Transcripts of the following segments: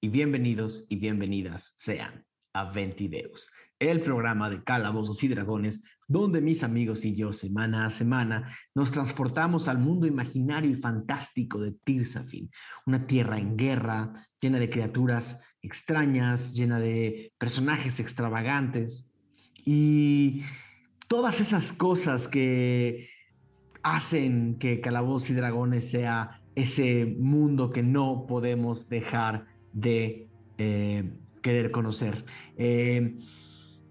Y bienvenidos y bienvenidas sean a Ventideus, el programa de Calabozos y Dragones, donde mis amigos y yo semana a semana nos transportamos al mundo imaginario y fantástico de Tirsafin, una tierra en guerra, llena de criaturas extrañas, llena de personajes extravagantes y todas esas cosas que hacen que Calabozos y Dragones sea ese mundo que no podemos dejar de eh, querer conocer. Eh,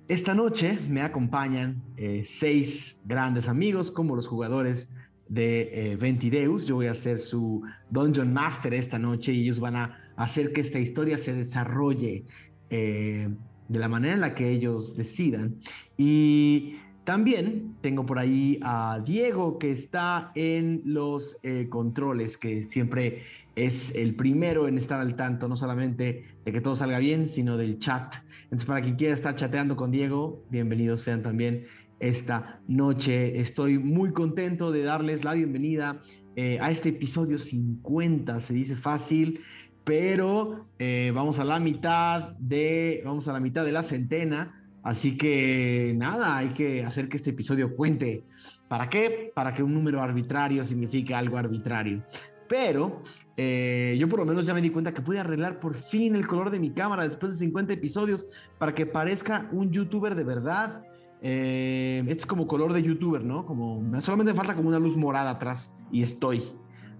esta noche me acompañan eh, seis grandes amigos como los jugadores de Ventideus. Yo voy a ser su Dungeon Master esta noche y ellos van a hacer que esta historia se desarrolle de la manera en la que ellos decidan. Y también tengo por ahí a Diego que está en los eh, controles, que siempre es el primero en estar al tanto, no solamente de que todo salga bien, sino del chat. Entonces, para quien quiera estar chateando con Diego, bienvenidos sean también esta noche. Estoy muy contento de darles la bienvenida eh, a este episodio 50, se dice fácil, pero eh, vamos a la mitad de, vamos a la mitad de la centena. Así que nada, hay que hacer que este episodio cuente. ¿Para qué? Para que un número arbitrario signifique algo arbitrario. Pero eh, yo por lo menos ya me di cuenta que pude arreglar por fin el color de mi cámara después de 50 episodios para que parezca un youtuber de verdad. Eh, es como color de youtuber, ¿no? Como solamente me falta como una luz morada atrás y estoy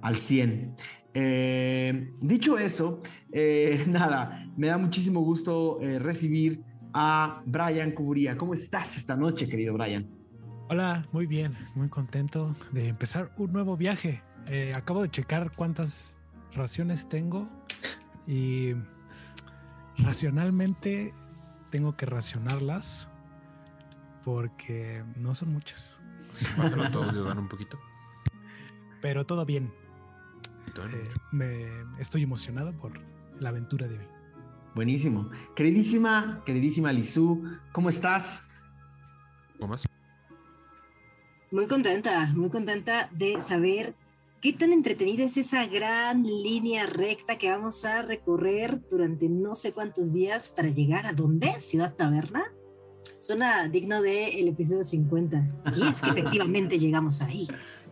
al 100. Eh, dicho eso, nada, me da muchísimo gusto recibir a Brian Cuburía. ¿Cómo estás esta noche, querido Brian? Hola, muy bien, muy contento de empezar un nuevo viaje. Eh, acabo de checar cuántas raciones tengo y racionalmente tengo que racionarlas porque no son muchas. un poquito. Pero todo bien. Eh, me estoy emocionado por la aventura de hoy. Buenísimo. Queridísima, queridísima Lizú, ¿cómo estás? ¿Cómo más? Muy contenta, muy contenta de saber qué tan entretenida es esa gran línea recta que vamos a recorrer durante no sé cuántos días para llegar a dónde? Ciudad Taberna. Suena digno del episodio 50. Si es que efectivamente llegamos ahí.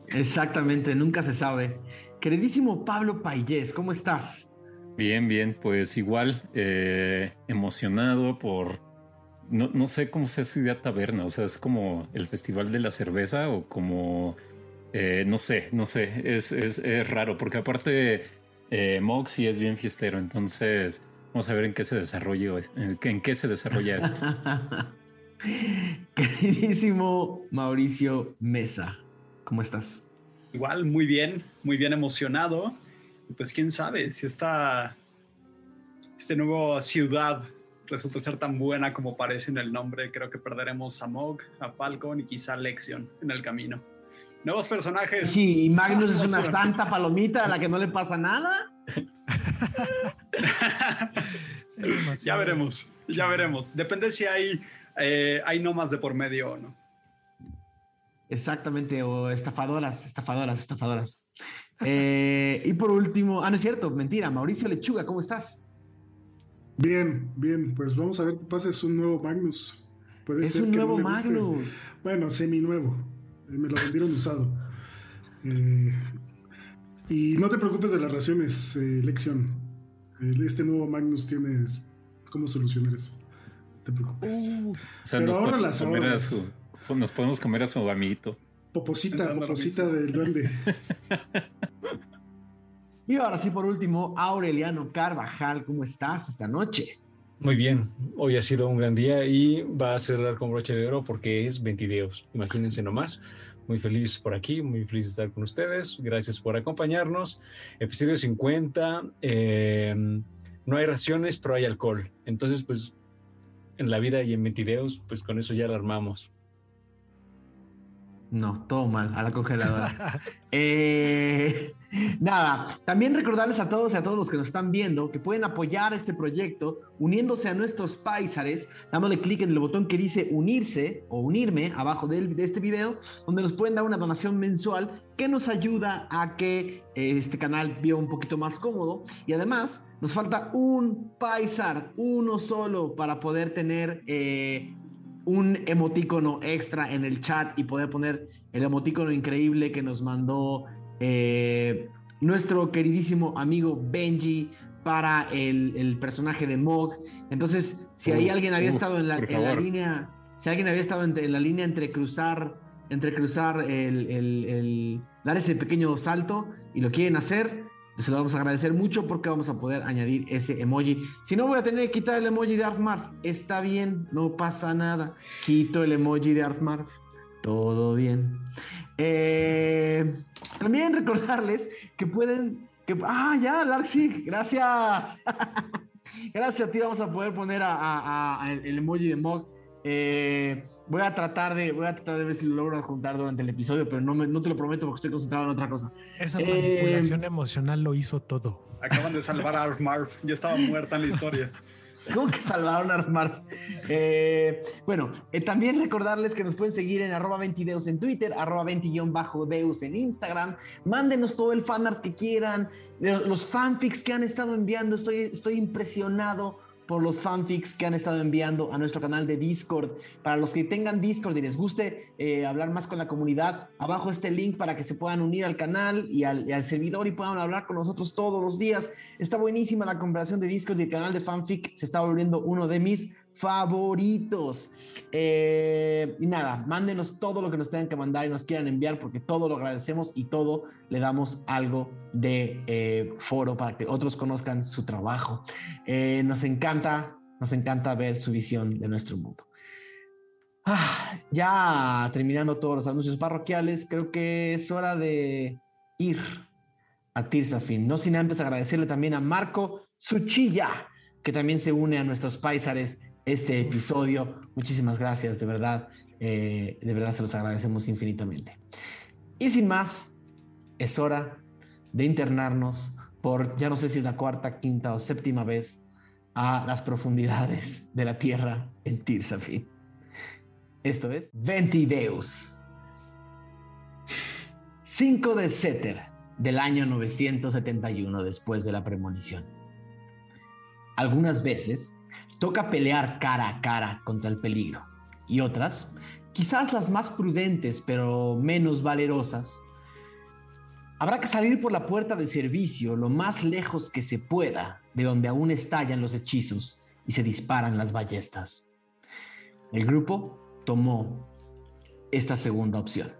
Exactamente, nunca se sabe. Queridísimo Pablo Payés, ¿cómo estás? Bien, bien, pues igual eh, emocionado por, no, sé cómo sea su idea taberna, o sea, es como el festival de la cerveza o como, eh, no sé, no sé, es, raro, porque aparte eh, Moxie es bien fiestero, entonces vamos a ver en qué se desarrolla, en qué se desarrolla esto. Queridísimo Mauricio Mesa, ¿cómo estás? Igual, muy bien, muy bien emocionado pues quién sabe si esta, este nuevo ciudad resulta ser tan buena como parece en el nombre, creo que perderemos a Mog, a Falcon y quizá a Lexion en el camino. Nuevos personajes. Sí, y Magnus es una santa palomita a la que no le pasa nada. ya veremos, ya veremos. Depende si hay, eh, hay más de por medio o no. Exactamente, o estafadoras, estafadoras, estafadoras. Eh, y por último, ah, no es cierto, mentira, Mauricio Lechuga, ¿cómo estás? Bien, bien, pues vamos a ver qué pasa, es un nuevo Magnus. Puede es un nuevo Magnus. Bueno, semi nuevo, eh, me lo vendieron usado. Eh, y no te preocupes de las raciones, Lección. Este nuevo Magnus tiene cómo solucionar eso. No te preocupes. Uh. Pero ahora las Nos podemos comer a su amiguito. Poposita, poposita del duende. y ahora sí, por último, Aureliano Carvajal, ¿cómo estás esta noche? Muy bien, hoy ha sido un gran día y va a cerrar con broche de oro porque es Ventideos. Imagínense nomás. Muy feliz por aquí, muy feliz de estar con ustedes. Gracias por acompañarnos. Episodio 50. Em, no hay raciones, pero hay alcohol. Entonces, pues, en la vida y en Ventideos, pues con eso ya la armamos. No, todo mal, a la congeladora. Eh, nada, también recordarles a todos y a todos los que nos están viendo que pueden apoyar este proyecto uniéndose a nuestros paisares, dándole clic en el botón que dice unirse o unirme abajo de, de este video, donde nos pueden dar una donación mensual que nos ayuda a que eh, este canal viva un poquito más cómodo. Y además, nos falta un paisar, uno solo, para poder tener eh, un emoticono extra en el chat y poder poner el emoticono increíble que nos mandó eh, nuestro queridísimo amigo Benji para el, personaje de Mog. Entonces, si ahí alguien había estado en la, línea, si alguien había estado en, la línea entre cruzar, entre cruzar el, el, dar ese pequeño salto y lo quieren hacer, se lo vamos a agradecer mucho porque vamos a poder añadir ese emoji. Si no, voy a tener que quitar el emoji de Arfmarf. Está bien, no pasa nada. Quito el emoji de Arfmarf. Todo bien. Eh, también recordarles que pueden. Que, ah, ya, Larxig, gracias. gracias a ti. Vamos a poder poner a, el, emoji de Mog. Eh, Voy a tratar de, voy a tratar de ver si lo logro juntar durante el episodio, pero no, no te lo prometo porque estoy concentrado en otra cosa. Esa manipulación eh, emocional lo hizo todo. Acaban de salvar a Marv. Ya estaba muerta en la historia. ¿Cómo que salvaron a Marv? Eh, bueno, eh, también recordarles que nos pueden seguir en arroba 20deus en Twitter, arroba 20-deus en Instagram. Mándenos todo el fanart que quieran, los fanfics que han estado enviando. Estoy, estoy impresionado por los fanfics que han estado enviando a nuestro canal de Discord. Para los que tengan Discord y les guste eh, hablar más con la comunidad, abajo este link para que se puedan unir al canal y al, y al, servidor y puedan hablar con nosotros todos los días. Está buenísima la comparación de Discord y el canal de fanfic. Se está volviendo uno de mis favoritos. Eh, y nada, mándenos todo lo que nos tengan que mandar y nos quieran enviar porque todo lo agradecemos y todo le damos algo de eh, foro para que otros conozcan su trabajo. Eh, nos encanta, nos encanta ver su visión de nuestro mundo. Ah, ya terminando todos los anuncios parroquiales, creo que es hora de ir a Tirsafin. No sin antes agradecerle también a Marco Suchilla, que también se une a nuestros paisares este episodio. Muchísimas gracias, de verdad. Eh, de verdad se los agradecemos infinitamente. Y sin más, es hora de internarnos por, ya no sé si es la cuarta, quinta o séptima vez, a las profundidades de la tierra en Tirsafin. Esto es Ventideus. 5 de Seter del año 971 después de la premonición. Algunas veces toca pelear cara a cara contra el peligro. Y otras, quizás las más prudentes pero menos valerosas, habrá que salir por la puerta de servicio lo más lejos que se pueda de donde aún estallan los hechizos y se disparan las ballestas. El grupo tomó esta segunda opción.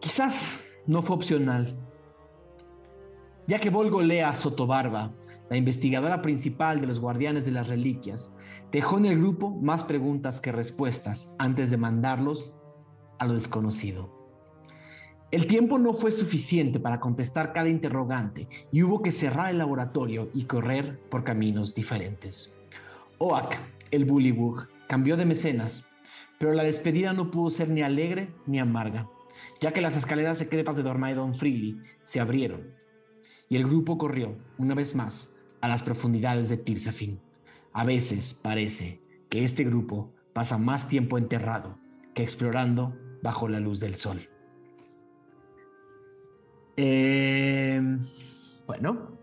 Quizás no fue opcional, ya que Volgolea Sotobarba la investigadora principal de los guardianes de las reliquias, dejó en el grupo más preguntas que respuestas antes de mandarlos a lo desconocido. El tiempo no fue suficiente para contestar cada interrogante y hubo que cerrar el laboratorio y correr por caminos diferentes. Oak, el Bullywug, cambió de mecenas, pero la despedida no pudo ser ni alegre ni amarga, ya que las escaleras secretas de Dormaidon Freely se abrieron y el grupo corrió, una vez más, a las profundidades de Tirsafin. A veces parece que este grupo pasa más tiempo enterrado que explorando bajo la luz del sol. Eh, bueno,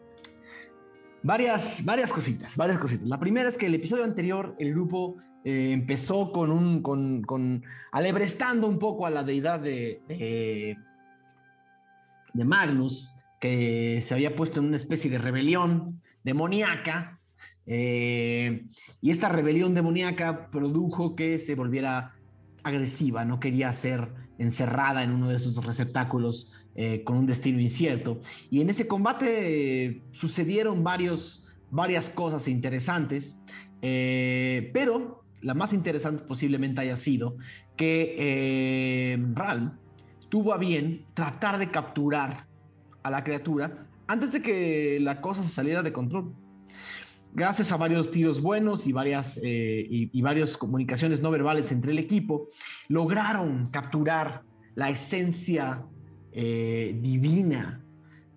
varias, varias cositas, varias cositas. La primera es que el episodio anterior el grupo eh, empezó con un, con, alebrestando un poco a la deidad de, de, de Magnus, que se había puesto en una especie de rebelión demoníaca. Eh, y esta rebelión demoníaca produjo que se volviera agresiva, no quería ser encerrada en uno de esos receptáculos eh, con un destino incierto. Y en ese combate eh, sucedieron varias cosas interesantes, pero la más interesante posiblemente haya sido que Ral tuvo a bien tratar de capturar a la criatura antes de que la cosa se saliera de control. gracias a varios tiros buenos y varias eh, y, varias comunicaciones no verbales entre el equipo, lograron capturar la esencia eh, divina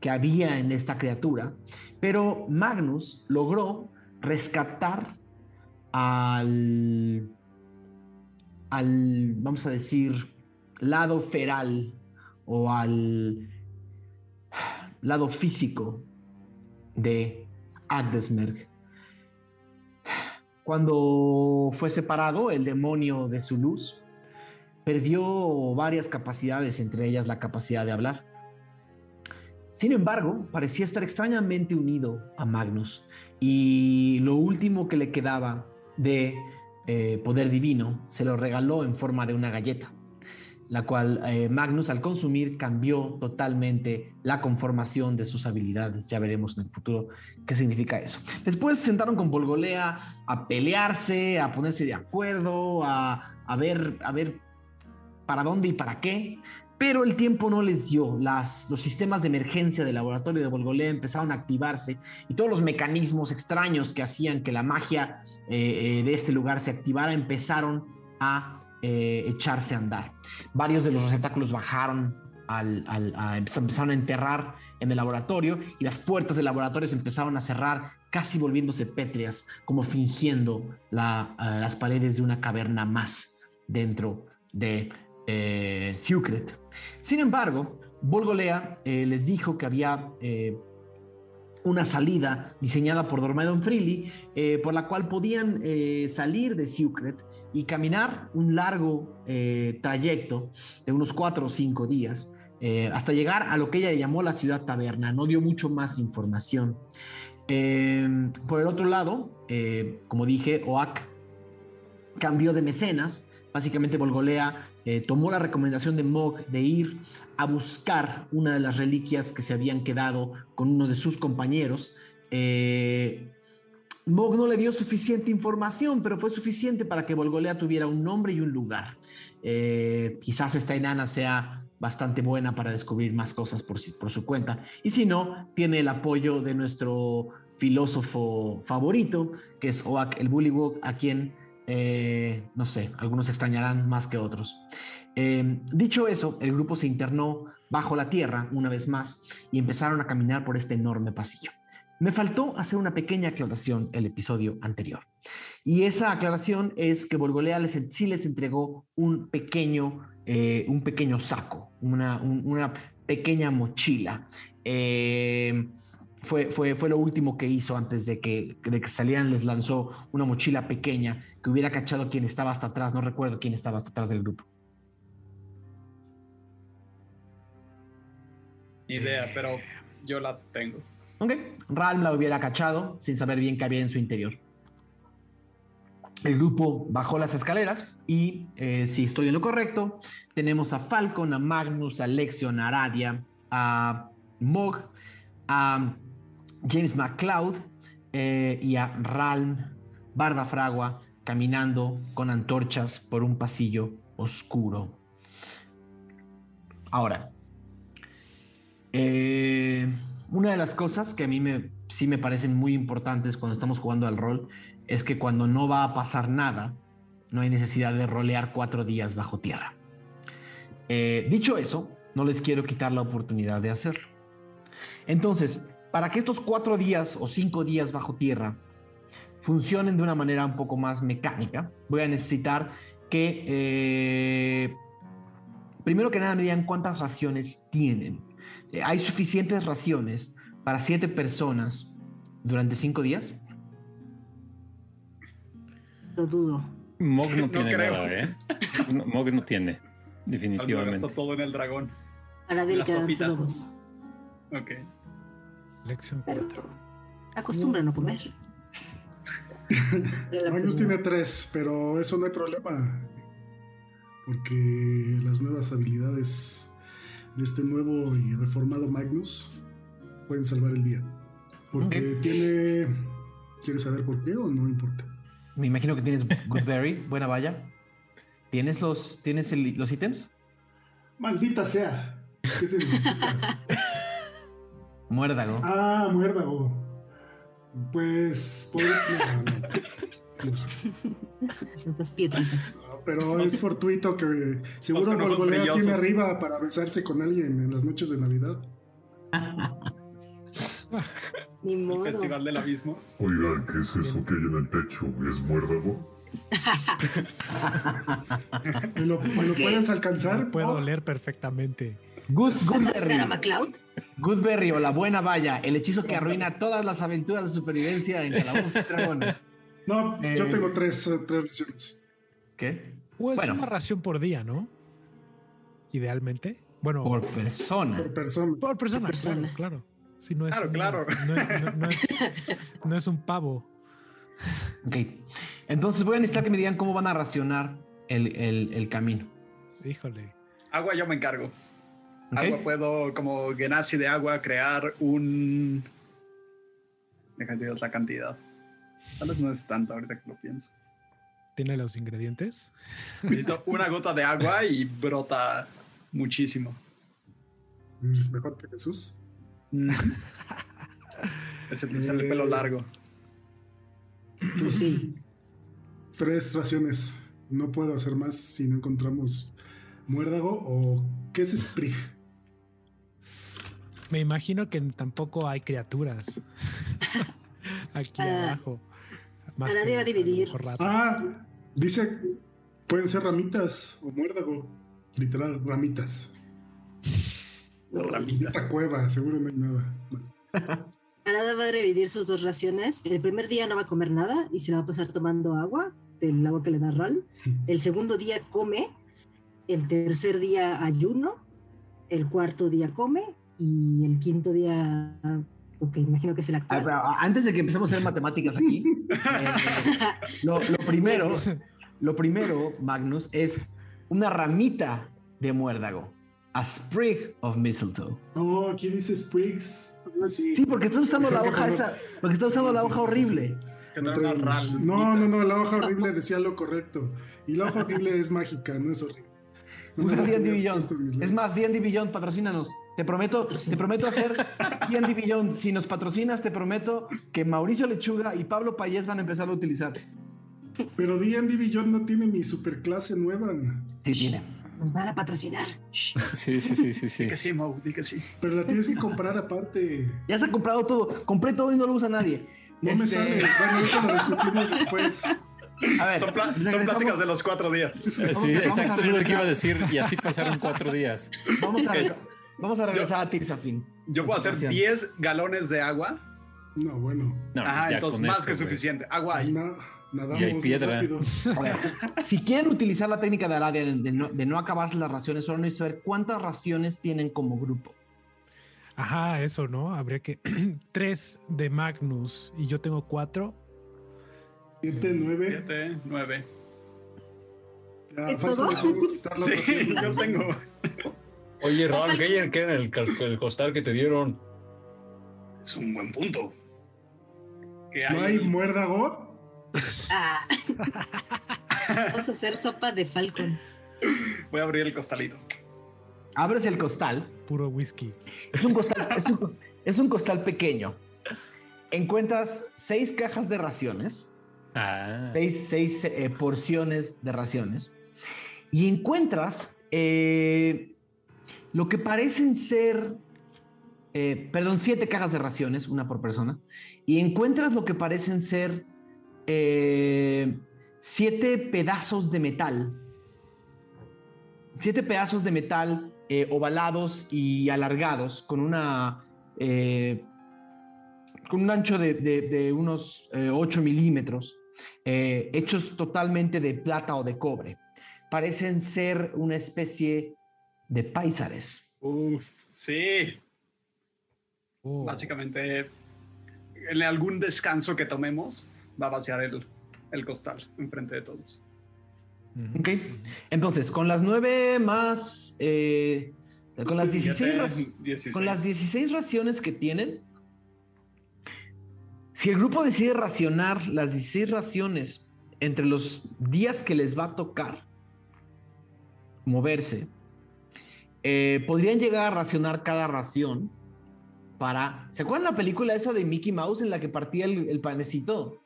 que había en esta criatura, pero Magnus logró rescatar al, al, vamos a decir, lado feral o al lado físico de Agdesmerg. Cuando fue separado el demonio de su luz, perdió varias capacidades, entre ellas la capacidad de hablar. Sin embargo, parecía estar extrañamente unido a Magnus y lo último que le quedaba de eh, poder divino se lo regaló en forma de una galleta, la cual eh, Magnus al consumir cambió totalmente la conformación de sus habilidades. Ya veremos en el futuro qué significa eso. Después se sentaron con Volgolea a pelearse, a ponerse de acuerdo, a, ver, a ver para dónde y para qué, pero el tiempo no les dio. Las, los sistemas de emergencia del laboratorio de Volgolea empezaron a activarse y todos los mecanismos extraños que hacían que la magia eh, eh, de este lugar se activara empezaron a eh, echarse a andar. Varios de los receptáculos bajaron al, empezaron a enterrar en el laboratorio y las puertas del laboratorio se empezaron a cerrar, casi volviéndose pétreas, como fingiendo uh, las paredes de una caverna más dentro de eh. Sin embargo, Volgolea eh, les dijo que había eh, una salida diseñada por Dormedon Freely, eh, por la cual podían eh, salir de Secret y caminar un largo eh, trayecto de unos cuatro o cinco días hasta llegar a lo que ella llamó la ciudad taberna. No dio mucho más información. por el otro lado, como dije, Oak cambió de mecenas. Básicamente Volgolea eh, tomó la recomendación de Mog de ir a buscar una de las reliquias que se habían quedado con uno de sus compañeros. Eh, Mog no le dio suficiente información, pero fue suficiente para que Volgolea tuviera un nombre y un lugar. Eh, quizás esta enana sea bastante buena para descubrir más cosas por, por su cuenta. Y si no, tiene el apoyo de nuestro filósofo favorito, que es Oak el Bullywog, a quien eh, no sé, algunos extrañarán más que otros. Eh, dicho eso, el grupo se internó bajo la tierra una vez más y empezaron a caminar por este enorme pasillo. Me faltó hacer una pequeña aclaración el episodio anterior. Y esa aclaración es que Volgolea les, sí les entregó un pequeño, eh, un pequeño saco, una, un, una pequeña mochila. Eh, fue, fue, fue, lo último que hizo antes de que, de que salieran, les lanzó una mochila pequeña que hubiera cachado quien estaba hasta atrás. No recuerdo quién estaba hasta atrás del grupo. Idea, pero yo la tengo. Ok, Ralm la hubiera cachado sin saber bien qué había en su interior. El grupo bajó las escaleras y, eh, si estoy en lo correcto, tenemos a Falcon, a Magnus, a Lexion, a Aradia, a Mog, a James McCloud eh, y a Ralm Barba Fragua caminando con antorchas por un pasillo oscuro. Ahora, eh, una de las cosas que a mí me, sí me parecen muy importantes cuando estamos jugando al rol es que cuando no va a pasar nada, no hay necesidad de rolear cuatro días bajo tierra. Eh, dicho eso, no les quiero quitar la oportunidad de hacerlo. Entonces, para que estos cuatro días o cinco días bajo tierra funcionen de una manera un poco más mecánica, voy a necesitar que, eh, primero que nada, me digan cuántas raciones tienen. Eh, ¿Hay suficientes raciones para siete personas durante cinco días? Lo dudo. Mog no, No tiene creo. nada, ¿eh? No, Mog no tiene, definitivamente. Está todo en el dragón. Sopita. solo dos. Ok. Lección Pero 4. acostumbran a comer. Magnus tiene tres, pero eso no hay problema. Porque las nuevas habilidades de este nuevo y reformado Magnus pueden salvar el día. Porque tiene. ¿Quieres saber por qué o no importa? Me imagino que tienes Goodberry, buena valla. ¿Tienes los, tienes el- los ítems? ¡Maldita sea! ¿Qué se necesita? Muérdago. ah, muérdago. Pues. Por... No, no. Piedritas. No, pero es fortuito que seguro Los conejos Golgolea tiene arriba para besarse con alguien en las noches de Navidad. Ni El modo. Festival del Abismo. Oigan, ¿qué es eso que hay en el techo? ¿Es muérdago? ¿Me lo, me lo puedes alcanzar? Puedo Oh, leer perfectamente. Good, ¿Vas a Goodberry. Goodberry o la buena valla, el hechizo que arruina todas las aventuras de supervivencia en Calabozos y Dragones. No, yo Eh. tengo tres, eh, tres raciones. ¿Qué? Pues Bueno. una ración por día, ¿no? Idealmente. Bueno, Por por, persona. Por persona. persona, por persona. claro, claro. Sí, no es Claro, una- claro. No es, no- no es- no es un pavo. Ok. Entonces voy a necesitar que me digan cómo van a racionar el, el- el camino. Híjole. Agua yo me encargo. Agua puedo, como Genasi de agua, crear un. Déjate Dios la cantidad. Tal vez no es tanto ahorita que lo pienso. ¿Tiene los ingredientes? Necesito una gota de agua y brota muchísimo. Es mejor que Jesús. Mm. es, el, es el de pelo largo. Pues, tres raciones. No puedo hacer más si no encontramos muérdago o ¿qué es Sprig? Me imagino que tampoco hay criaturas aquí Ah, abajo. A nadie va a dividir. Ah, dice pueden ser ramitas o muérdago. Literal, ramitas. Ramita. Esta cueva, seguro no hay nada. Arada va a dividir sus dos raciones. El primer día no va a comer nada y se la va a pasar tomando agua, del agua que le da Ral. El segundo día come. El tercer día ayuno. El cuarto día come. Y el quinto día. Ok, imagino que es el actual. pero antes de que empecemos a hacer matemáticas aquí, eh, lo, lo primero, lo primero, Magnus, es una ramita de muérdago. A sprig of mistletoe. Oh, aquí dice Sprigs. Ah, sí. Porque estás usando la hoja no- esa, porque estás usando la hoja horrible. No. No, no, no, la hoja horrible decía lo correcto. Y la hoja horrible es mágica, no es horrible. No mis Es más, D&D Beyond, patrocínanos. Te prometo, te prometo hacer D&D Beyond. Si nos patrocinas, te prometo que Mauricio Lechuga y Pablo Payés van a empezar a utilizar. Pero D&D Beyond no tiene mi superclase nueva. Sí, tiene. Nos van a patrocinar. Sí, sí, sí, sí, sí. Que sí, di que sí. Pero la tienes que comprar aparte. Ya se ha comprado todo. Compré todo y no lo usa nadie. No me Este, sale. Bueno, eso lo discutimos después. A ver, Son, regresamos- pláticas de los cuatro días. Sí, exacto, es lo que iba a decir. Y así pasaron cuatro días. Vamos a, vamos a regresar a Tirsafin. Yo puedo hacer Situación. 10 galones de agua. No, bueno. No, Ajá, ya entonces con más eso, que suficiente. Agua hay. Nadamos Y hay piedra. rápido. A ver, si quieren utilizar la técnica de Aradia de, de no, de no acabarse las raciones, solo necesito saber cuántas raciones tienen como grupo. Ajá, eso, ¿no? Habría que. Tres de Magnus y yo tengo cuatro. Siete, nueve. 7, 9. Ya, ¿Es todo? Sí, yo tengo. Oye, Ron, ¿qué hay en, qué en el, el costal que te dieron? Es un buen punto. ¿Qué ¿No hay muérdago? Ah. Vamos a hacer sopa de Falcon. Voy a abrir el costalito. Abres el costal. Puro whisky. Es un costal, es un, es un costal pequeño. Encuentras seis cajas de raciones, Ah, seis, seis, eh, porciones de raciones, y encuentras eh, lo que parecen ser, eh, perdón, siete cajas de raciones, una por persona, y encuentras lo que parecen ser eh, siete pedazos de metal, siete pedazos de metal eh, ovalados y alargados con una con un ancho de, unos eh, 8 milímetros, hechos totalmente de plata o de cobre. Parecen ser una especie de paisares. Uf, sí. Oh. Básicamente, en algún descanso que tomemos, va a vaciar el, el costal enfrente de todos. ¿Ok? Entonces, con las nueve más... eh, con, las 16 Siete, raci- 16. con las 16 raciones que tienen, si el grupo decide racionar las 16 raciones entre los días que les va a tocar moverse, eh, podrían llegar a racionar cada ración para... ¿Se acuerdan la película esa de Mickey Mouse en la que partía el, el panecito?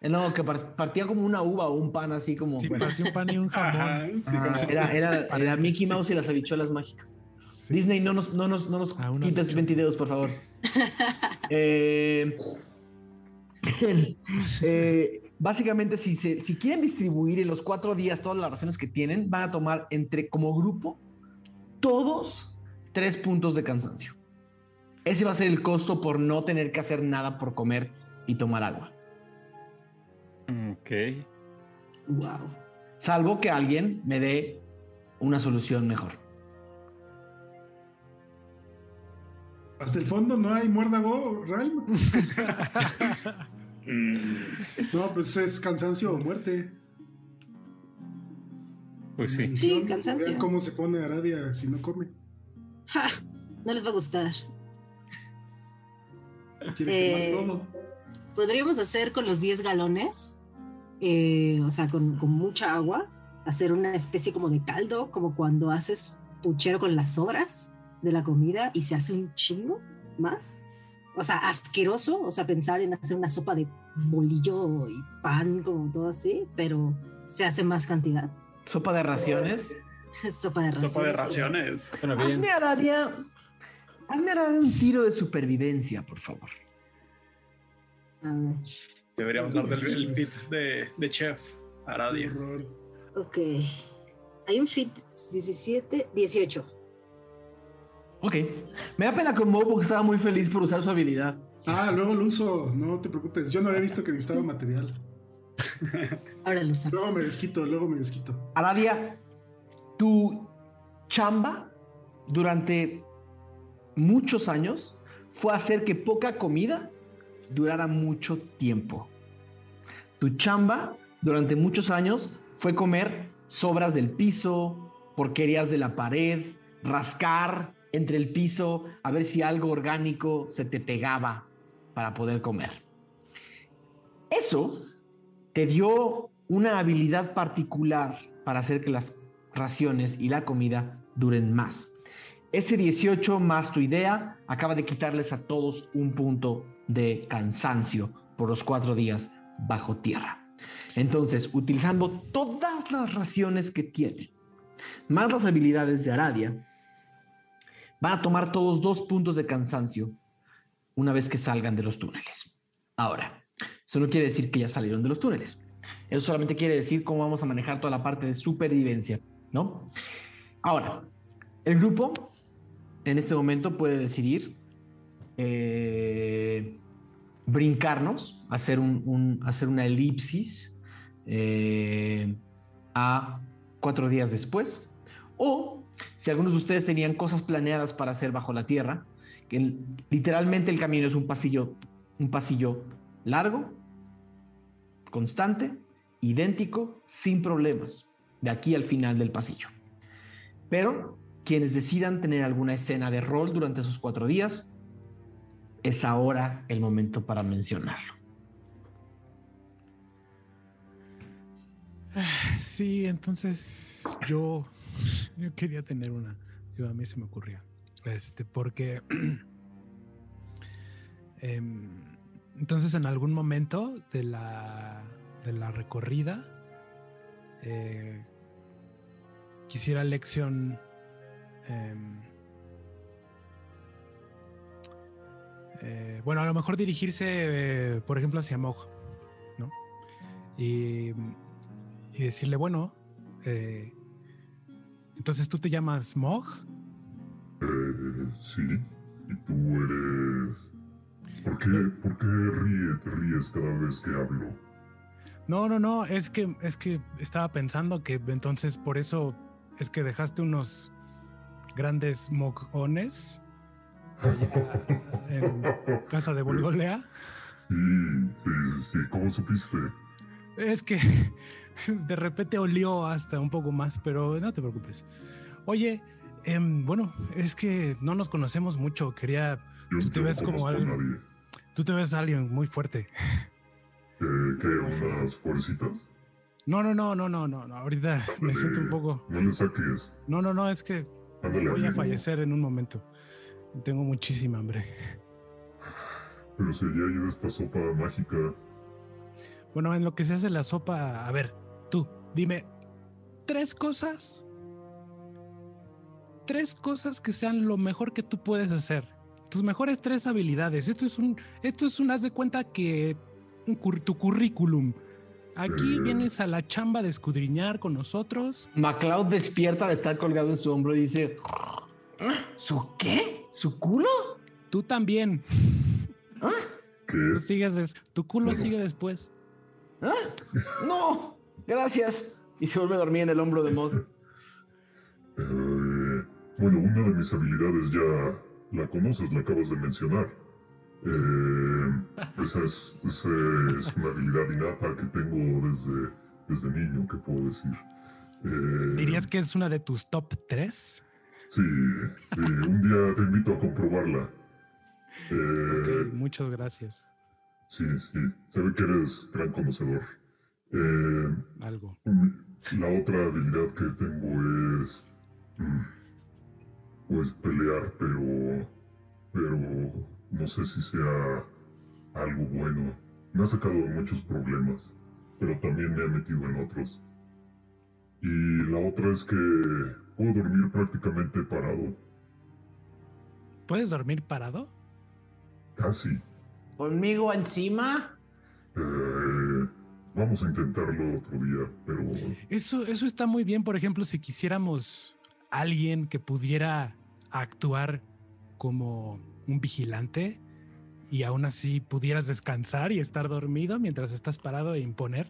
Eh, No, que par- partía como una uva o un pan así como... Sí, bueno, partió un pan y un Ajá, jamón. como- Ah, era, era. Mickey Mouse y las habichuelas mágicas. Sí. Disney, no nos, no nos, no nos Ah, quites lucha. 20 dedos, por favor. Eh, eh, básicamente, si, se, si quieren distribuir en los cuatro días todas las raciones que tienen, van a tomar entre como grupo todos tres puntos de cansancio. Ese va a ser el costo por no tener que hacer nada por comer y tomar agua. Ok. Wow. Salvo que alguien me dé una solución mejor. Hasta el fondo no hay muérdago, Realm. No, pues es cansancio o muerte. Pues sí. Sí, cansancio. Cómo se pone Aradia si no come. Ja, no les va a gustar. Quiere Eh, quemar todo. Podríamos hacer con los 10 galones, eh, o sea, con, con mucha agua, hacer una especie como de caldo, como cuando haces puchero con las sobras de la comida y se hace un chingo más. O sea, asqueroso, o sea, pensar en hacer una sopa de bolillo y pan, como todo así, pero se hace más cantidad. Sopa de raciones. sopa de raciones. sopa de raciones. Bien. Hazme Aradia. Hazme Aradia un tiro de supervivencia, por favor. A ver, Deberíamos dar del el fit de, de chef Aradia. Ok. Hay un fit 17, 18. Ok. Me da pena con Mo porque estaba muy feliz por usar su habilidad. Ah, luego lo uso, no te preocupes. Yo no había visto que necesitaba material. Ahora lo sabes. Luego me desquito, luego me desquito. Aradia, tu chamba durante muchos años fue hacer que poca comida durara mucho tiempo. Tu chamba durante muchos años fue comer sobras del piso, porquerías de la pared, rascar entre el piso a ver si algo orgánico se te pegaba para poder comer. Eso te dio una habilidad particular para hacer que las raciones y la comida duren más. Ese 18 más tu idea acaba de quitarles a todos un punto de cansancio por los cuatro días bajo tierra. Entonces, utilizando todas las raciones que tienen, más las habilidades de Aradia, van a tomar todos dos puntos de cansancio una vez que salgan de los túneles. Ahora, eso no quiere decir que ya salieron de los túneles. Eso solamente quiere decir cómo vamos a manejar toda la parte de supervivencia, ¿no? Ahora, el grupo en este momento puede decidir eh, brincarnos, hacer, un, hacer una elipsis eh, a cuatro días después, o si algunos de ustedes tenían cosas planeadas para hacer bajo la tierra, que literalmente el camino es un pasillo, un pasillo largo, constante, idéntico, sin problemas, de aquí al final del pasillo. Pero quienes decidan tener alguna escena de rol durante esos cuatro días, es ahora el momento para mencionarlo. Sí, entonces yo, yo quería tener una. Yo, a mí se me ocurría. Este, porque. em, entonces, en algún momento de la, de la recorrida, eh, quisiera lección. em, eh, bueno, a lo mejor dirigirse, eh, por ejemplo, hacia Mog, ¿no? Y y decirle, bueno, entonces tú te llamas Mog. Sí. ¿Y tú eres...? ¿Por qué, ¿Por qué ríe, te ríes cada vez que hablo? No, no, no, es que, es que estaba pensando que entonces por eso es que dejaste unos grandes mogones allá en casa de Volgolea. Sí, sí, sí, sí. ¿Cómo supiste? Es que de repente olió hasta un poco más, pero no te preocupes. Oye, em, bueno, es que no nos conocemos mucho. Quería, Yo Tú te ves como nadie. Tú te ves alguien muy fuerte. ¿Qué? ¿Unas fuercitas? No, no, no, no, no, no. no, Ahorita me siento un poco. No le saques. No, no, no, es que Ándale, voy a fallecer en un momento. Tengo muchísima hambre. Pero si hay de esta sopa mágica. Bueno, en lo que se hace la sopa, a ver, tú, dime tres cosas. Tres cosas que sean lo mejor que tú puedes hacer. Tus mejores tres habilidades. Esto es un, esto es un, haz de cuenta que un cur- tu currículum. Aquí Eh. vienes a la chamba de escudriñar con nosotros. MacLeod despierta de estar colgado en su hombro y dice: ¿Su qué? ¿Su culo? Tú también. ¿Qué? Tú sigues des- tu culo sigue después. ¿Ah? No, gracias. Y se vuelve a dormir en el hombro de Mod. Eh, bueno, una de mis habilidades ya la conoces, la acabas de mencionar. Eh, esa, es, esa es una habilidad innata que tengo desde, desde niño, que puedo decir. Eh, ¿Dirías que es una de tus top tres? Sí, eh, un día te invito a comprobarla. Eh, Ok, muchas gracias. Sí, sí, se ve que eres gran conocedor. Algo. La otra habilidad que tengo es. mm, Pues pelear, pero. Pero. No sé si sea algo bueno. Me ha sacado de muchos problemas, pero también me ha metido en otros. Y la otra es que puedo dormir prácticamente parado. ¿Puedes dormir parado? Casi. ¿Conmigo encima? Eh, vamos a intentarlo otro día, pero. Eso, eso está muy bien, por ejemplo, si quisiéramos alguien que pudiera actuar como un vigilante y aún así pudieras descansar y estar dormido mientras estás parado e imponer,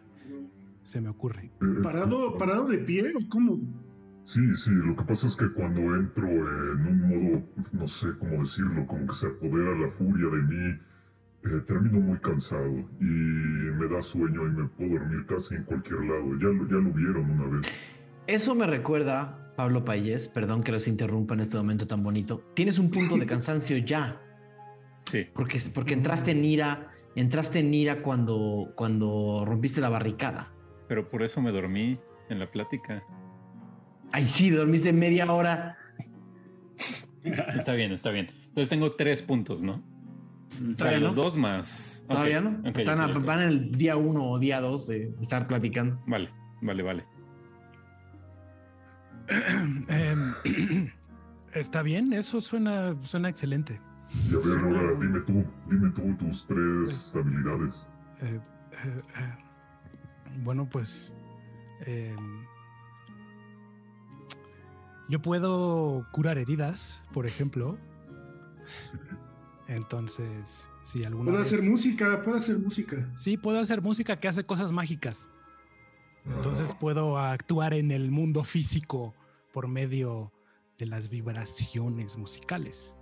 se me ocurre. ¿Parado, parado de pie o cómo? Sí, sí, lo que pasa es que cuando entro en un modo, no sé cómo decirlo, como que se apodera la furia de mí, eh, termino muy cansado y me da sueño y me puedo dormir casi en cualquier lado. Ya lo, ya lo vieron una vez. Eso me recuerda, Pablo Payés, perdón que los interrumpa en este momento tan bonito. Tienes un punto de cansancio ya, Sí. porque, porque entraste en ira, entraste en ira cuando, cuando rompiste la barricada. Pero por eso me dormí en la plática. Ay, sí, dormiste media hora. Está bien, está bien. Entonces tengo tres puntos, ¿no? O sea, los no. dos más. Todavía no. ok, Están. Van el día uno o día dos de estar platicando. Vale, vale, vale. Em, está bien, eso suena, suena excelente. Y a ver, ahora dime tú, dime tú tus tres habilidades. Eh, eh, eh, bueno, pues em, yo puedo curar heridas, por ejemplo. Entonces, si alguna Puede vez- hacer música, puede hacer música. Sí, puedo hacer música que hace cosas mágicas. Entonces puedo actuar en el mundo físico por medio de las vibraciones musicales.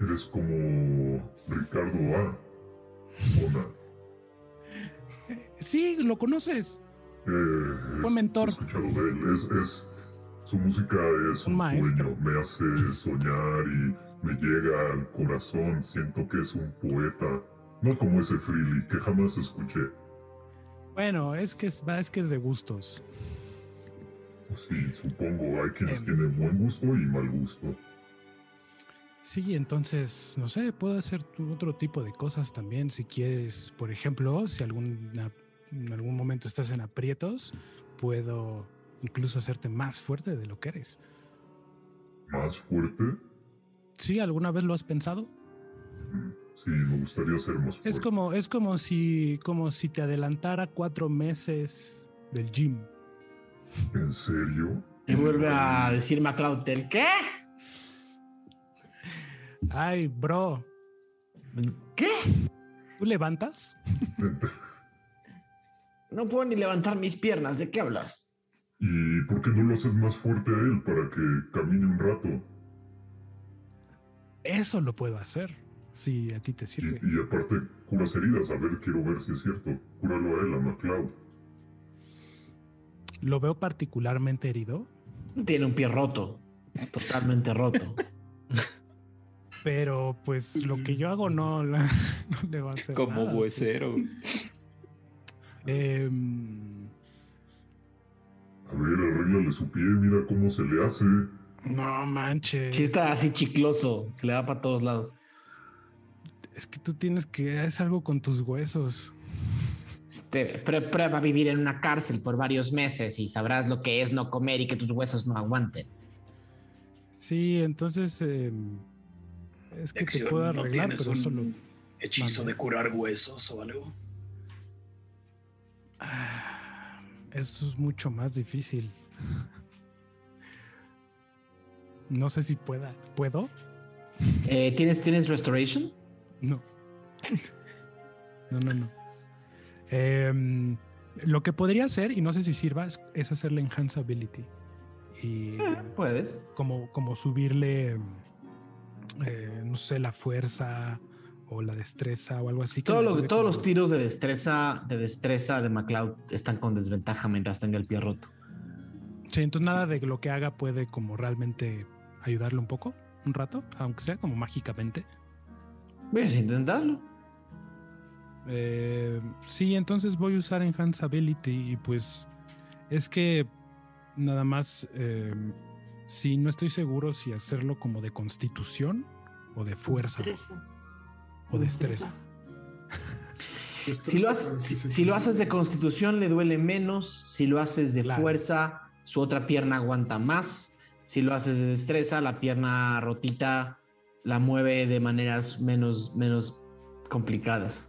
eres como Ricardo A. Ona. Sí, lo conoces. Eh, Fue mentor. He escuchado de él. Es, es- su música es Un un, maestro. sueño. Me hace soñar y me llega al corazón. Siento que es un poeta. No como ese Freely que jamás escuché. Bueno, es que es, es que es de gustos. Sí, supongo. Hay quienes Em. tienen buen gusto y mal gusto. Sí, entonces, no sé, puedo hacer otro tipo de cosas también. Si quieres, por ejemplo, si alguna, en algún momento estás en aprietos, puedo incluso hacerte más fuerte de lo que eres. ¿Más fuerte? ¿Sí? ¿Alguna vez lo has pensado? Sí, me gustaría ser más fuerte. Es como, es como si, como si te adelantara cuatro meses del gym. ¿En serio? Y vuelve a decir MacLeod, ¿el qué? Ay, bro, ¿Qué? ¿tú levantas? No puedo ni levantar mis piernas. ¿De qué hablas? ¿Y por qué no lo haces más fuerte a él para que camine un rato? Eso lo puedo hacer, si a ti te Y, sirve. y aparte, curas heridas. A ver, quiero ver si es cierto. Cúralo a él, a MacLeod. Lo veo particularmente herido, Tiene un pie roto. Totalmente roto. pero pues lo que yo hago no, la- no le va a hacer Como nada. huesero. Em, A ver, arréglale su pie, mira cómo se le hace. No manches. Sí está así chicloso, se le va para todos lados. Es que tú tienes que es algo con tus huesos. Este, prue- prueba a vivir en una cárcel por varios meses y sabrás lo que es no comer y que tus huesos no aguanten. Sí, entonces eh, es que te Lección, puedo ¿no arreglar, tienes pero un solo hechizo Mande. de curar huesos o algo? Ah, eso es mucho más difícil. No sé si pueda. ¿Puedo? Eh, ¿tienes, ¿Tienes restoration? No. No, no, no. Em, lo que podría hacer, y no sé si sirva, es, es hacerle enhance ability. Y Puedes. como, como subirle, eh, no sé, la fuerza o la destreza o algo así. Todo lo- todos como- los tiros de destreza, de destreza de McLeod están con desventaja mientras tenga el pie roto. Sí, entonces nada de lo que haga puede como realmente ayudarle un poco, un rato, aunque sea como mágicamente. Puedes intentarlo. Eh, sí, entonces voy a usar Enhance Ability y pues es que nada más, eh, sí, no estoy seguro si hacerlo como de constitución o de fuerza Destreza. o destreza. Si lo, haces, si, si lo haces de constitución le duele menos, si lo haces de Claro. fuerza, su otra pierna aguanta más, si lo haces de destreza, la pierna rotita la mueve de maneras menos, menos complicadas.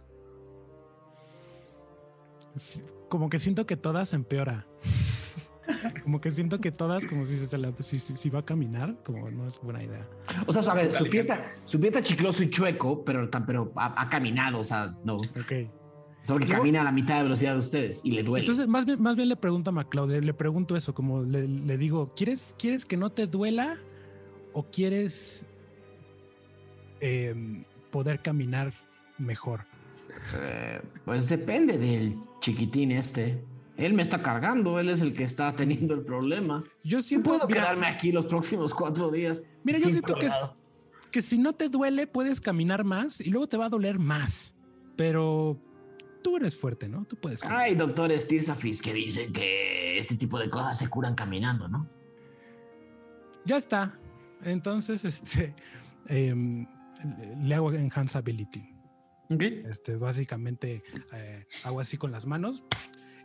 Como que siento que todas empeora. Como que siento que todas, como si, se la- si, si- si va a caminar, como no es buena idea. O sea, a ver, su pie, está, su pie está chicloso y chueco, pero, pero ha, ha caminado, o sea, no. Ok. Solo que camina a la mitad de velocidad de ustedes y le duele. Entonces, más bien, más bien le pregunto a McLeod, le, le pregunto eso, como le, le digo, ¿quieres, ¿quieres que no te duela o quieres em, poder caminar mejor? Eh, pues depende del chiquitín este. Él me está cargando, él es el que está teniendo el problema. Yo siento, puedo mira, quedarme aquí los próximos cuatro días. mira, yo siento que, que si no te duele, puedes caminar más y luego te va a doler más. Pero tú eres fuerte, ¿no? Tú puedes. caminar. Hay doctores Tirsafis que dicen que este tipo de cosas se curan caminando, ¿no? Ya está. Entonces, este, em, le- hago enhance ability. Ok. Este, básicamente eh, hago así con las manos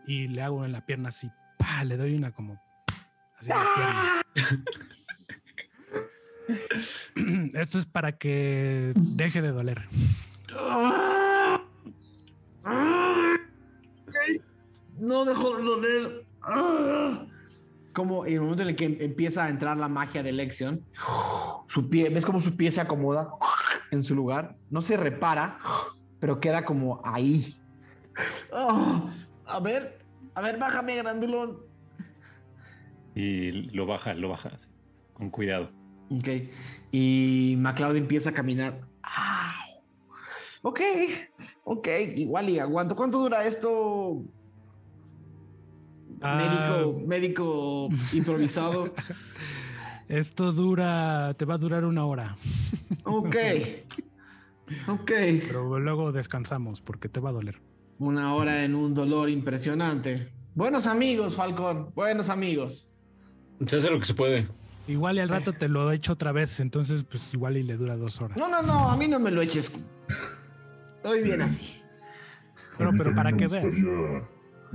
y le hago en la pierna así, pa, le doy una como así en la pierna. Esto es para que deje de doler. No dejo de doler. Como en el momento en el que em- empieza a entrar la magia de elección, su pie, ¿ves cómo su pie se acomoda en su lugar? No se repara, pero queda como ahí. Ah, a ver, a ver, bájame, grandulón. Y lo baja, lo baja así, con cuidado. Ok. Y McLeod empieza a caminar. ¡Au! Ok, ok, igual y aguanto. ¿Cuánto dura esto? Ah. Médico, médico improvisado. Esto dura, te va a durar una hora, Ok. Ok. pero luego descansamos porque te va a doler. Una hora en un dolor impresionante. Buenos amigos, Falcón. Buenos amigos. Se hace lo que se puede. Igual y al rato te lo he hecho otra vez, entonces pues igual y le dura dos horas. No, no, no, a mí no me lo eches. Estoy bien así. Pero- pero para que veas.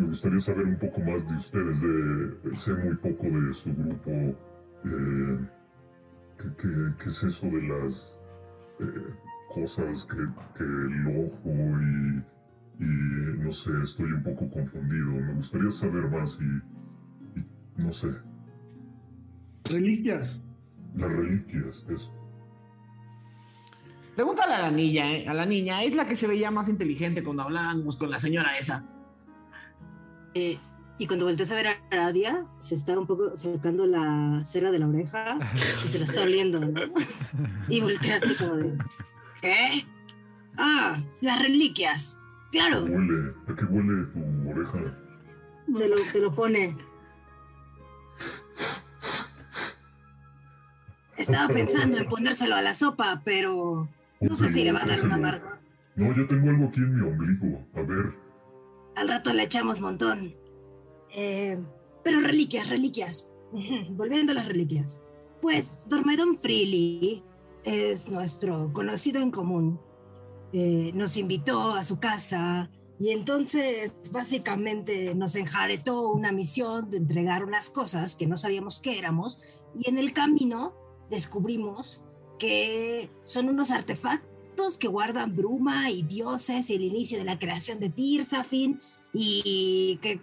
Me gustaría saber un poco más de ustedes. De, sé muy poco de su grupo. Eh, ¿qué, qué, qué es eso de las eh, cosas que, que el ojo y, y no sé, estoy un poco confundido. Me gustaría saber más y, y no sé, Reliquias. las reliquias, eso. Pregúntale a la niña, ¿eh? A la niña. Es la que se veía más inteligente cuando hablábamos con la señora esa. Eh, y cuando volteas a ver a Aradia, se está un poco sacando la cera de la oreja y se la está oliendo, ¿no? Y voltea así como de, ¿qué? Ah, las reliquias. Claro, Huele, ¿a qué huele tu oreja? te lo, te lo pone. Estaba pensando en ponérselo a la sopa, pero no sé si le va a dar un amargo. No, yo tengo algo aquí en mi ombligo. A ver, Al rato le echamos montón. Eh, pero reliquias, reliquias. Volviendo a las reliquias. Pues Dormedon Freely es nuestro conocido en común. Eh, nos invitó a su casa y entonces básicamente nos enjaretó una misión de entregar unas cosas que no sabíamos qué éramos y en el camino descubrimos que son unos artefactos que guardan bruma y dioses y el inicio de la creación de Tirsafin y que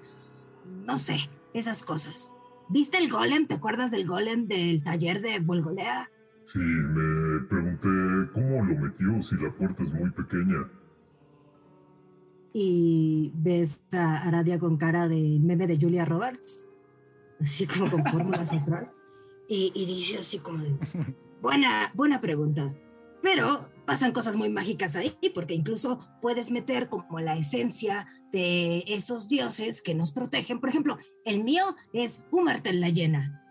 no sé, esas cosas. ¿Viste el golem? ¿Te acuerdas del golem del taller de Volgolea? Sí, me pregunté cómo lo metió si la puerta es muy pequeña. Y ves a Aradia con cara de meme de Julia Roberts, así como con fórmulas atrás, y, y dice así como de, buena, buena pregunta. Pero pasan cosas muy mágicas ahí, porque incluso puedes meter como la esencia de esos dioses que nos protegen. Por ejemplo, el mío es Umartel la llena.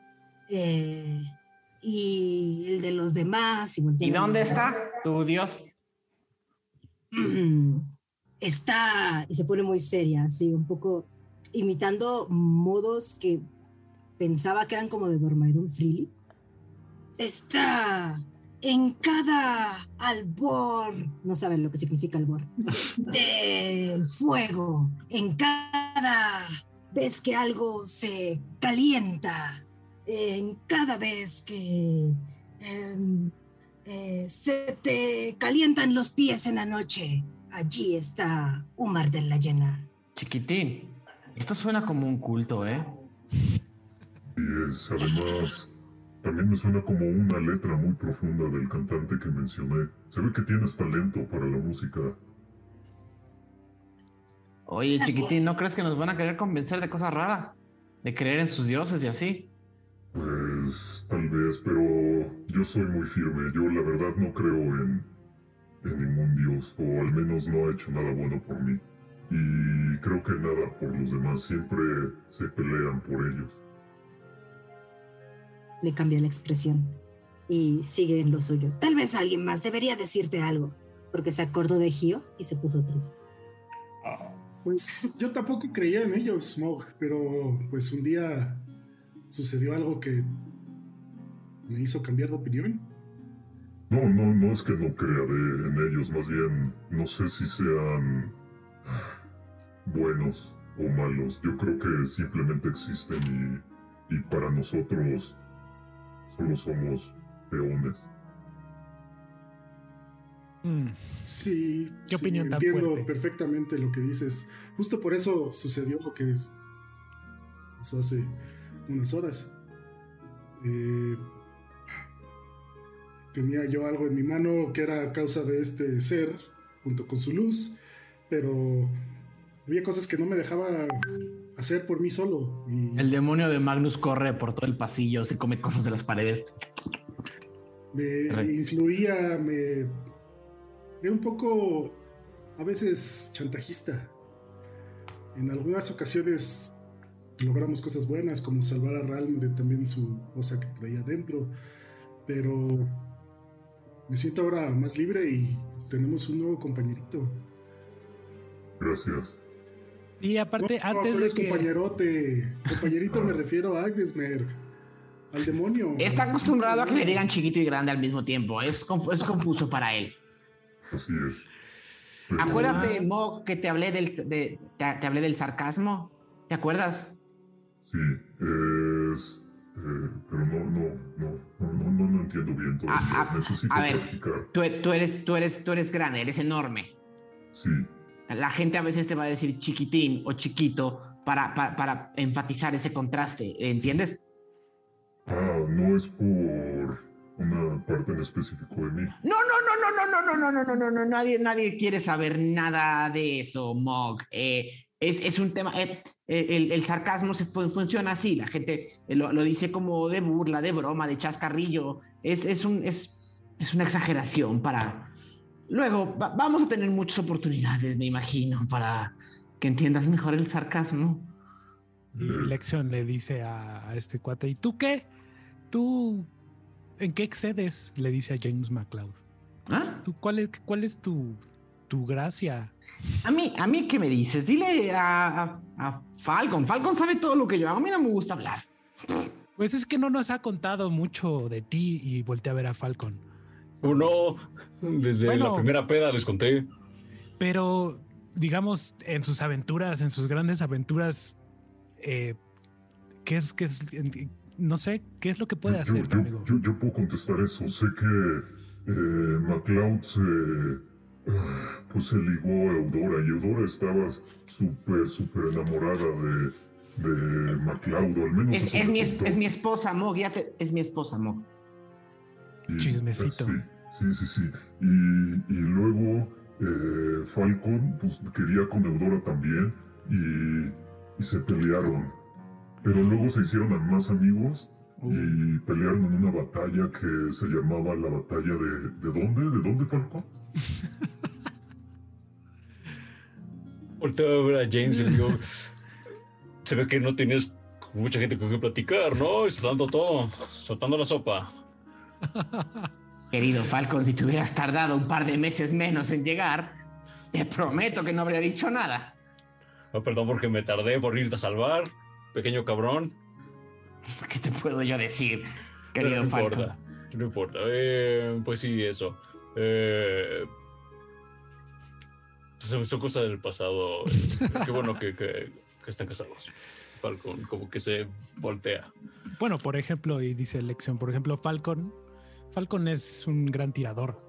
Eh, y el de los demás. Y, ¿Y dónde está tu dios? Está, y se pone muy seria, así, un poco imitando modos que pensaba que eran como de Dormaidon Freely. Está en cada albor, no saben lo que significa albor, del fuego, en cada vez que algo se calienta, en cada vez que em, eh, se te calientan los pies en la noche, allí está Umar de la Llena. Chiquitín, esto suena como un culto, ¿eh? Y es además también me suena como una letra muy profunda del cantante que mencioné. Se ve que tienes talento para la música. Oye, chiquitín, ¿no crees que nos van a querer convencer de cosas raras? De creer en sus dioses y así. Pues tal vez, pero yo soy muy firme. Yo la verdad no creo en, en ningún dios, o al menos no ha hecho nada bueno por mí. Y creo que nada por los demás. Siempre se pelean por ellos le cambia la expresión y sigue en lo suyo. Tal vez alguien más debería decirte algo, porque se acordó de Gio y se puso triste. Pues yo tampoco creía en ellos, Smog, pero pues un día sucedió algo que me hizo cambiar de opinión. No, no, no es que no crea de, en ellos, más bien no sé si sean buenos o malos. Yo creo que simplemente existen y, y para nosotros solo somos peones. Mm. Sí, ¿Qué opinión entiendo perfectamente lo que dices. Justo por eso sucedió lo que pasó hace unas horas. Eh, tenía yo algo en mi mano que era causa de este ser, junto con su luz, pero había cosas que no me dejaba hacer por mí solo. El demonio de Magnus corre por todo el pasillo, se come cosas de las paredes. Me, influía, me... Era un poco, a veces, chantajista. En algunas ocasiones logramos cosas buenas, como salvar a Ralm de también su cosa que traía adentro. Pero me siento ahora más libre y tenemos un nuevo compañerito. Gracias. Y aparte, antes de que... compañerote. Compañerito me refiero a Agnesmerg. Al demonio. Está acostumbrado a que le digan chiquito y grande al mismo tiempo. Es, es confuso para él. Así es. Acuérdate, Mo, que te hablé del, te, hablé del sarcasmo. ¿Te acuerdas? Sí, es... Eh, pero no, no, no, no, no, no, entiendo bien todo. Ah, ah, Necesito a ver, practicar. Tú, tú, eres, tú, eres, tú eres grande, eres enorme. Sí. La gente a veces te va a decir chiquitín o chiquito para, para, enfatizar ese contraste, ¿entiendes? Ah, no es por una parte en específico de mí. No, no, no, no, no, no, no, no, no, no, no, nadie, nadie quiere saber nada de eso, Mog. es, es, un tema, el, el, sarcasmo se funciona así, la gente lo, lo, dice como de burla, de broma, de chascarrillo, es, es, un, es, es una exageración para, Luego, vamos a tener muchas oportunidades, me imagino, para que entiendas mejor el sarcasmo. Y Lexion le dice a, este cuate, ¿y tú qué? ¿Tú en qué excedes? Le dice a James McCloud. ¿Ah? ¿Tú, cuál, es, ¿Cuál es tu, tu gracia? A mí, a mí, ¿qué me dices? Dile a, a, Falcon. Falcon sabe todo lo que yo hago. A mí no me gusta hablar. Pues es que no nos ha contado mucho de ti y volteé a ver a Falcon. Uno, desde Bueno. la primera peda les conté. Pero, digamos, en sus aventuras, en sus grandes aventuras, eh, ¿qué es, qué es, no sé, qué es lo que puede Yo- hacer yo, amigo? yo- yo puedo contestar eso. Sé que eh, MacLeod se, ah, pues se ligó a Eudora y Eudora estaba súper, súper enamorada de, de MacLeod, o al menos Es, es mi, es mi esposa, Mog. ya te- es mi esposa, Mog. Y, Chismecito. Sí, sí, sí. sí. Y, y luego eh, Falcon pues, quería con Eudora también y, y se pelearon. Pero luego se hicieron más amigos y pelearon en una batalla que se llamaba la batalla de... ¿De dónde? ¿De dónde, Falcon? Volteo a James y le digo, se ve que no tienes mucha gente con quien platicar, ¿no? Y soltando todo, soltando la sopa. Querido Falcon, si te hubieras tardado un par de meses menos en llegar, te prometo que no habría dicho nada. Perdón porque me tardé por irte a salvar, pequeño cabrón. ¿Qué te puedo yo decir, querido no Falcon? importa, no importa. Eh, pues sí, eso. Eh, son, son cosas del pasado. Qué bueno que, que- que están casados. Falcon, como que se voltea. Bueno, por ejemplo, y dice Lección, por ejemplo, Falcon. Falcon es un gran tirador.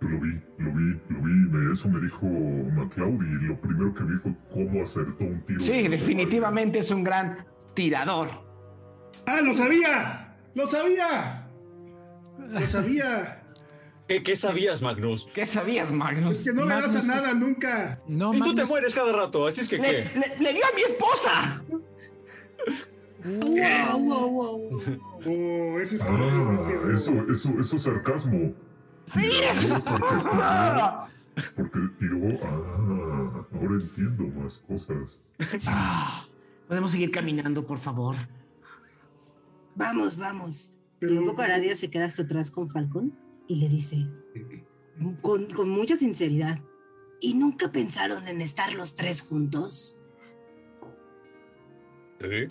Lo vi, lo vi, lo vi. eso me dijo MacLeod y lo primero que vi fue cómo acertó un tiro. Sí, definitivamente es un gran tirador. ¡Ah, lo sabía! ¡Lo sabía! ¡Lo sabía! ¿Qué, qué sabías, Magnus? ¿Qué sabías, Es Magnus? que no le das a nada nunca. No, Y tú te mueres cada rato, así es que Le, ¿qué? le- le dio a mi esposa. Wow, wow, wow, wow. Oh, ese es Ah, eso, eso, eso es sarcasmo. Sí, eso. Porque tiró, porque tiró, ah, ahora entiendo más cosas. Ah, ¿Podemos seguir caminando, por favor? Vamos, vamos. Y un Pero, poco Aradia se queda hasta atrás con Falcon y le dice, con, con mucha sinceridad, ¿y nunca pensaron en estar los tres juntos? ¿Sí?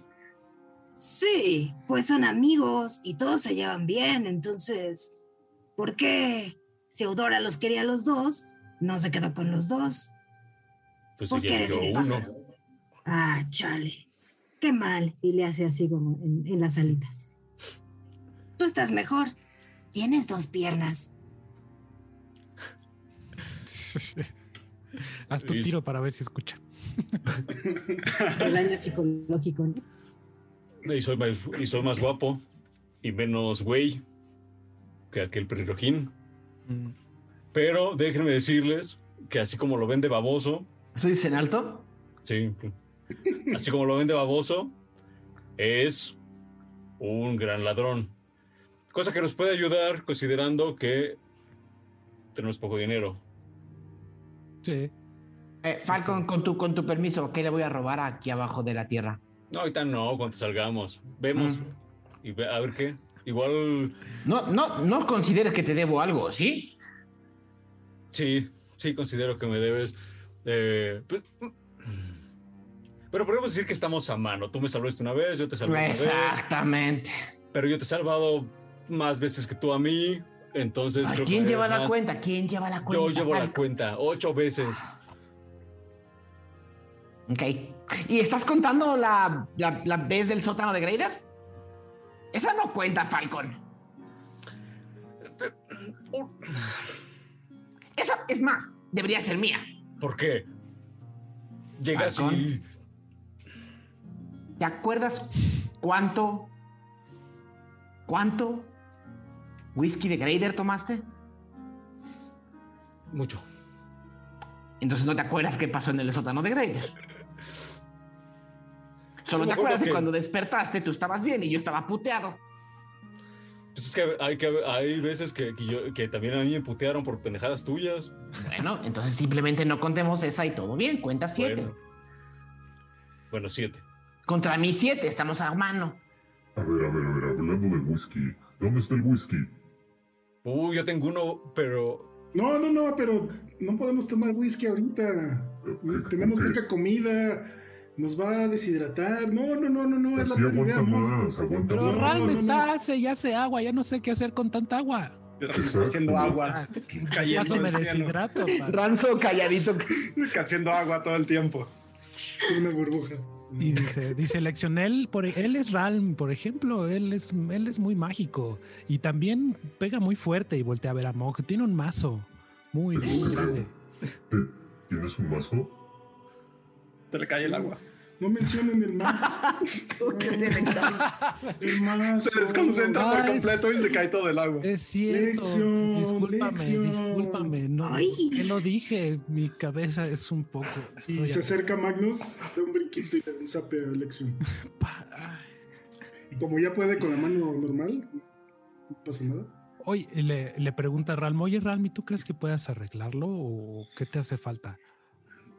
Sí, pues son amigos y todos se llevan bien, entonces, ¿por qué si Eudora los quería a los dos, no se quedó con los dos? Pues porque eres un uno. pájaro. Ah, chale. Qué mal. Y le hace así como en, en las alitas. Tú estás mejor. Tienes dos piernas. Haz tu tiro para ver si escucha. El daño psicológico, ¿no? Y soy más, y soy más guapo y menos güey que aquel pelirrojín. Mm. Pero déjenme decirles que así como lo ven de baboso, ¿Eso en alto? sí, así como lo ven de baboso, es un gran ladrón. Cosa que nos puede ayudar considerando que tenemos poco dinero. Sí. Eh, Falcon, sí. Con, tu, con tu permiso, ¿qué le voy a robar aquí abajo de la tierra? No, ahorita no, cuando salgamos. Vemos. Mm. Y ve- a ver qué. Igual, No, no, no consideres que te debo algo, ¿sí? sí, sí considero que me debes. eh, pe- pero podemos decir que estamos a mano. Tú me salvaste una vez, yo te salvé una vez. Exactamente. Pero yo te he salvado más veces que tú a mí. Entonces, creo que ¿Quién lleva la más. cuenta? ¿Quién lleva la cuenta? Yo llevo la cuenta ocho veces. Ok. ¿Y estás contando la, la, la vez del sótano de Grader? Esa no cuenta, Falcon. Esa, es más, debería ser mía. ¿Por qué? Llegas Falcón. y. ¿Te acuerdas cuánto, cuánto whisky de Grader tomaste? Mucho. Entonces no te acuerdas qué pasó en el sótano de Grader. Solo te acuerdas de que- cuando despertaste, tú estabas bien y yo estaba puteado. Pues es que hay, que, hay veces que, que yo- que también a mí me putearon por pendejadas tuyas. Bueno, entonces simplemente no contemos esa y todo bien, cuenta siete. Bueno. Bueno, siete. Contra mí siete, estamos a mano. A ver, a ver, a ver, hablando de whisky. ¿Dónde está el whisky? Uy, yo tengo uno, pero. No, no, no, pero no podemos tomar whisky ahorita. Ok, Tenemos ok. poca comida. Nos va a deshidratar. No, no, no, no, no. Es Así idea, aguanta más, aguanta Pero más. Ral no, no. está hace y hace agua, ya no sé qué hacer con tanta agua. Está haciendo agua, Paso cayendo me deshidrato. Ranzo calladito. haciendo agua todo el tiempo. Una burbuja. Y dice, dice Leccionel, por, él es Ralm, por ejemplo, él es, él es muy mágico y también pega muy fuerte y voltea a ver a Mog. Tiene un mazo muy, muy grande. ¿Te- ¿Tienes un mazo? Se le cae el agua. No mencionen el más. El más. Se desconcentra por Ah, completo y se cae todo el agua. Es cierto. Lección, discúlpame, lección. discúlpame. No, Ay. que lo dije, mi cabeza es un poco. Y se acerca Magnus, da un brinquito y le da un zape a ay. Y como ya puede con la mano normal, no pasa nada. Oye, le, le pregunta a Ralm, oye Ralm, ¿y tú crees que puedas arreglarlo o qué te hace falta?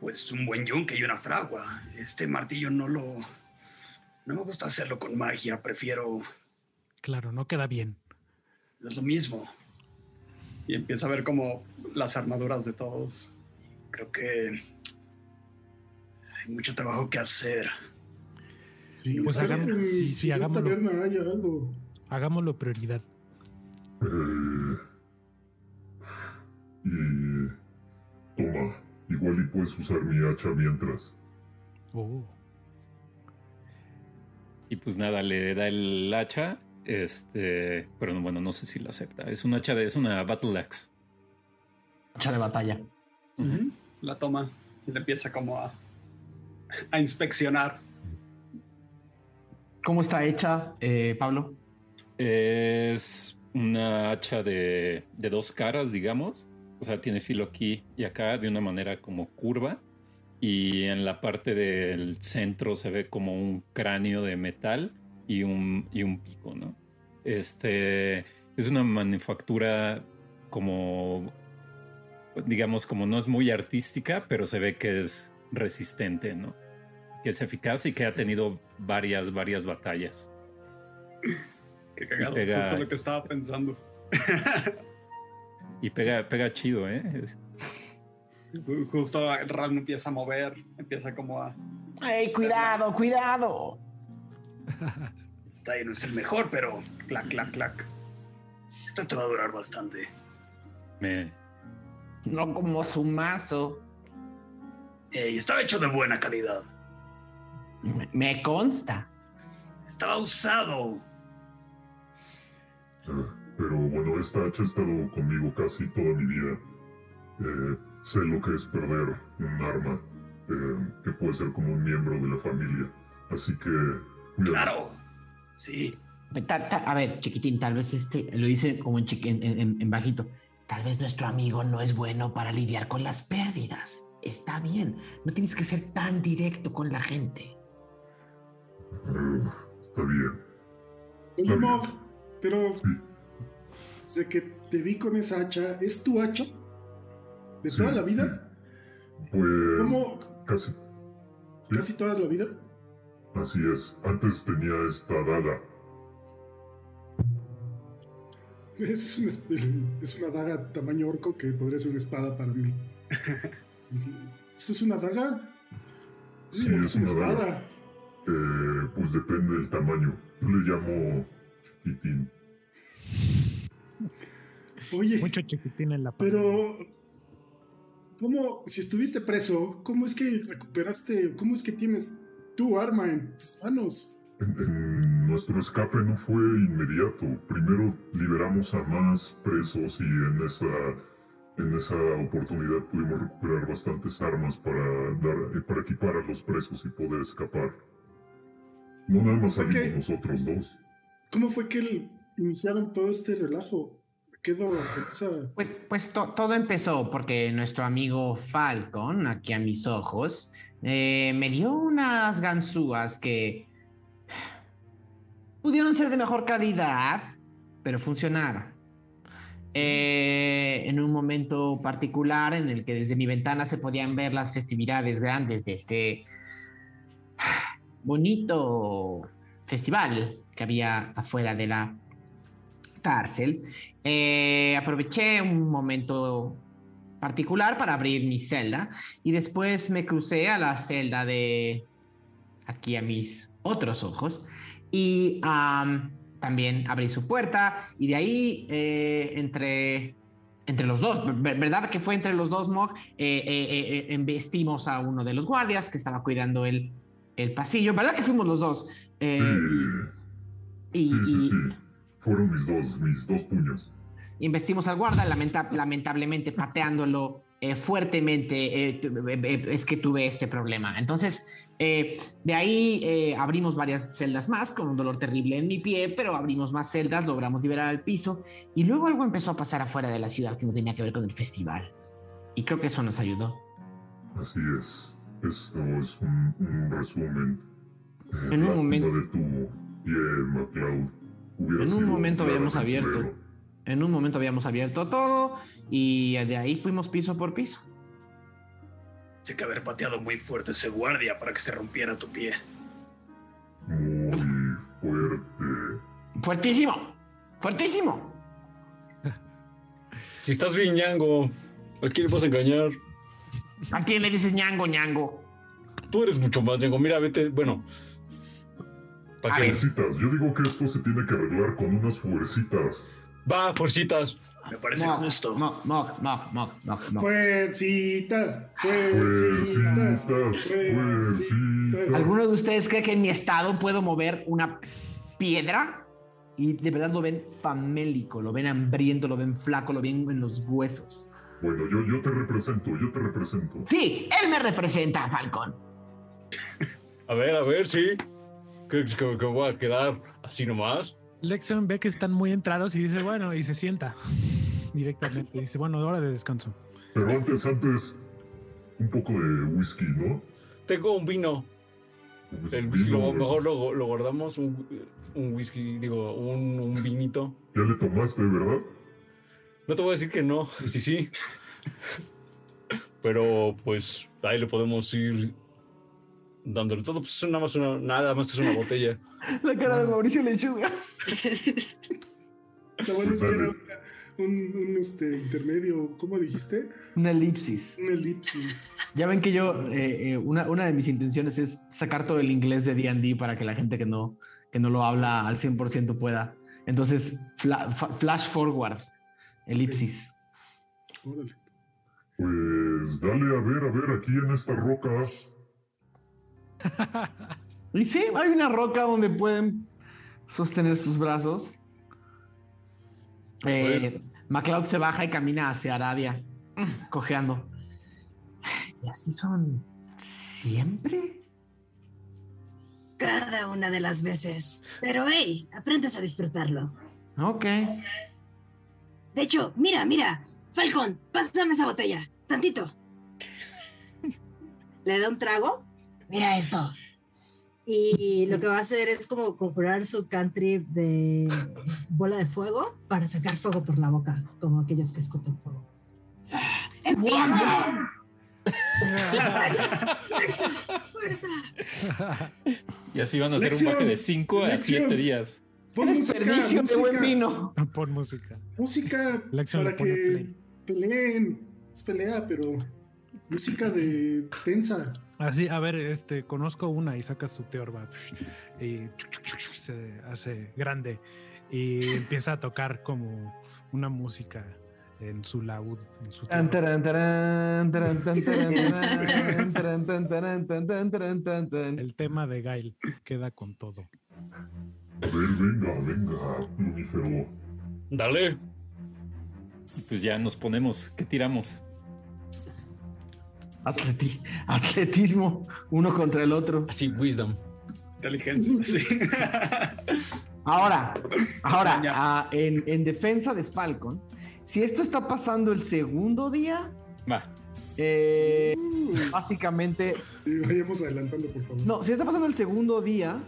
Pues un buen yunque y una fragua. Este martillo no lo. No me gusta hacerlo con magia, prefiero. Claro, no queda bien. Es lo mismo. Y empieza a ver como las armaduras de todos. Creo que. Hay mucho trabajo que hacer. Sí, Pues bien, sí, sí, hagámoslo. algo. Hagámoslo prioridad. Eh, y... Toma, igual y puedes usar mi hacha mientras. Oh. Y pues nada, le da el hacha. Este, pero no, bueno, no sé si la acepta. Es un hacha de, es una battle axe. Hacha de batalla. La toma y le empieza como a, a inspeccionar. ¿Cómo está hecha, eh, Pablo? Es una hacha de, de dos caras, digamos. O sea, tiene filo aquí y acá de una manera como curva. Y en la parte del centro se ve como un cráneo de metal y un, y un pico, ¿no? Este es una manufactura como, digamos, como no es muy artística, pero se ve que es resistente, ¿no? Que es eficaz y que ha tenido varias, varias batallas. Qué cagado. pega- Justo lo que estaba pensando. Y pega, pega chido, ¿eh? Justo Ram empieza a mover, empieza como a. ¡Ey, cuidado, cuidado! No es el mejor, pero. Clac, clac, clac. Esto te va a durar bastante. me, No como su mazo. Ey, estaba hecho de buena calidad. Me, me consta. Estaba usado. Pero bueno, esta hacha ha estado conmigo casi toda mi vida. Eh, sé lo que es perder un arma, eh, que puede ser como un miembro de la familia. Así que... cuidado. Claro. Sí. Ta- ta- a ver, chiquitín, tal vez este, lo dice como en, chiqui- en- en- en bajito. Tal vez nuestro amigo no es bueno para lidiar con las pérdidas. Está bien, no tienes que ser tan directo con la gente. Eh, está bien. Está bien. pero Sí. Desde que te vi con esa hacha, ¿es tu hacha? ¿De Sí, toda la vida? Pues... ¿Cómo? Casi. Sí, ¿Casi toda la vida? así es. Antes tenía esta daga. Es, una, es una daga tamaño orco que podría ser una espada para mí. ¿Eso es una daga? Sí, es es una una daga. espada. Eh, pues depende del tamaño. Yo le llamo chiquitín. Oye, Mucho chiquitín en la pared. pero... ¿Cómo, si estuviste preso, cómo es que recuperaste, cómo es que tienes tu arma en tus manos? En, en nuestro escape no fue inmediato. Primero liberamos a más presos y en esa, en esa oportunidad pudimos recuperar bastantes armas para, dar, eh, para equipar a los presos y poder escapar. No nada más salimos nosotros dos. ¿Cómo fue que el- iniciaron todo este relajo? Quedó. Pues, pues to- todo empezó porque nuestro amigo Falcon, aquí a mis ojos, eh, me dio unas ganzúas que pudieron ser de mejor calidad, pero funcionaron. Eh, en un momento particular en el que desde mi ventana se podían ver las festividades grandes de este bonito festival que había afuera de la cárcel, eh, aproveché un momento particular para abrir mi celda y después me crucé a la celda de aquí a mis otros ojos y am, también abrí su puerta y de ahí eh, entre, entre los dos, ver- ¿verdad que fue entre los dos, Mog? Eh, eh, eh, eh, embestimos a uno de los guardias que estaba cuidando el, el pasillo, ¿verdad que fuimos los dos? Eh, Sí, y, sí, sí, sí. Fueron mis dos, mis dos puños. Investimos al guarda, lamenta- lamentablemente pateándolo eh, fuertemente, eh, tu- eh, eh, es que tuve este problema. Entonces, eh, de ahí eh, abrimos varias celdas más con un dolor terrible en mi pie, pero abrimos más celdas, logramos liberar al piso y luego algo empezó a pasar afuera de la ciudad que no tenía que ver con el festival. Y creo que eso nos ayudó. Así es. Esto es un, un resumen. Eh, En un momento- de tu pie, MacLeod. Hubiera En un sido momento habíamos abierto. En un momento habíamos abierto todo y de ahí fuimos piso por piso. Sé que haber pateado muy fuerte ese guardia para que se rompiera tu pie. Muy fuerte. Fuertísimo, fuertísimo. Si estás bien, ñango, ¿a quién le vas a engañar? ¿A quién le dices ñango, ñango? Tú eres mucho más, ñango. Mira, vete, bueno. Fuercitas. Yo digo que esto se tiene que arreglar con unas fuercitas. Va, fuercitas. Me parece Mog, justo. Mog, mog, mog, mog, mog, mog. Fuercitas, Fuercitas, fuercitas, fuercitas. ¿Alguno de ustedes cree que en mi estado puedo mover una piedra? Y de verdad lo ven famélico, lo ven hambriento, lo ven flaco, lo ven en los huesos. Bueno, yo, yo te represento, yo te represento. Sí, él me representa, Falcón. A ver, a ver, sí. ¿Crees que, que voy a quedar así nomás? Lexion ve que están muy entrados y dice, bueno, y se sienta directamente. Dice, bueno, hora de descanso. Pero antes, antes, un poco de whisky, ¿no? Tengo un vino. Pues, El whisky lo, mejor lo, lo guardamos. Un, un whisky, digo, un, un vinito. Ya le tomaste, ¿verdad? No te voy a decir que no, sí, sí. Pero pues ahí le podemos ir dándole todo. Pues nada más, una, nada más es una botella. La cara de Mauricio Lechuga. Lo bueno es que era una- un, un, este, intermedio, ¿cómo dijiste? Una elipsis. Un elipsis. Ya ven que yo, eh, eh, una, una de mis intenciones es sacar todo el inglés de D&D para que la gente que no, que no lo habla al 100% pueda. Entonces, fla- fa- flash forward, elipsis. Órale. Pues dale a ver, a ver, aquí en esta roca. Y sí, hay una roca donde pueden sostener sus brazos. Eh, MacLeod se baja y camina hacia Aradia, mm, cojeando. ¿Y así son siempre? Cada una de las veces. Pero hey, aprendes a disfrutarlo. Ok. De hecho, mira, mira. Falcón, pásame esa botella. Tantito. Le da un trago. Mira esto. Y lo que va a hacer es como conjurar su cantrip de bola de fuego para sacar fuego por la boca, como aquellos que escupen fuego. ¡Empieza! ¡Fuerza! ¡Fuerza! ¡Fuerza! Y así van a hacer un Lección, baje de 5 a lección. 7 días. Pon música, Desperdicio de buen música, vino. Pon música. música Lección para le pone que play. peleen. Es pelea, pero música de tensa. Así, a ver, este, conozco una y saca su teorba y se hace grande y empieza a tocar como una música en su laúd, en su. El tema de Gail queda con todo. A ver, venga, venga, Lunífero. Dale. Pues ya nos ponemos. ¿Qué tiramos? Atleti- atletismo, uno contra el otro. Así, wisdom. Inteligencia, sí. Ahora, ahora, ah, en, en defensa de Falcon, si esto está pasando el segundo día, Va. eh, básicamente, Y vayamos adelantando, por favor. no, si está pasando el segundo día,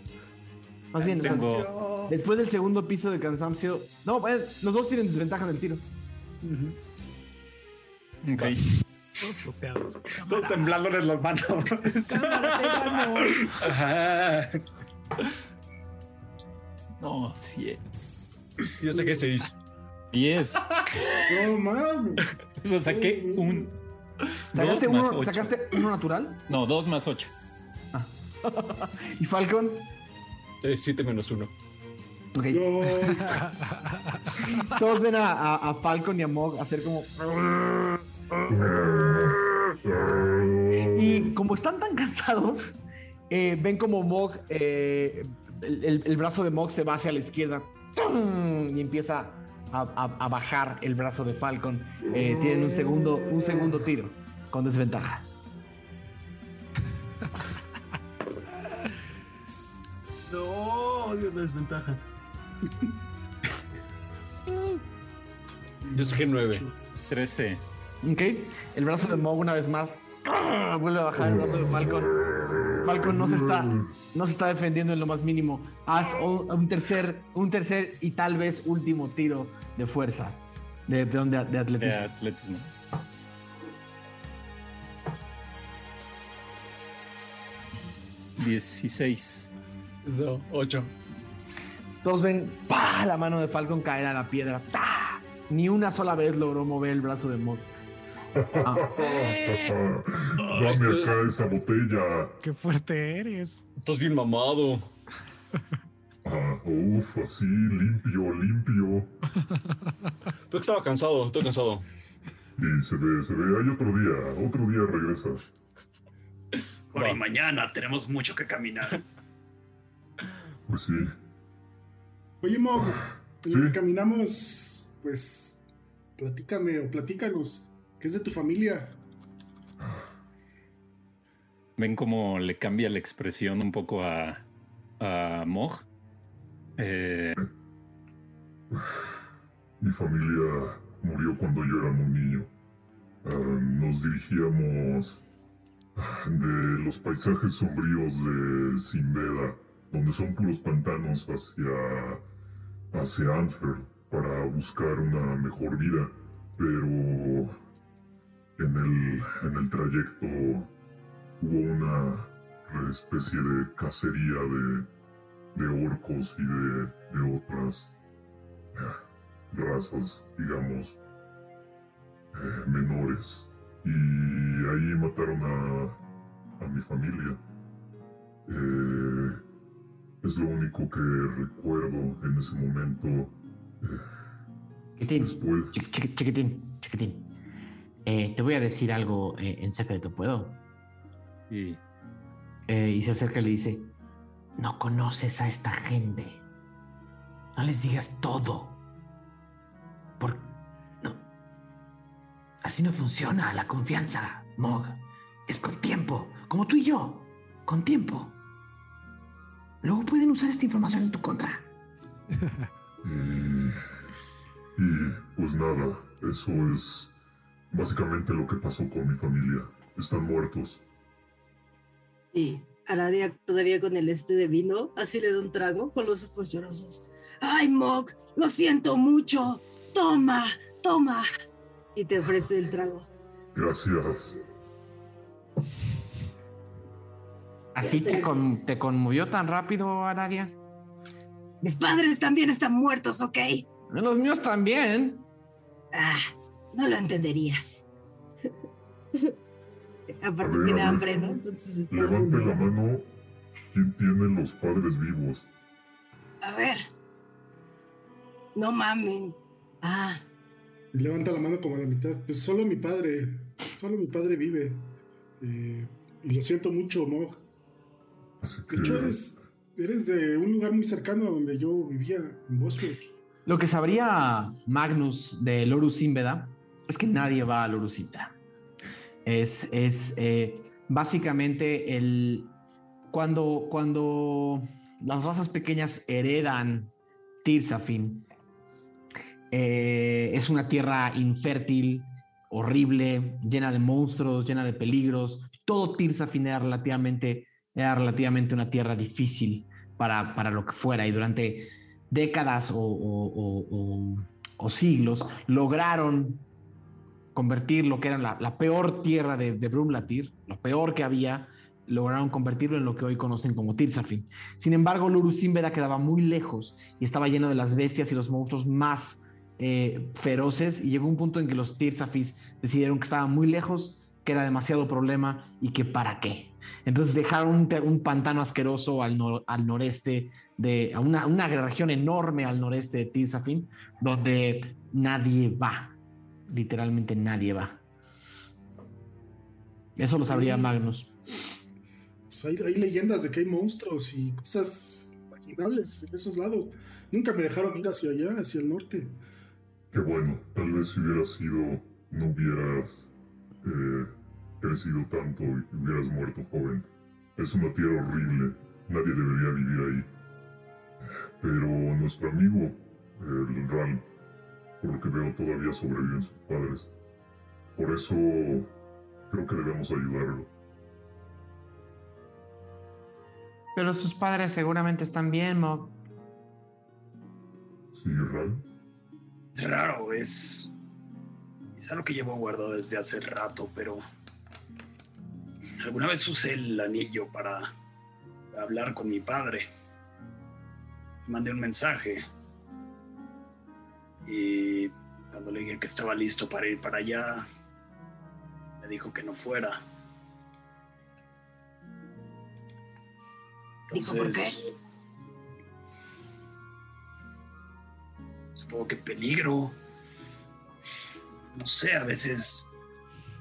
más bien, Tengo- después del segundo piso de cansancio, no, los dos tienen desventaja en el tiro. Ok. Todos puteados. Todos temblándoles las manos. Ajá. No, 7. Yo saqué seis. 10. No mames. O sea, saqué un. ¿Sacaste 2 más uno, 8. ¿Sacaste uno natural? No, 2 más 8. ¿Y Falcon? Es 7 menos 1. No, Todos ven a, a- a Falcon y a Mog hacer como. Y como están tan cansados, eh, ven como Mog, eh, el, el- el brazo de Mog se va hacia la izquierda y empieza a, a- a bajar el brazo de Falcon. Eh, tienen un segundo, un segundo tiro con desventaja. No, odio la desventaja. Yo saqué 9. 13. Ok, el brazo de Mog una vez más ¡ah! vuelve a bajar el brazo de Falcon. Falcon no se está, no se está defendiendo en lo más mínimo. Haz un, tercer, un tercer y tal vez último tiro de fuerza, de, de, de- de De atletismo. atletismo. Dieciséis. No, 8. Todos ven ¡pah! la mano de Falcon caer a la piedra. ¡Tah! Ni una sola vez logró mover el brazo de. Ah, Dame este- acá esa botella. Qué fuerte eres. Estás bien mamado. Ah, uf, así, limpio, limpio. Pero que estaba cansado, estoy cansado. Y se ve, se ve. Hay otro día, otro día regresas. Cory, Va. mañana tenemos mucho que caminar. Pues sí. Oye, Mog, en lo Sí. que caminamos, pues, platícame o platícanos. ¿Qué es de tu familia? Ven cómo le cambia la expresión un poco a, a Mog. Eh, Mi familia murió cuando yo era un niño. Ah, nos dirigíamos de los paisajes sombríos de Simbeda, donde son puros pantanos, hacia, hacia Anfer para buscar una mejor vida. Pero en el, en el trayecto hubo una especie de cacería de, de orcos y de, de otras razas, digamos, eh, menores. Y ahí mataron a, a mi familia. Eh, es lo único que recuerdo en ese momento. Chiquitín, Después, chiquitín, chiquitín. Eh, te voy a decir algo eh, en secreto, ¿puedo? y Eh, y se acerca y le dice, no conoces a esta gente. No les digas todo. Por... No. Así no funciona la confianza, Mog. Es con tiempo, como tú y yo. Con tiempo. Luego pueden usar esta información en tu contra. y, y pues nada, eso es básicamente lo que pasó con mi familia. Están muertos. Y Aradia todavía con el este de vino, así le da un trago con los ojos llorosos. ¡Ay, Mog! ¡Lo siento mucho! ¡Toma! ¡Toma! Y te ofrece el trago. Gracias. ¿Así te, con- te conmovió tan rápido, Aradia? Mis padres también están muertos, ¿ok? Los míos también. Ah, no lo entenderías. Aparte ver, tiene hambre, ¿no? Entonces está Levante la mano quien tiene los padres vivos. A ver. No mamen. Ah, Y levanta la mano como a la mitad. Pues solo mi padre, solo mi padre vive. Eh, y lo siento mucho, Mog. Así De hecho, eres, eres de un lugar muy cercano a donde yo vivía, en Bosford. Lo que sabría Magnus de Lorus Inveda es que nadie va a Lorus Inveda. Es, es eh, básicamente el. Cuando, cuando las razas pequeñas heredan Tirsafin, eh, es una tierra infértil, horrible, llena de monstruos, llena de peligros. Todo Tirsafin era relativamente, era relativamente una tierra difícil para, para lo que fuera y durante décadas o, o- siglos lograron convertir lo que era la, peor tierra de, de Brumlatir, lo peor que había, lograron convertirlo en lo que hoy conocen como Tirsafin. Sin embargo, Lurusimbeda quedaba muy lejos y estaba lleno de las bestias y los monstruos más eh, feroces y llegó un punto en que los Tirsafis decidieron que estaba muy lejos, que era demasiado problema y que para qué. Entonces dejaron un, pantano asqueroso al, nor- al noreste de a una, una región enorme al noreste de Tirsafin, donde nadie va. Literalmente nadie va. Eso lo sabría. Magnus. Pues hay, hay leyendas de que hay monstruos y cosas imaginables en esos lados. Nunca me dejaron ir hacia allá, hacia el norte. Qué bueno, tal vez si hubieras sido, no hubieras eh, crecido tanto y hubieras muerto joven. Es una tierra horrible, nadie debería vivir ahí. Pero nuestro amigo, el Ral, por lo que veo todavía sobreviven sus padres. Por eso creo que debemos ayudarlo. Pero tus padres seguramente están bien, Mog. Sí, Ral. Es raro, es. Es algo que llevo guardado desde hace rato, pero. Alguna vez usé el anillo para hablar con mi padre. Mandé un mensaje. Y cuando le dije que estaba listo para ir para allá, me dijo que no fuera. ¿Dijo por qué? Supongo que peligro. No sé, a veces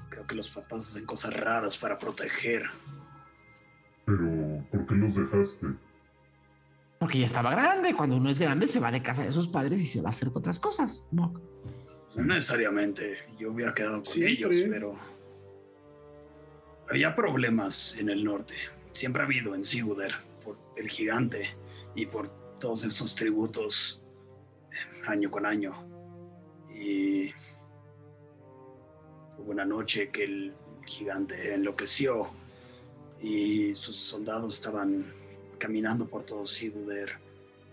creo que los papás hacen cosas raras para proteger. Pero, ¿por qué los dejaste? Porque ya estaba grande. Cuando uno es grande, se va de casa de sus padres y se va a hacer otras cosas. Mog. No necesariamente yo hubiera quedado con ellos, pero había problemas en el norte. Siempre ha habido en Siguder por el gigante y por todos estos tributos eh, año con año. Y una noche que el gigante enloqueció y sus soldados estaban caminando por todo Siguder,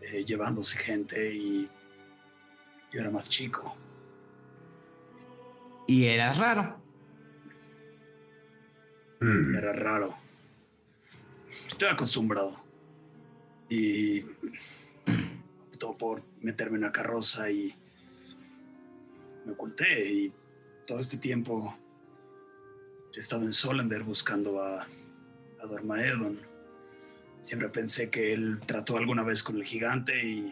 eh, llevándose gente y yo era más chico. Y eras raro. Hey, Era raro. Estoy acostumbrado. Y optó por meterme en una carroza y me oculté. Y todo este tiempo he estado en Solender buscando a, a Dormaedon. Siempre pensé que él trató alguna vez con el gigante y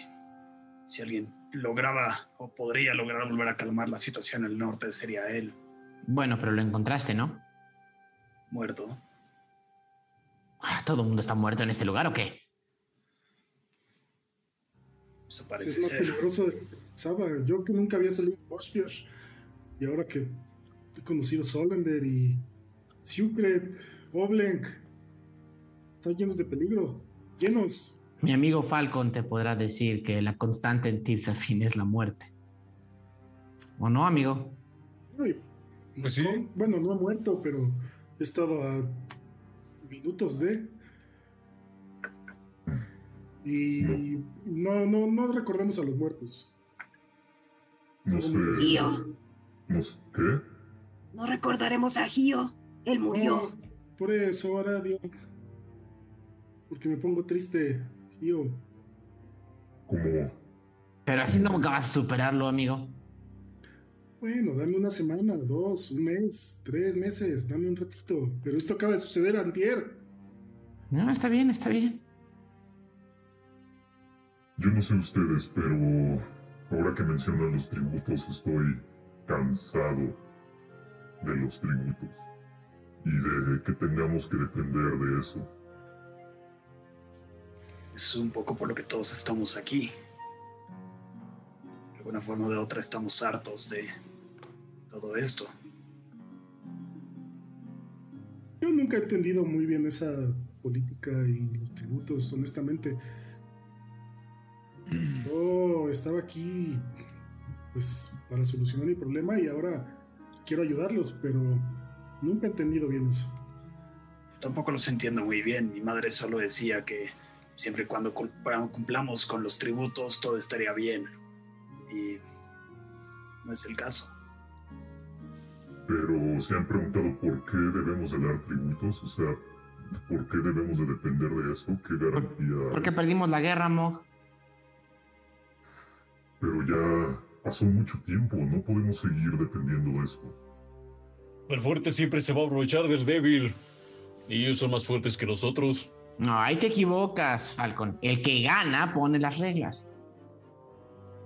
si alguien lograba o podría lograr volver a calmar la situación en el norte sería él, Bueno, pero lo encontraste, ¿no? muerto. Ah, ¿Todo el mundo está muerto en este lugar o qué? Eso parece es más ser. peligroso de lo que pensaba. Yo que nunca había salido de Boschbios. Y ahora que he conocido Solender y Secret, Oblenk. Están llenos de peligro. Llenos. Mi amigo Falcon te podrá decir que la constante en Tirsafin es la muerte. ¿O no, amigo? Ay, Pues sí. con- Bueno, no he muerto, pero he estado a minutos de. Y no, no, no recordemos a los muertos. no sé. Tío, No sé. ¿Qué? no recordaremos a Gio. Él murió. Oh, por eso ahora Dios. Porque me pongo triste, tío. Como Pero así no vas a superarlo, amigo. Bueno, dame una semana, dos, un mes, tres meses, dame un ratito. Pero esto acaba de suceder antier. No, está bien, está bien. Yo no sé ustedes, pero ahora que mencionan los tributos estoy cansado de los tributos y de que tengamos que depender de eso. Es un poco por lo que todos estamos aquí. De alguna forma o de otra estamos hartos de todo esto. Yo nunca he entendido muy bien esa política y los tributos, honestamente. Yo estaba aquí, pues, para solucionar mi problema y ahora quiero ayudarlos, pero nunca he entendido bien eso. Tampoco los entiendo muy bien. Mi madre solo decía que siempre y cuando cumpla- cumplamos con los tributos todo estaría bien. Y no es el caso. Pero se han preguntado por qué debemos de dar tributos, o sea, por qué debemos de depender de eso, qué garantía. ¿Por qué perdimos la guerra, Mog? Pero ya pasó mucho tiempo, no podemos seguir dependiendo de eso. El fuerte siempre se va a aprovechar del débil. Y ellos son más fuertes que nosotros. No, ahí te equivocas, Falcon. El que gana pone las reglas.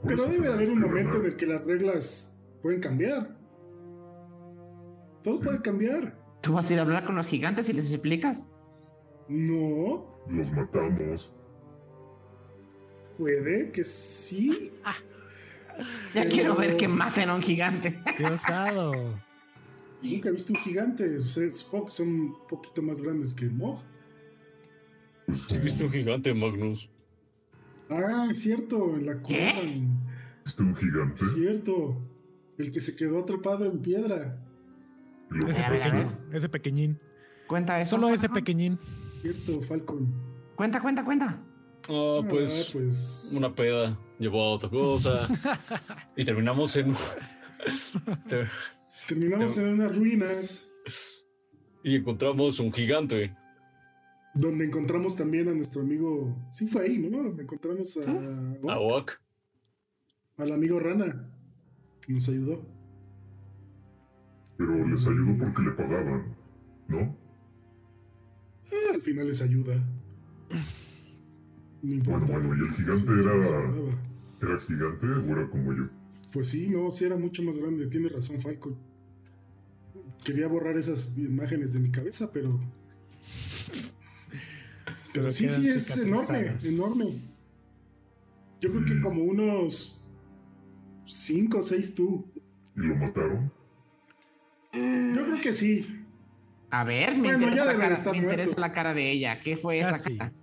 Pero debe haber un momento en el que las reglas pueden cambiar. Todo Sí. puede cambiar. ¿Tú vas a ir a hablar con los gigantes y les explicas? No, Los matamos. puede que sí. Ya Pero- quiero ver que maten a un gigante. ¡Qué osado! Nunca he visto un gigante. O sea, supongo que son un poquito más grandes que Mog. ¿Sí viste un gigante, Magnus? Ah, es cierto, en la ¿Qué? cueva. ¿Viste un gigante? Es cierto. El que se quedó atrapado en piedra. Ese pequeñín. Ese pequeñín. Cuenta eso. Solo ese pequeñín. Cierto, Falcon. Cuenta, cuenta, cuenta. Ah, Ah, pues pues. una peda llevó a otra cosa. y terminamos en. Ter- Terminamos en unas ruinas y encontramos un gigante. donde encontramos también a nuestro amigo. Sí, fue ahí, ¿no? Donde encontramos a. A Oak. al amigo Rana, que nos ayudó. Pero les ayudó porque le pagaban, ¿no? Ah, al final les ayuda. No importa. Bueno, bueno, ¿y el gigante era-. ¿Era gigante o era como yo? Pues sí, no, sí era mucho más grande. Tiene razón, Falcon. Quería borrar esas imágenes de mi cabeza, pero. Pero Pero sí, sí, es enorme, enorme. Yo creo que como unos 5 o 6 tú. ¿Y lo mataron? Yo creo que sí. A ver, me Bueno, ya interesa, la cara, me interesa la cara de ella. ¿Qué fue esa Casi. cara?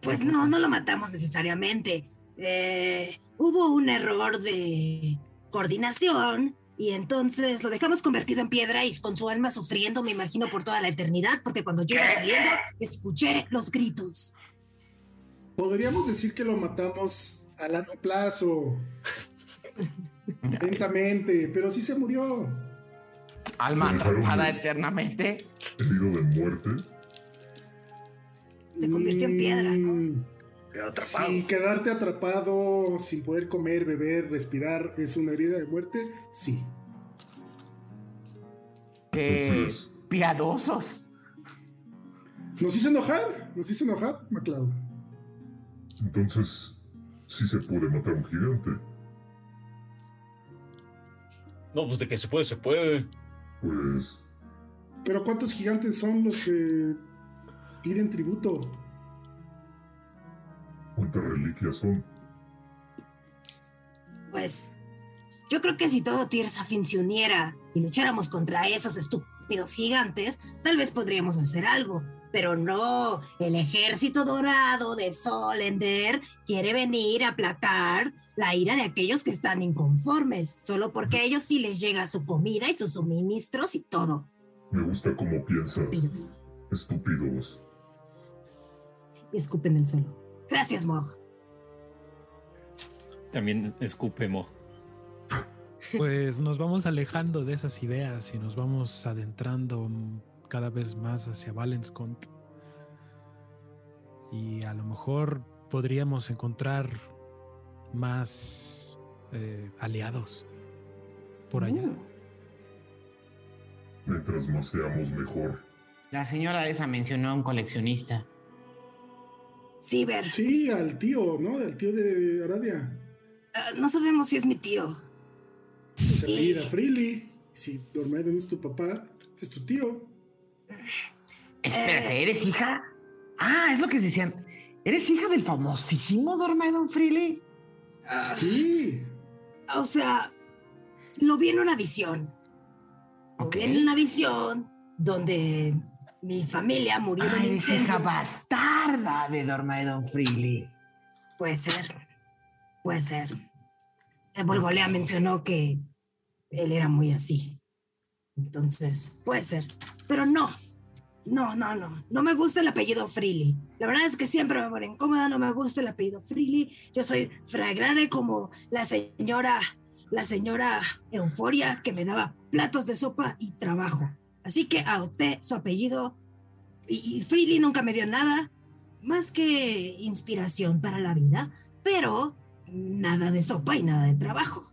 Pues no, no lo matamos necesariamente. Eh, hubo un error de coordinación y entonces lo dejamos convertido en piedra y con su alma sufriendo, me imagino, por toda la eternidad, porque cuando yo iba saliendo escuché los gritos. Podríamos decir que lo matamos a largo plazo. Lentamente, pero sí se murió. Alma atrapada eternamente. ¿Herido de muerte? Se convirtió en piedra, ¿no? Quedó atrapado. Si quedarte atrapado sin poder comer, beber, respirar es una herida de muerte, sí. Qué Entonces- piadosos. Nos hizo enojar, nos hizo enojar, MacLeod. Entonces, sí se puede matar a un gigante. No, pues de que se puede, se puede. Pues, Pero ¿cuántos gigantes son los que piden tributo? ¿Cuántas reliquias son? Pues yo creo que si todo Tirsa funcionara y lucháramos contra esos estúpidos gigantes, tal vez podríamos hacer algo. Pero no, el ejército dorado de Solender quiere venir a aplacar la ira de aquellos que están inconformes, solo porque a ellos sí les llega su comida y sus suministros y todo. Me gusta cómo piensas. Estúpidos. Estúpidos. Y escupen el suelo. Gracias, Mog. También escupe Mo. Pues nos vamos alejando de esas ideas y nos vamos adentrando mm, cada vez más hacia Valenscont. Y a lo mejor podríamos encontrar más eh, aliados por allá. Uh, Mientras más seamos, mejor. la señora esa mencionó a un coleccionista. Ciber, Sí, al tío, ¿no? Al tío de Aradia. ah, no sabemos si es mi tío. Se apellida Freely. Si Dormeden es tu papá, es tu tío. Espérate, ¿eres hija? Ah, es lo que decían. ¿Eres hija del famosísimo Dormaidon Freely? Ah, Sí. O sea, lo vi en una visión. Lo vi en una visión donde mi familia murió en un eres hija incendio. bastarda de Dormaidon Freely. Puede ser. Puede ser. El Volgolea mencionó que él era muy así. Entonces, puede ser. Pero no. No, no, no. No me gusta el apellido Freely. La verdad es que siempre me pone incómoda. No me gusta el apellido Freely. Yo soy fragrare como la señora, la señora Euforia que me daba platos de sopa y trabajo. Así que adopté su apellido. Y, y Freely nunca me dio nada más que inspiración para la vida, pero nada de sopa y nada de trabajo.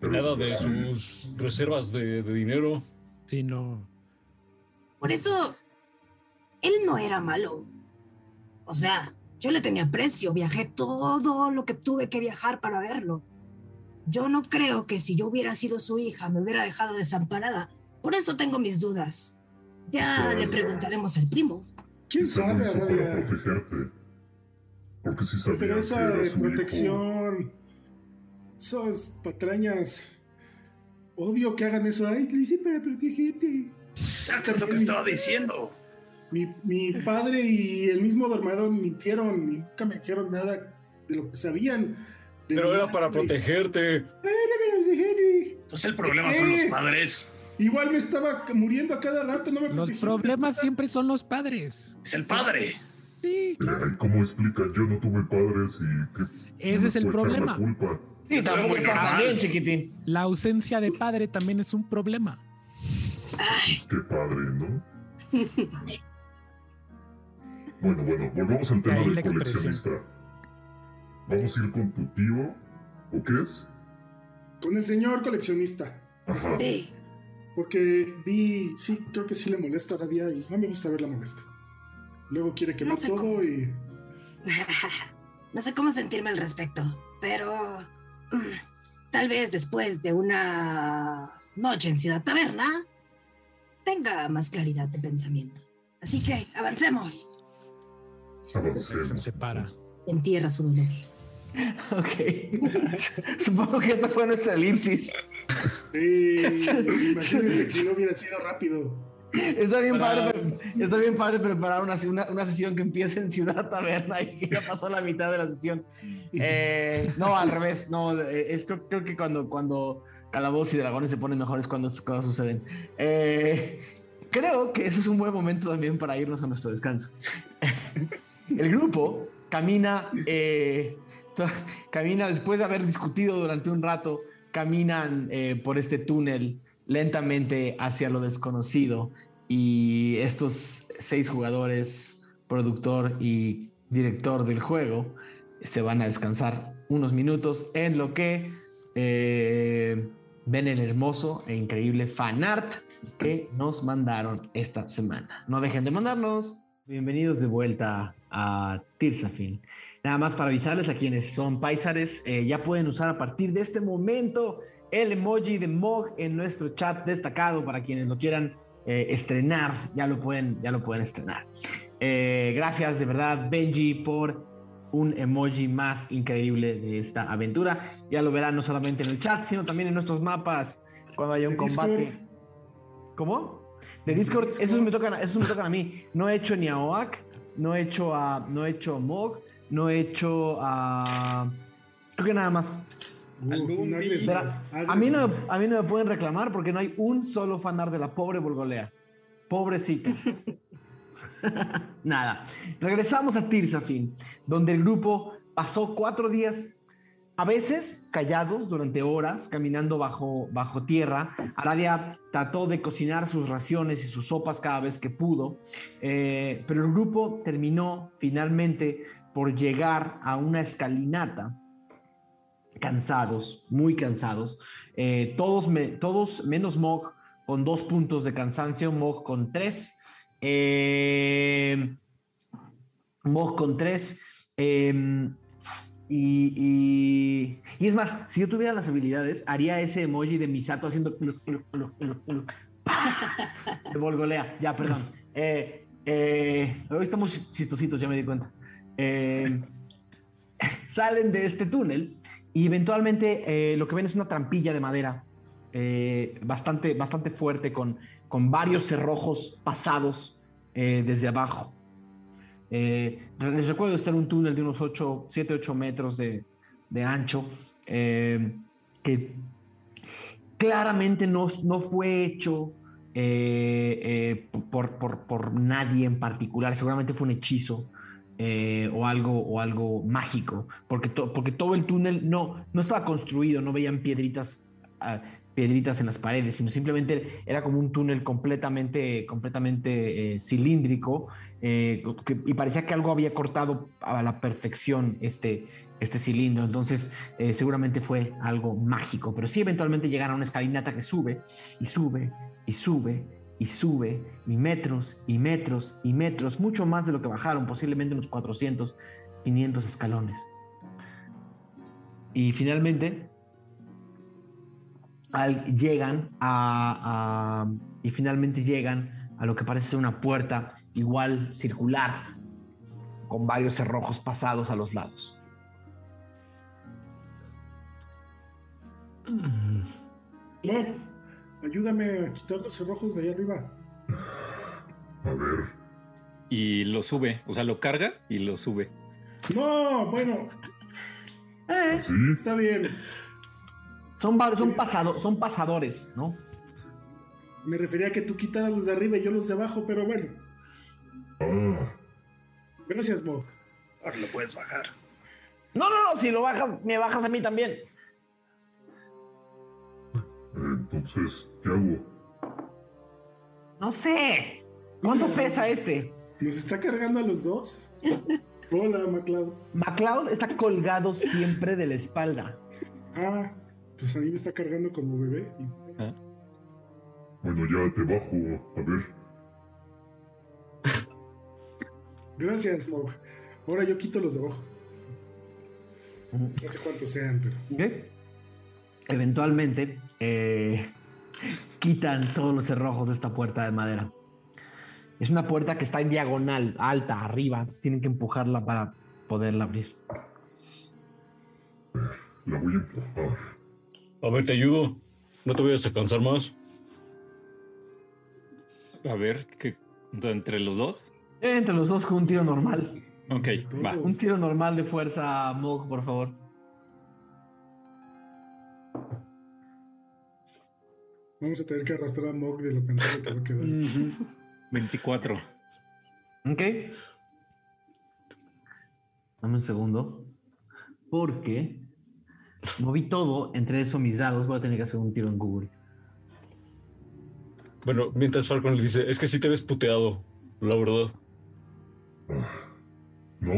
Nada de sus reservas de, de dinero. Sí, no. Por eso él no era malo. O sea, yo le tenía precio, viajé todo lo que tuve que viajar para verlo. Yo no creo que si yo hubiera sido su hija me hubiera dejado desamparada. Por eso tengo mis dudas. Ya le preguntaremos al primo. ¿Quién sabe, hizo para protegerte. Porque si sabía Pero que esa era de su hijo, protección. Esas patrañas. Odio que hagan eso. Ay, te lo hice para protegerte. Exacto, es lo que estaba diciendo. Mi, mi padre y el mismo Dormadón mintieron. y Nunca me dijeron nada de lo que sabían. Pero era para protegerte. Ay, no me protegerte. Entonces el problema son los Eh. padres. Igual me estaba muriendo a cada rato, no me Los protegí. problemas siempre son los padres. Es el padre. Sí, claro. ay, ¿Cómo explica? Yo no tuve padres y que Ese es el problema. culpa. Sí, tampoco muy estás bien, chiquitín. La ausencia de padre también es un problema. Qué padre, ¿no? bueno, bueno, volvamos al tema ahí del la coleccionista. ¿Vamos a ir con tu tío? ¿O qué es? Con el señor coleccionista. Ajá. Sí. Porque vi, sí, creo que sí le molesta a la día y no me gusta verla molesta. Luego quiere quemar No sé todo y. no sé cómo sentirme al respecto, pero mm, tal vez después de una noche en Ciudad Taberna tenga más claridad de pensamiento. Así que avancemos. Avancemos. Se para. Entierra su dolor. Ok. Supongo que esta fue nuestra elipsis. Sí, imagínense que si no hubiera sido rápido. Está bien, Para- padre, está bien padre preparar una, una, una sesión que empiece en Ciudad Taberna y ya pasó la mitad de la sesión. Eh, no, al revés. No, eh, es, creo, creo que cuando, cuando Calabozos y Dragones se ponen mejores cuando estas cosas suceden. Eh, creo que eso es un buen momento también para irnos a nuestro descanso. El grupo camina, eh, camina después de haber discutido durante un rato, caminan eh, por este túnel lentamente hacia lo desconocido y estos seis jugadores, productor y director del juego, se van a descansar unos minutos en lo que eh, ven el hermoso e increíble fanart que nos mandaron esta semana. No dejen de mandarnos. Bienvenidos de vuelta a Tirsafin. Nada más para avisarles a quienes son paisares, eh, ya pueden usar a partir de este momento el emoji de Mog en nuestro chat destacado para quienes lo quieran eh, estrenar, ya lo pueden, ya lo pueden estrenar. Eh, gracias de verdad, Benji, por un emoji más increíble de esta aventura. Ya lo verán no solamente en el chat, sino también en nuestros mapas cuando haya un combate. Discord. ¿Cómo? De Discord, Discord. esos me tocan, esos me tocan a mí. No he hecho ni a Oak, no he hecho a, no he hecho a Mog, no he hecho a, creo que nada más. A mí no, a mí no me pueden reclamar porque no hay un solo fanar de la pobre Volgolea. Pobrecita. Nada. Regresamos a Tirsafin, donde el grupo pasó cuatro días, a veces callados durante horas, caminando bajo, bajo tierra. Aradia trató de cocinar sus raciones y sus sopas cada vez que pudo, eh, pero el grupo terminó finalmente por llegar a una escalinata cansados, muy cansados. Eh, todos, todos menos Mog con dos puntos de cansancio, Mog con tres. Eh, Mog con tres. eh, y, y- y es más, si yo tuviera las habilidades, haría ese emoji de Misato haciendo. De Volgolea, ya, perdón. Eh, hoy estamos chistositos, ya me di cuenta. Eh, salen de este túnel y eventualmente eh, lo que ven es una trampilla de madera eh, bastante, bastante fuerte con, con varios cerrojos pasados desde abajo. Les recuerdo estar en un túnel de unos 8, 7, 8 metros de, de ancho que claramente no, no fue hecho por, por- por nadie en particular, seguramente fue un hechizo eh, o, algo, o algo mágico, porque, porque todo el túnel no, no estaba construido, no veían piedritas, ah, piedritas en las paredes, sino simplemente era como un túnel completamente, completamente eh, cilíndrico eh, y parecía que algo había cortado a la perfección este, este cilindro, entonces seguramente fue algo mágico, pero sí eventualmente llegaron a una escalinata que sube y sube y sube y sube, y metros y metros y metros, mucho más de lo que bajaron, posiblemente unos 400, 500 escalones. Y finalmente al- llegan a, a- y finalmente llegan a lo que parece ser una puerta igual circular con varios cerrojos pasados a los lados. Bien. Ayúdame a quitar los cerrojos de ahí arriba. A ver, Y lo sube, o sea, lo carga y lo sube. No, bueno, ¿sí? está bien. Son, son, pasado- son pasadores, ¿no? Me refería a que tú quitaras los de arriba y yo los de abajo, pero bueno. Ah, Gracias, Mog. Ahora lo puedes bajar. No, no, no, si lo bajas, me bajas a mí también. Entonces, ¿qué hago? No sé. ¿Cuánto pesa este? ¿Nos está cargando a los dos? Hola, MacLeod. MacLeod está colgado siempre de la espalda. Ah, pues a mí me está cargando como bebé. Bueno, ya te bajo. A ver, Gracias, Mog. Ahora yo quito los de abajo. No sé cuántos sean, pero. ¿Ok? Eventualmente eh, quitan todos los cerrojos de esta puerta de madera. Es una puerta que está en diagonal, alta, arriba. entonces Tienen que empujarla para poderla abrir. la voy a empujar. A ver, te ayudo. No te vayas a cansar más. A ver, ¿qué, entre los dos? Entre los dos con un tiro normal. Ok, va. Un tiro normal de fuerza, Mog, por favor. Vamos a tener que arrastrar a Mog de lo cansado que va a quedar. 24. Ok. Dame un segundo. Porque moví todo, entre eso mis dados. Voy a tener que hacer un tiro en Google. Bueno, mientras Falcon le dice, es que sí te ves puteado, la verdad. No,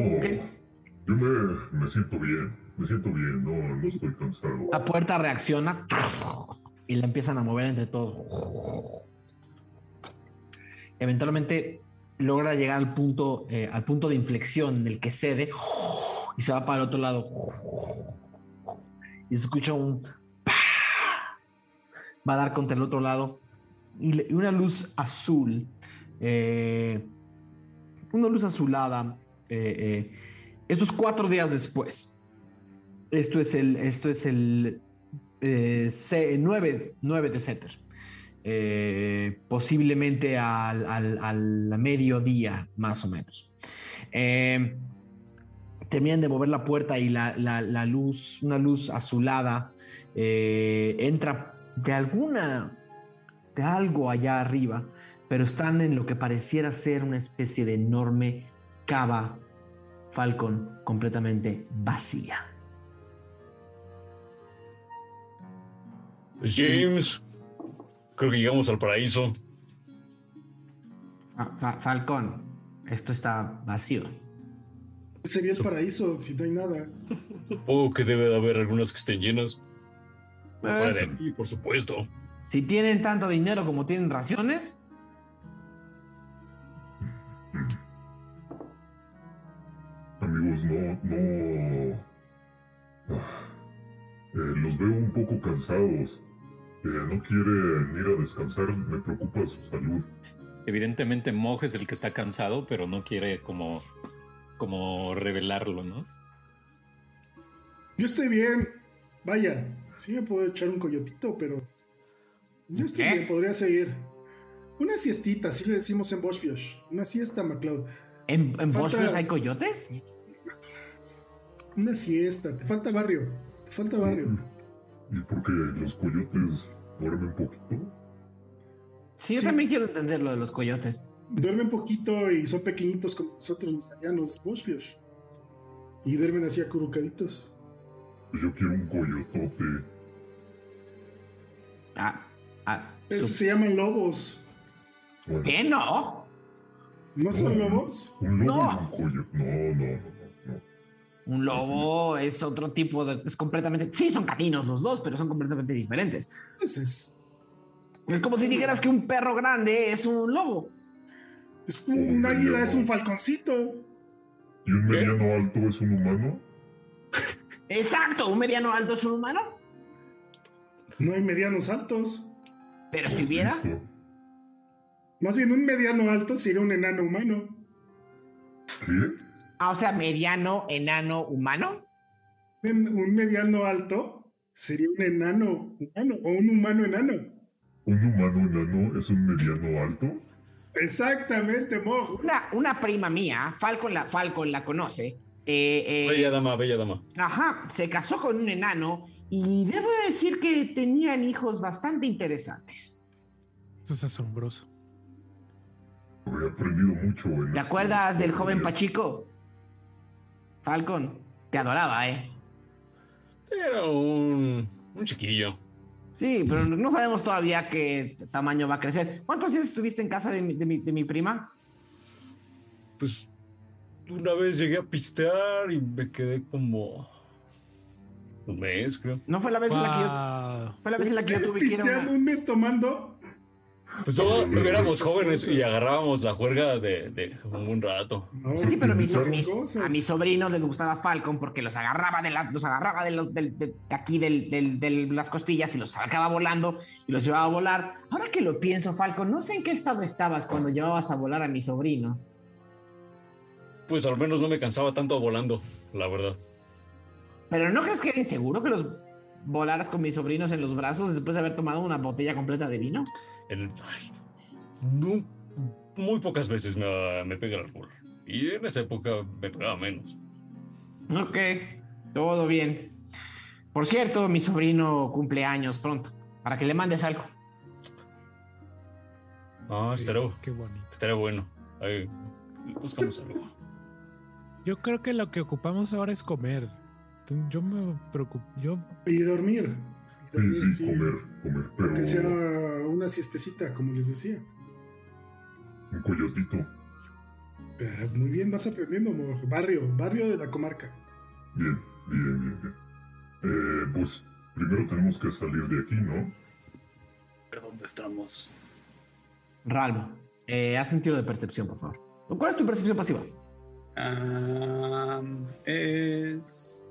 yo me, me siento bien. Me siento bien, no, no estoy cansado. La puerta reacciona y la empiezan a mover entre todos. Eventualmente logra llegar al punto, eh, al punto de inflexión en el que cede y se va para el otro lado. Y se escucha un va a dar contra el otro lado y, una luz azul, eh, una luz azulada. eh, estos cuatro días después. Esto es el, esto es el 9, 9 de Setter. Eh, posiblemente al, al, al mediodía, más o menos. Eh, terminan de mover la puerta y la, la- la luz, una luz azulada, eh, entra de alguna, de algo allá arriba, pero están en lo que pareciera ser una especie de enorme cava Falcon completamente vacía. James, creo que llegamos al paraíso. Fa- Fa- Falcon, esto está vacío. Sería el paraíso si no hay nada. Supongo que debe de haber algunas que estén llenas. Pues, Fuera de aquí, por supuesto. Si tienen tanto dinero como tienen raciones, Amigos, no, no. Eh, los veo un poco cansados. Eh, no quieren ir a descansar, me preocupa su salud. Evidentemente Moj es el que está cansado, pero no quiere como, como revelarlo, ¿no? Yo estoy bien. Vaya, sí me puedo echar un coyotito, pero. Yo estoy ¿Qué? bien, podría seguir. Una siestita, así le decimos en Boschbiosh. Una siesta, MacLeod. ¿en, en Falta- hay coyotes? Una siesta. Te falta barrio. Te falta barrio. ¿Y por qué los coyotes duermen poquito? Sí, yo Sí. también quiero entender lo de los coyotes. Duermen poquito y son pequeñitos como nosotros los llanos Boschbiosh. Y duermen así acurrucaditos. Yo quiero un coyotote. Ah, ah, Esos su- se llaman lobos. Bueno, ¿Qué no? ¿No son lobos? un lobo No. y un coyote. No, no, no. Un lobo es otro tipo de. Es completamente. Sí, son caninos los dos, pero son completamente diferentes. Pues es. Es como si dijeras que un perro grande es un lobo. Es un águila, es un falconcito. ¿Y un mediano alto es un humano? Exacto, un mediano alto es un humano. No hay medianos altos. Pero si hubiera. Más bien, un mediano alto sería un enano humano. ¿Qué? Ah, o sea, mediano, enano, humano. Un un mediano alto sería un enano humano o un humano enano. ¿Un humano enano es un mediano alto? Exactamente, Mog. Una, una prima mía, Falcon la, Falcon la conoce. eh, eh, Bella dama, bella dama. Ajá, se casó con un enano y debo de decir que tenían hijos bastante interesantes. Eso es asombroso. He aprendido mucho en ¿Te acuerdas del joven. Pachico? Falcon, te adoraba, ¿eh? Era un, un chiquillo. Sí, pero no sabemos todavía qué tamaño va a crecer. ¿Cuántos días estuviste en casa de mi, de mi- de mi prima? Pues una vez llegué a pistear y me quedé como un mes, creo. ¿No fue la vez en la que yo, fue la vez en la que yo ¿Estás tuve que ir a pisteando una- un mes tomando? Pues todos Sí, éramos jóvenes y agarrábamos la juerga de, de un rato. No, Sí, pero mis, mis- a mis sobrinos les gustaba Falcon porque los agarraba de, la- los agarraba de, los- del- de aquí de las costillas y los sacaba volando y los llevaba a volar. Ahora que lo pienso, Falcon, no sé en qué estado estabas cuando llevabas a volar a mis sobrinos. Pues al menos no me cansaba tanto volando, la verdad. Pero ¿no crees que era inseguro que los volaras con mis sobrinos en los brazos después de haber tomado una botella completa de vino? El- ay, no- muy pocas veces me, me pega el alcohol. Y en esa época me pegaba menos. Ok, todo bien. Por cierto, mi sobrino cumple años pronto, para que le mandes algo. Ah, estaría, Qué bonito. estaría bueno. Ahí buscamos algo. Yo creo que lo que ocupamos ahora es comer. Yo me preocupo. Yo Y dormir. Sí, Dormir, sí, sí. comer, comer, pero Que sea una siestecita, como les decía. un coyotito. Ah, muy bien, vas aprendiendo. Barrio, barrio de la comarca. Bien, bien, bien, bien. Eh, pues primero tenemos que salir de aquí, ¿no? ¿Pero dónde estamos? Ralmo, eh, hazme un tiro de percepción, por favor. ¿Cuál es tu percepción pasiva? Am, es.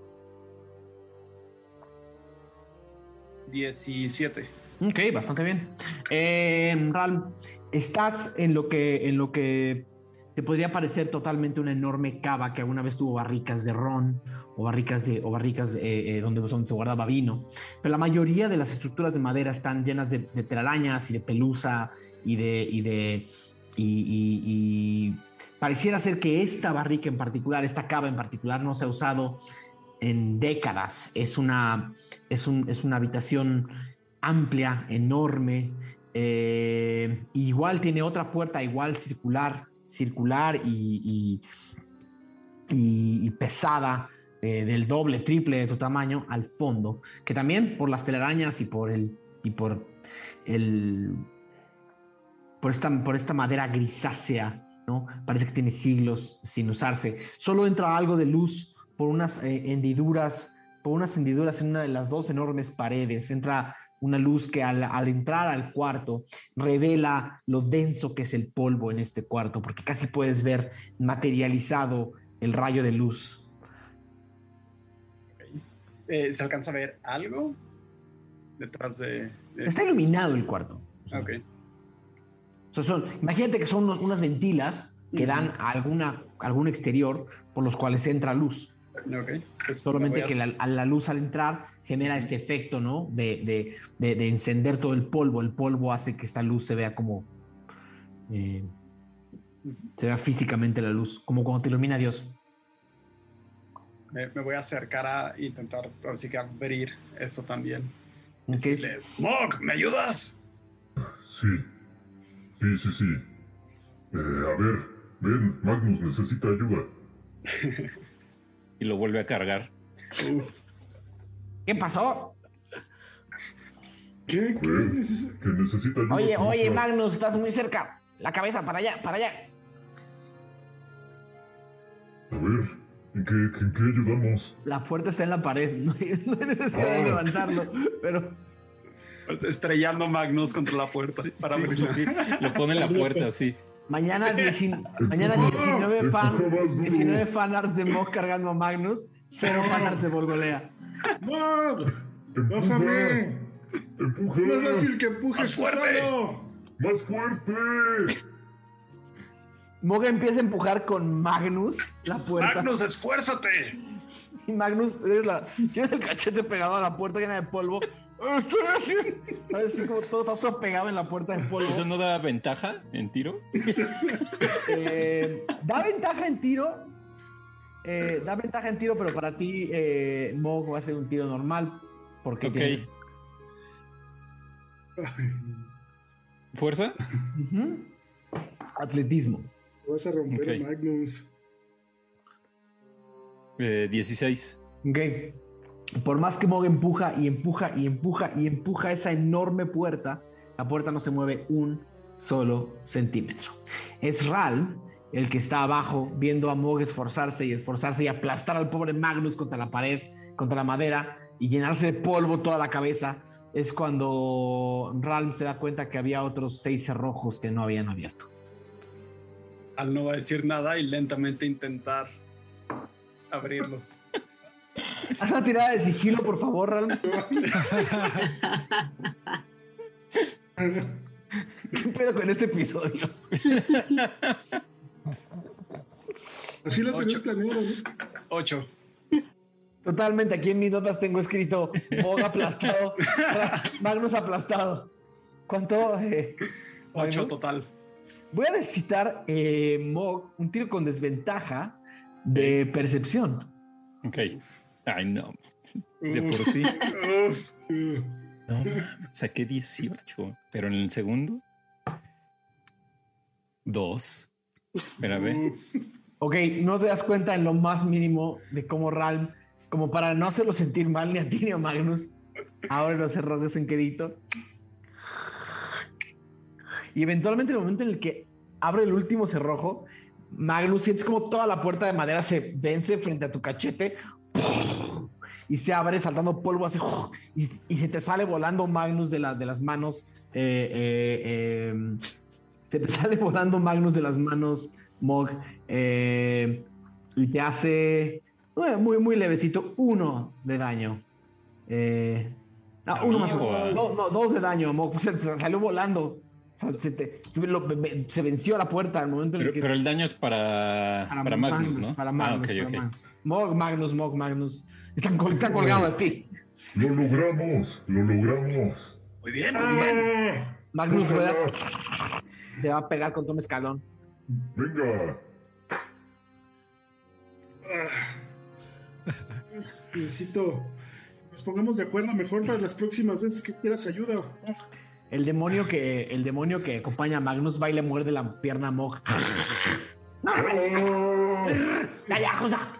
17. Ok, bastante bien. Eh, Ralm, estás en lo que en lo que te podría parecer totalmente una enorme cava que alguna vez tuvo barricas de ron o barricas de o barricas eh, eh, donde, donde se guardaba vino. Pero la mayoría de las estructuras de madera están llenas de, de telarañas y de pelusa y de y de y, y- y pareciera ser que esta barrica en particular, esta cava en particular, no se ha usado en décadas. Es una es, un- es una habitación amplia, enorme. eh, igual tiene otra puerta, igual circular, circular y, y- pesada, eh, del doble, triple de tu tamaño al fondo, que también por las telarañas y por el y por el por esta, por esta madera grisácea, ¿no? Parece que tiene siglos sin usarse. Solo entra algo de luz por unas eh, hendiduras, por unas hendiduras en una de las dos enormes paredes. Entra una luz que al, al entrar al cuarto revela lo denso que es el polvo en este cuarto, porque casi puedes ver materializado el rayo de luz. Eh, ¿Se alcanza a ver algo detrás de.? de- Está iluminado el cuarto. Ok. O sea, son, imagínate que son unos- unas ventilas que dan a alguna, algún exterior por los cuales entra luz. Ok. Pues Solamente que a- la, a la luz al entrar genera este efecto, ¿no? De, de- de- de encender todo el polvo. El polvo hace que esta luz se vea como... eh, se vea físicamente la luz, como cuando te ilumina Dios. Me, me voy a acercar a intentar, ahora sí que abrir eso también. ¿ok? Decirle, Mog, ¿me ayudas? Sí. Sí, sí, sí. Eh, a ver, ven, Magnus necesita ayuda. Y lo vuelve a cargar. ¿Qué pasó? ¿Qué? ¿Qué? Neces- necesita ayuda. Oye, oye, Magnus, estás muy cerca. La cabeza, para allá, para allá. A ver, ¿en qué, en qué ayudamos? La puerta está en la pared. No hay, no hay necesidad de Oh. levantarlo. Pero Estrellando Magnus contra la puerta Sí, para sí, sí, sí. Lo pone en la puerta así. Mañana, dieci- mañana 19, fan, 19 fanarts de Mog cargando a Magnus, cero fanarts de Volgolea. ¡Mog! ¡Bájame! ¡Empuja! No es fácil que empujes ¡Más fuerte! solo. ¡Más fuerte! Mog empieza a empujar con Magnus la puerta. Magnus, esfuérzate. Y Magnus tiene, la, tiene el cachete pegado a la puerta llena de polvo. Estoy así. Así como todo está pegado en la puerta de polvo. ¿Eso no da ventaja en tiro? Eh, da ventaja en tiro. Eh, da ventaja en tiro, pero para ti, eh, Mog va a ser un tiro normal. Porque Ok. tiene- Ay, ¿Fuerza? Atletismo. vas a romper Ok. a Magnus. Eh, 16. Ok. Por más que Mog empuja y empuja y empuja y empuja esa enorme puerta, la puerta no se mueve un solo centímetro. Es Ral el que está abajo viendo a Mog esforzarse y esforzarse y aplastar al pobre Magnus contra la pared, contra la madera y llenarse de polvo toda la cabeza. Es cuando Ral se da cuenta que había otros seis cerrojos que no habían abierto. Al no va a decir nada y lentamente intentar abrirlos. Haz una tirada de sigilo, por favor, Ral. ¿Qué pedo con este episodio? Así lo tenías planeado, ¿no? Ocho. Totalmente, aquí en mis notas tengo escrito Mog aplastado, Magnus aplastado. ¿Cuánto? eh, Ocho Magnus? total. Voy a necesitar, eh, Mog, un tiro con desventaja de percepción. Ok. Ay, no. De por sí. No, mames, saqué 18. Pero en el segundo. Dos. Espérame. Ok, no te das cuenta en lo más mínimo de cómo Ralm, como para no hacerlo sentir mal ni a ti ni a Magnus, abre los cerrojos en quedito. Y eventualmente, en el momento en el que abre el último cerrojo, Magnus sientes como toda la puerta de madera se vence frente a tu cachete y se abre saltando polvo así y, y se te sale volando Magnus de, la- de las manos. eh, eh, eh, se te sale volando Magnus de las manos, Mog, eh, y te hace muy, muy levecito uno de daño. Eh, no, ¿A uno más. a- No, no, dos de daño, Mog. Se, se salió volando. Se, te- se lo- me- se venció la puerta al momento en Pero, el que. pero el daño es para, para, Magnus, ¿no? Para Magnus. ah, ok, para ok. Magnus. Mog, Magnus, Mog, Magnus. Están, col- están colgados de ti. ¡Lo logramos! ¡Lo logramos! Muy bien, muy bien. ¡Ah! Magnus rueda, se va a pegar contra un escalón. ¡Venga! Necesito. Nos pongamos de acuerdo mejor para las próximas veces que quieras ayuda. El demonio que, el demonio que acompaña a Magnus va y le muerde la pierna a Mog. Ya, ya, joda.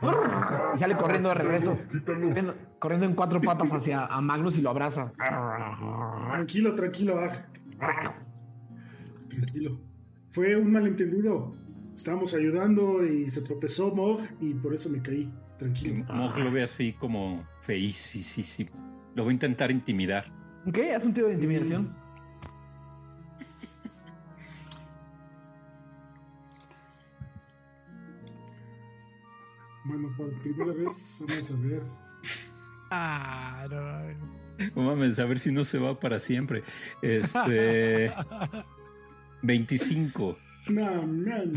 Y sale corriendo de regreso. Corriendo, corriendo en cuatro patas hacia a Magnus y lo abraza. Tranquilo, tranquilo, Ag. Tranquilo. Fue un malentendido. Estábamos ayudando y se tropezó Mog y por eso me caí. Tranquilo. Mog lo ve así como feísimo. Lo voy a intentar intimidar. Ok, haz un tiro de intimidación. Bueno, por primera vez, vamos a ver. Ah, no. No mames, a ver si no se va para siempre. Este. 25. No, man.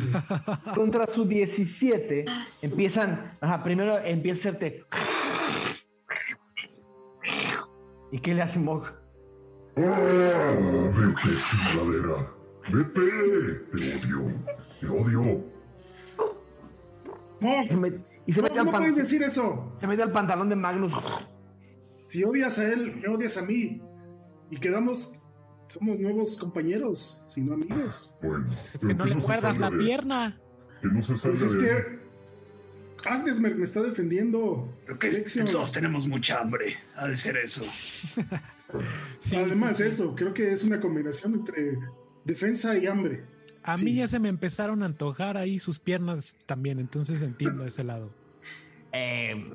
Contra su 17, Ah, empiezan. Ajá, primero empieza a hacerte. ¿Y qué le hace Mog? ¡Ah! ¡Vete, chingadera! ¡Vete! ¡Te odio! ¡Te odio! Mog, Y se, no, mete, al pan- puedes decir eso. se mete al pantalón de Magnus. Si odias a él, me odias a mí. Y quedamos. Somos nuevos compañeros, si no amigos. Bueno, Es que no le muerdas la de- pierna. Que no se salga Pues es de... que. Agnes me, me está defendiendo. Creo que Lexion. todos tenemos mucha hambre. Ha de ser eso. Sí, Además, sí, sí. eso, creo que es una combinación entre defensa y hambre. A Sí. mí ya se me empezaron a antojar ahí sus piernas también, entonces entiendo ese lado. Eh,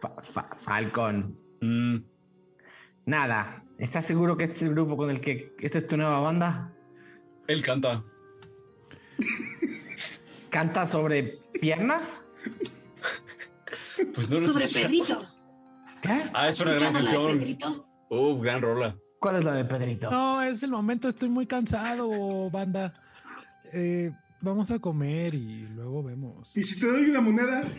Fa- Fa- Falcon. Mm, Nada. ¿Estás seguro que este es el grupo con el que esta es tu nueva banda? Él canta. ¿Canta sobre piernas? Pues no lo Sobre. Pedrito. ¿Qué? Ah, es una gran ¿Escuchando la de canción. Pedrito? Uh, gran rola. ¿Cuál es la de Pedrito? No, es el momento, estoy muy cansado, banda. Eh, vamos a comer y luego vemos. ¿Y si te doy una moneda?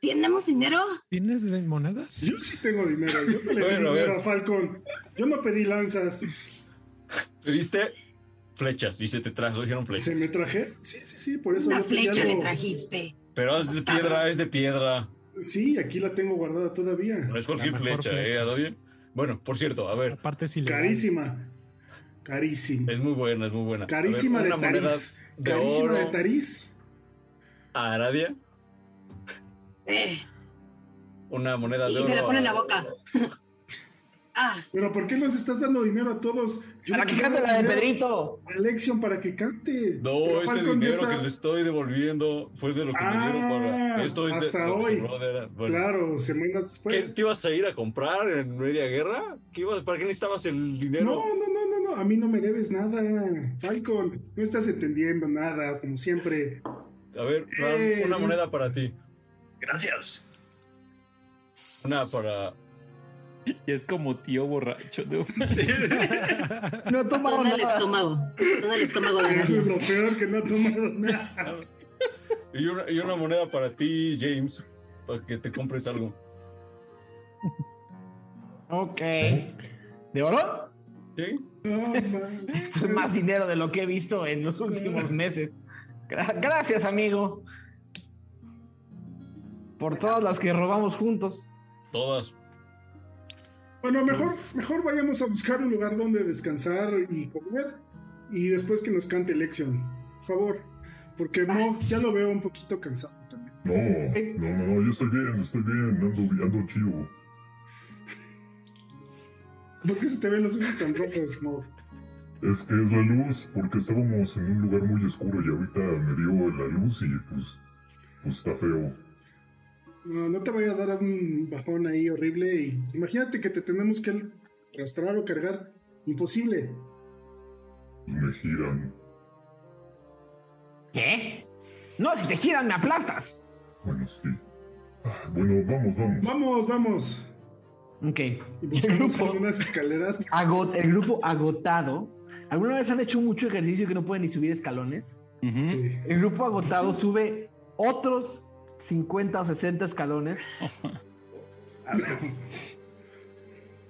¿Tenemos dinero? ¿Tienes monedas? Yo sí tengo dinero. Yo te le Bueno, a dinero ver. a Falcon. Yo no pedí lanzas. Pediste flechas y se te trajo, dijeron ¿Se flechas. me traje? Sí, sí, sí, por eso Una flecha le trajiste. Pero es de piedra, es de piedra. Sí, aquí la tengo guardada todavía. No es cualquier flecha, flecha. ¿eh? ¿Ado bien? Bueno, por cierto, a ver, Aparte si le Carísima. Carísima. es muy buena, es muy buena. Ver, Carísima de Tariz. de Carísima oro de Tariz. a Aradia, Eh, una moneda de y oro. se le pone en la boca. Ah, Pero ¿por qué nos estás dando dinero a todos? Yo Para que cante la de Pedrito. para que cante. No, Pero ese dinero está- que le estoy devolviendo fue de lo que me dieron para. Ah, Esto es de hasta lo que hoy. de- bueno. Claro, semanas ¿Qué, después. ¿Te ibas a ir a comprar en media guerra? ¿Qué ibas- ¿Para qué necesitabas el dinero? No, no, no, no, no, a mí no me debes nada, Falcon. No estás entendiendo nada, como siempre. A ver, Ram, Eh, una moneda para ti. Gracias. Una para. Y es como tío borracho. ¿no? No he tomado son el nada. estómago. Son el estómago de Eso es lo peor que no he tomado nada. Y una, y una moneda para ti, James. Para que te compres algo. Ok. ¿De oro? ¿Sí? Es más dinero de lo que he visto en los últimos meses. Gra- gracias, amigo. Por todas las que robamos juntos. Todas. Bueno, mejor, mejor vayamos a buscar un lugar donde descansar y comer. Y después que nos cante Lexion. Por favor. Porque no, ya lo veo un poquito cansado también. No, no, no, no, yo estoy bien, estoy bien, ando, ando chido. ¿Por qué se te ven los ojos tan rojos, Mo? Es que es la luz, porque estábamos en un lugar muy oscuro y ahorita me dio la luz y pues, pues está feo. No, no te vaya a dar un bajón ahí horrible. Y imagínate que te tenemos que arrastrar o cargar. Imposible. Me giran. ¿Qué? No, si te giran me aplastas. Bueno, sí. Ah, Bueno, vamos, vamos. Vamos, vamos. Ok. Y El buscamos grupo, algunas escaleras. ago- el grupo agotado. ¿Alguna vez han hecho mucho ejercicio que no pueden ni subir escalones? Sí. El grupo agotado sube otros 50 o 60 escalones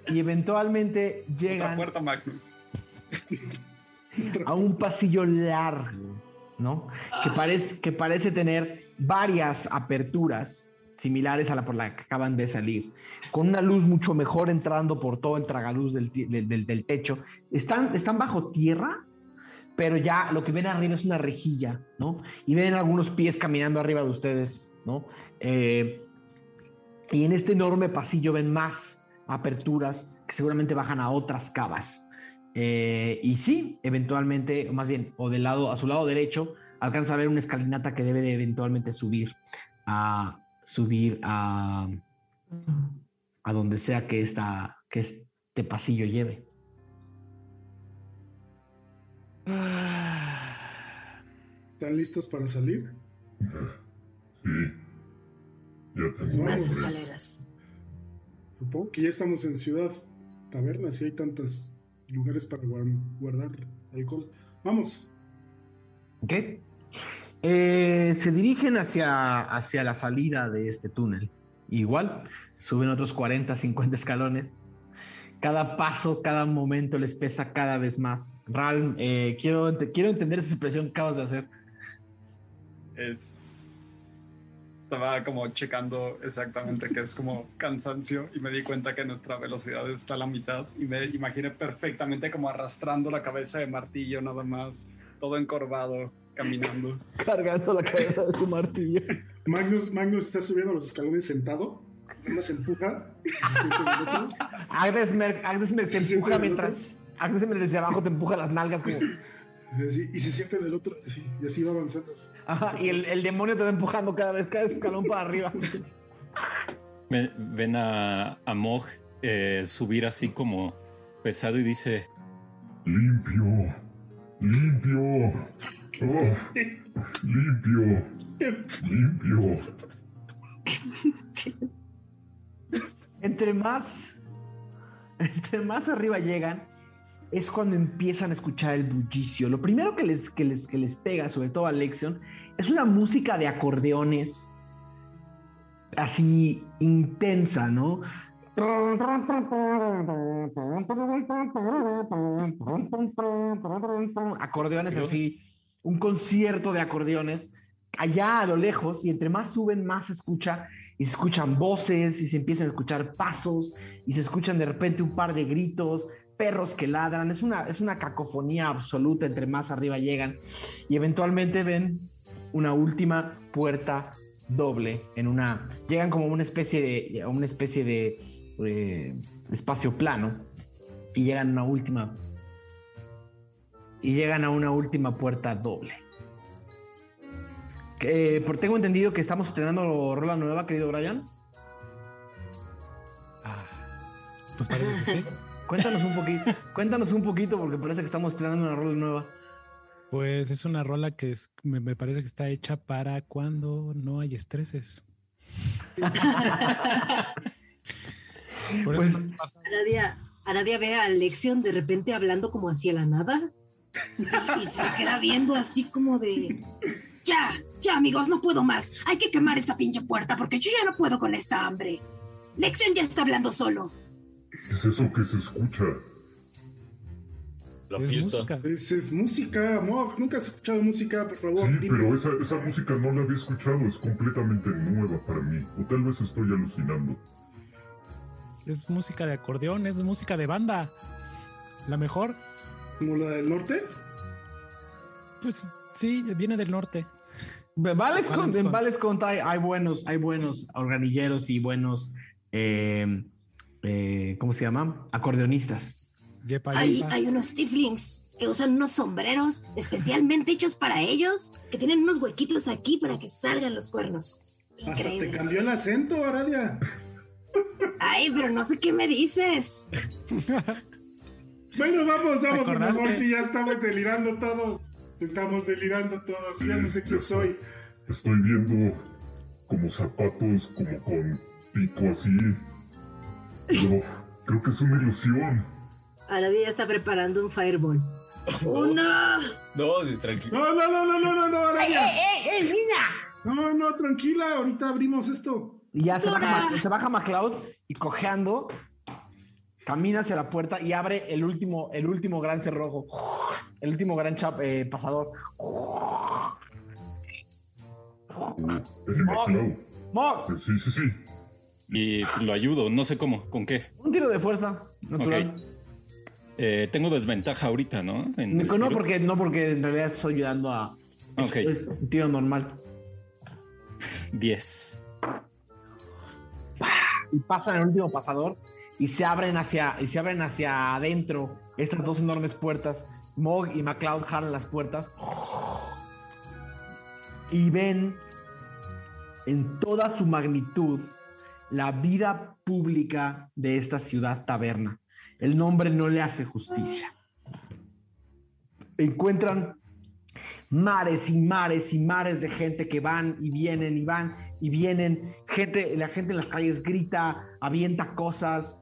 y eventualmente llegan a un pasillo largo, ¿no? Que parece, que parece tener varias aperturas similares a la por la que acaban de salir, con una luz mucho mejor entrando por todo el tragaluz del, ti- del, del- del techo. Están, están bajo tierra, pero ya lo que ven arriba es una rejilla, ¿no? Y ven algunos pies caminando arriba de ustedes, ¿no? Eh, y en este enorme pasillo ven más aperturas que seguramente bajan a otras cavas. Eh, y sí, eventualmente, o más bien, o del lado, a su lado derecho, alcanza a ver una escalinata que debe de eventualmente subir a subir a, a donde sea que, esta, que este pasillo lleve. ¿Están listos para salir? Sí. Ya Pues tengo Más escaleras. Supongo que ya estamos en Ciudad Taberna, si hay tantos lugares para guar- guardar alcohol. Vamos. ¿Ok? Eh, se dirigen hacia, hacia la salida de este túnel. Igual, suben otros 40, 50 escalones. Cada paso, cada momento les pesa cada vez más. Ral, eh, quiero, quiero entender esa expresión que acabas de hacer. Es. Estaba como checando exactamente que es como cansancio y me di cuenta que nuestra velocidad está a la mitad y me imaginé perfectamente como arrastrando la cabeza de martillo nada más, todo encorvado, caminando. Cargando la cabeza de su martillo. Magnus, Magnus está subiendo los escalones sentado. Nada más empuja. el otro. Agnesmer, Agnesmer te empuja mientras. otro- Agnesmer desde abajo te empuja las nalgas como. Y se siente en el otro. así, y así va avanzando. Ajá, y el, el demonio te va empujando cada vez, cada escalón para arriba. Ven, ven a, a Mog eh, subir así como pesado y dice, Limpio. Limpio. Oh, limpio. Limpio. Entre más, entre más arriba llegan, es cuando empiezan a escuchar el bullicio. Lo primero que les, que les, que les pega, sobre todo a Lexion, es una música de acordeones así intensa, ¿no? Acordeones así, un concierto de acordeones allá a lo lejos y entre más suben más se escucha y se escuchan voces y se empiezan a escuchar pasos y se escuchan de repente un par de gritos, perros que ladran, es una, es una cacofonía absoluta entre más arriba llegan y eventualmente ven una última puerta doble en una llegan como una especie de una especie de eh, espacio plano y llegan a una última y llegan a una última puerta doble eh, por, tengo entendido que estamos estrenando rola nueva, querido Brian. Ah, pues parece que sí. Cuéntanos un poquito, cuéntanos un poquito porque parece que estamos estrenando una rola nueva. Pues es una rola que es, me, me parece que está hecha para cuando no hay estreses. Por pues, Aradia, Aradia ve a Lección de repente hablando como hacia la nada y se queda viendo así como de ya, ya amigos, no puedo más. Hay que quemar esta pinche puerta porque yo ya no puedo con esta hambre. Lexion ya está hablando solo. ¿Qué es eso que se escucha? La fiesta. Música. Es, música, Mog. Nunca has escuchado música, por favor. Sí, pero esa, esa música no la había escuchado. Es completamente nueva para mí. O tal vez estoy alucinando. Es música de acordeón, es música de banda. La mejor. ¿Como la del norte? Pues Sí, viene del norte. Vales en Vales hay, hay, buenos, hay buenos organilleros y buenos, eh, eh, ¿cómo se llama? Acordeonistas. hay, hay unos tieflings que usan unos sombreros especialmente hechos para ellos, que tienen unos huequitos aquí para que salgan los cuernos. Hasta te cambió el acento, Aradia. Ay, pero no sé qué me dices. bueno, vamos, vamos, por favor, que ya estamos delirando todos. Estamos delirando todos, ya no sé quién soy. Estoy viendo como zapatos como con pico así. Pero creo que es una ilusión. Aradia está preparando un fireball. ¡Una! No, tranquilo. No, no, no, no, no, no, no, ¡Ey, ey, ey, niña! No, no, tranquila, ahorita abrimos esto. Y ya se baja, se baja MacLeod y cojeando camina hacia la puerta y abre el último, el último gran cerrojo, el último gran chap, eh, pasador. Mog, Sí, sí, sí. Y lo ayudo, no sé cómo, ¿con qué? Un tiro de fuerza, natural. Eh, tengo desventaja ahorita, ¿no? no, porque, no, porque en realidad estoy ayudando a. Es, un tiro normal. 10. Y pasa el último pasador y se abren hacia, y se abren hacia adentro estas dos enormes puertas. Mog y McCloud jalan las puertas y ven en toda su magnitud la vida pública de esta ciudad taberna. El nombre no le hace justicia. Encuentran mares y mares y mares de gente que van y vienen y van y vienen. Gente, la gente en las calles grita, avienta cosas,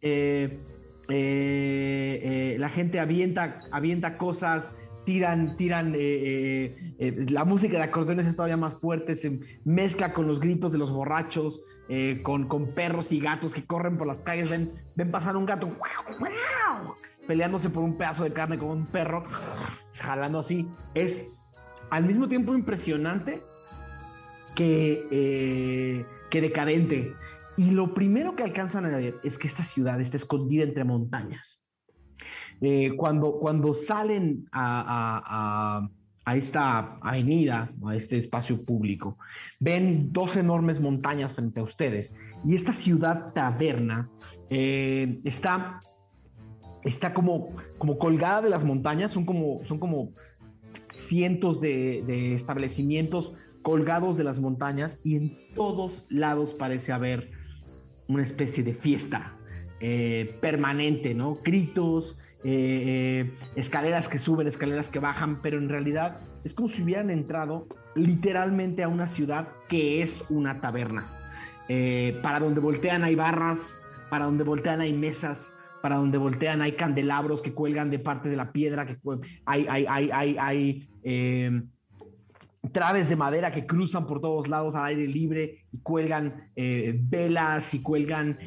eh, eh, eh, la gente avienta, avienta cosas, tiran, tiran, la música de acordeones es todavía más fuerte, se mezcla con los gritos de los borrachos, con, con, perros y gatos que corren por las calles, ven, ven pasar un gato peleándose por un pedazo de carne con un perro, jalando así. Es al mismo tiempo impresionante que, que decadente. Y lo primero que alcanzan a ver es que esta ciudad está escondida entre montañas. Eh, cuando, cuando salen a, esta avenida, a este espacio público, ven dos enormes montañas frente a ustedes. Y esta ciudad taberna eh, está, está como, como colgada de las montañas, son como, son como cientos de, de establecimientos colgados de las montañas y en todos lados parece haber una especie de fiesta. eh, permanente, ¿no? Gritos, eh, eh, escaleras que suben, escaleras que bajan, pero en realidad es como si hubieran entrado literalmente a una ciudad que es una taberna. Eh, para donde voltean hay barras, para donde voltean hay mesas, para donde voltean hay candelabros que cuelgan de parte de la piedra, que hay, hay, hay, hay, traves de madera que cruzan por todos lados al aire libre y cuelgan velas y cuelgan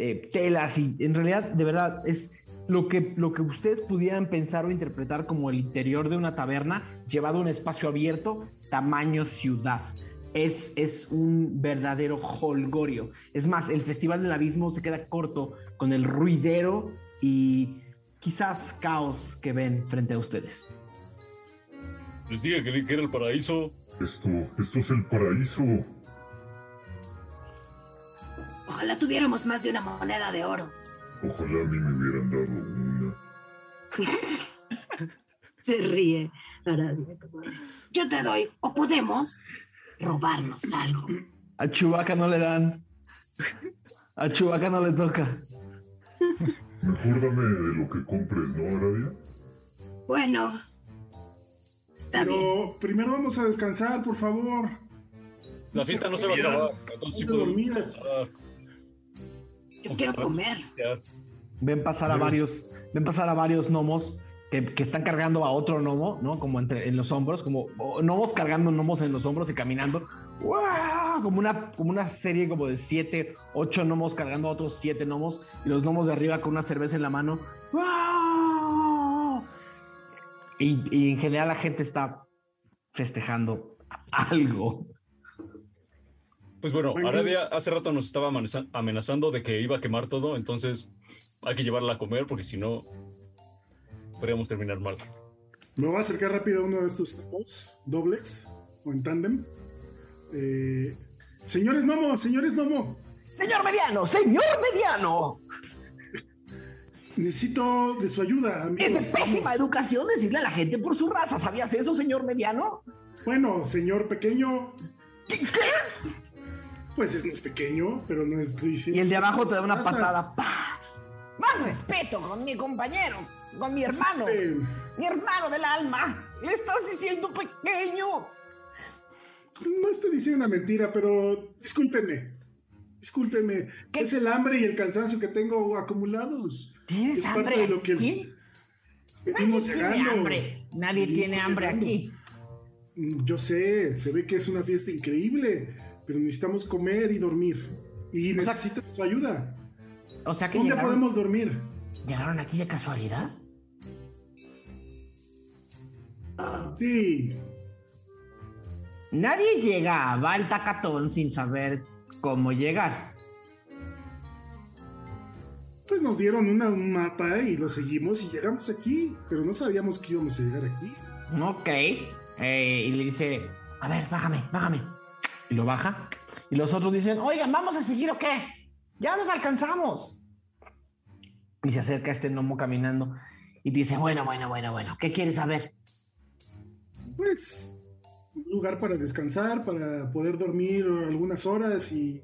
eh, telas y en realidad de verdad es lo que, lo que ustedes pudieran pensar o interpretar como el interior de una taberna llevado a un espacio abierto tamaño ciudad. Es, es un verdadero holgorio. Es más, el Festival del Abismo se queda corto con el ruidero y quizás caos que ven frente a ustedes. Les dije que, que era el paraíso. Esto, esto es el paraíso. Ojalá tuviéramos más de una moneda de oro. Ojalá a mí me hubieran dado una. Se ríe. Aradia, Yo te doy, o podemos robarnos algo. A Chubaca no le dan. A Chubaca no le toca. Mejor dame de lo que compres, ¿no, Aradia? Bueno, está bien. Pero primero vamos a descansar, por favor. La fiesta no se va a acabar. Entonces sí puedo. Yo quiero comer. Ven pasar a varios, ven pasar a varios gnomos que, que están cargando a otro gnomo, ¿no? Como entre, en los hombros, como gnomos cargando gnomos en los hombros y caminando. ¡Guau! Como una, como una serie como de siete, ocho gnomos cargando a otros siete gnomos y los gnomos de arriba con una cerveza en la mano. ¡Guau! Y, y en general la gente está festejando algo. Pues bueno. Aradia hace rato nos estaba amenaza- amenazando de que iba a quemar todo, entonces hay que llevarla a comer porque si no podríamos terminar mal. Me voy a acercar rápido a uno de estos gnomos, dobles o en tándem. Eh, señores Nomo, señores Nomo, Señor mediano, señor mediano. necesito de su ayuda, Es amigos. de pésima Vamos. educación decirle a la gente por su raza. ¿Sabías eso, señor mediano? Bueno, señor pequeño. Pues es, no es pequeño, pero no es Y el de abajo te da una patada. ¡Pah! Más respeto con mi compañero, con mi hermano, mi hermano del alma. Le estás diciendo pequeño. no estoy diciendo una mentira, pero discúlpenme. Discúlpenme. ¿Qué? Es el hambre y el cansancio que tengo acumulados. ¿Tienes Es parte hambre? de lo que- ¿Quién? Venimos Nadie llegando. tiene hambre. Nadie Venimos tiene hambre llegando. aquí. Mm, Yo sé, se ve que es una fiesta increíble, pero necesitamos comer y dormir. Y O sea- necesito su ayuda. O sea que ¿Dónde llegaron, podemos dormir? llegaron aquí de casualidad. Sí, Nadie llega a Baltacatón sin saber cómo llegar. pues nos dieron una- un mapa y lo seguimos y llegamos aquí, pero no sabíamos que íbamos a llegar aquí. Ok. Eh, y le dice, a ver, bájame, bájame. Y lo baja. Y los otros dicen, oigan, ¿vamos a seguir o qué? Ya nos alcanzamos. Y se acerca este gnomo caminando y dice, bueno, bueno, bueno, bueno, ¿qué quieres saber? Pues un lugar para descansar, para poder dormir algunas horas y...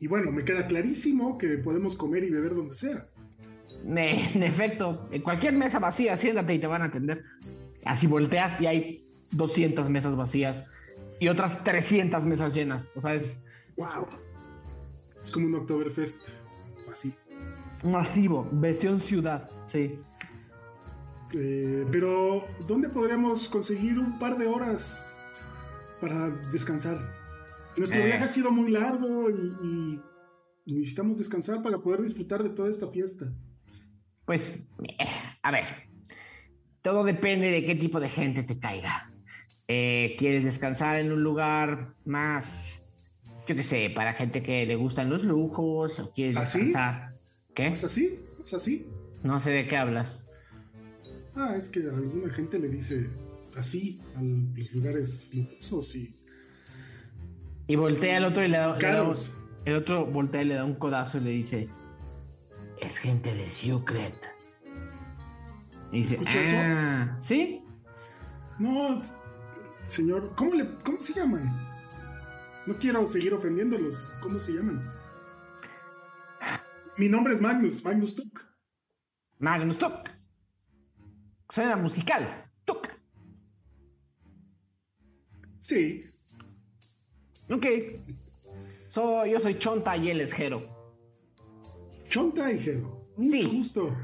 Y bueno, me queda clarísimo que podemos comer y beber donde sea. En efecto, en cualquier mesa vacía, siéntate y te van a atender. Así volteas y hay 200 mesas vacías y otras 300 mesas llenas. O sea, es ¡Wow! Es como un Oktoberfest. Así. masivo, versión ciudad, sí. Eh, pero, ¿dónde podríamos conseguir un par de horas para descansar? Nuestro Eh. viaje ha sido muy largo y, y necesitamos descansar para poder disfrutar de toda esta fiesta. Pues, eh, a ver, todo depende de qué tipo de gente te caiga. Eh, ¿Quieres descansar en un lugar más, yo qué sé, para gente que le gustan los lujos? ¿O quieres ¿Ah, descansar? ¿Qué? ¿Es así? ¿Es así? No sé de qué hablas. Ah, es que alguna gente le dice así a los lugares lujosos y Y voltea al otro y le da, le da- el otro voltea y le da un codazo y le dice, es gente de Secret. Y dice, ah, ¿sí? No, señor, ¿cómo, le, ¿cómo se llaman? No quiero seguir ofendiéndolos. ¿Cómo se llaman? Mi nombre es Magnus, Magnus Tuk. Magnus Tuk. Suena musical. Tuk. Sí. Ok. So, yo soy Chonta y él es Jero. Chonta y Jero. Mucho Sí. gusto.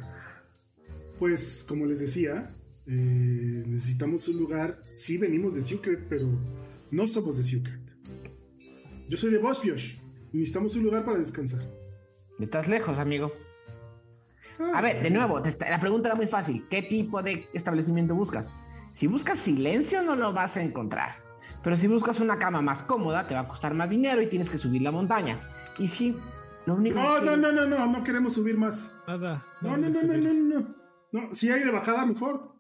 Pues, como les decía, eh, necesitamos un lugar. Sí, venimos de Secret, pero no somos de Secret. Yo soy de Boschbiosh y necesitamos un lugar para descansar. Estás lejos, amigo. Ah, A ver, de nuevo, la pregunta era muy fácil. ¿Qué tipo de establecimiento buscas? Si buscas silencio, no lo vas a encontrar. Pero si buscas una cama más cómoda, te va a costar más dinero y tienes que subir la montaña. Y sí, lo único No, que- no, no, no, no, no queremos subir más. Nada. No, no, no, no, no, no, no. No, si hay de bajada, mejor.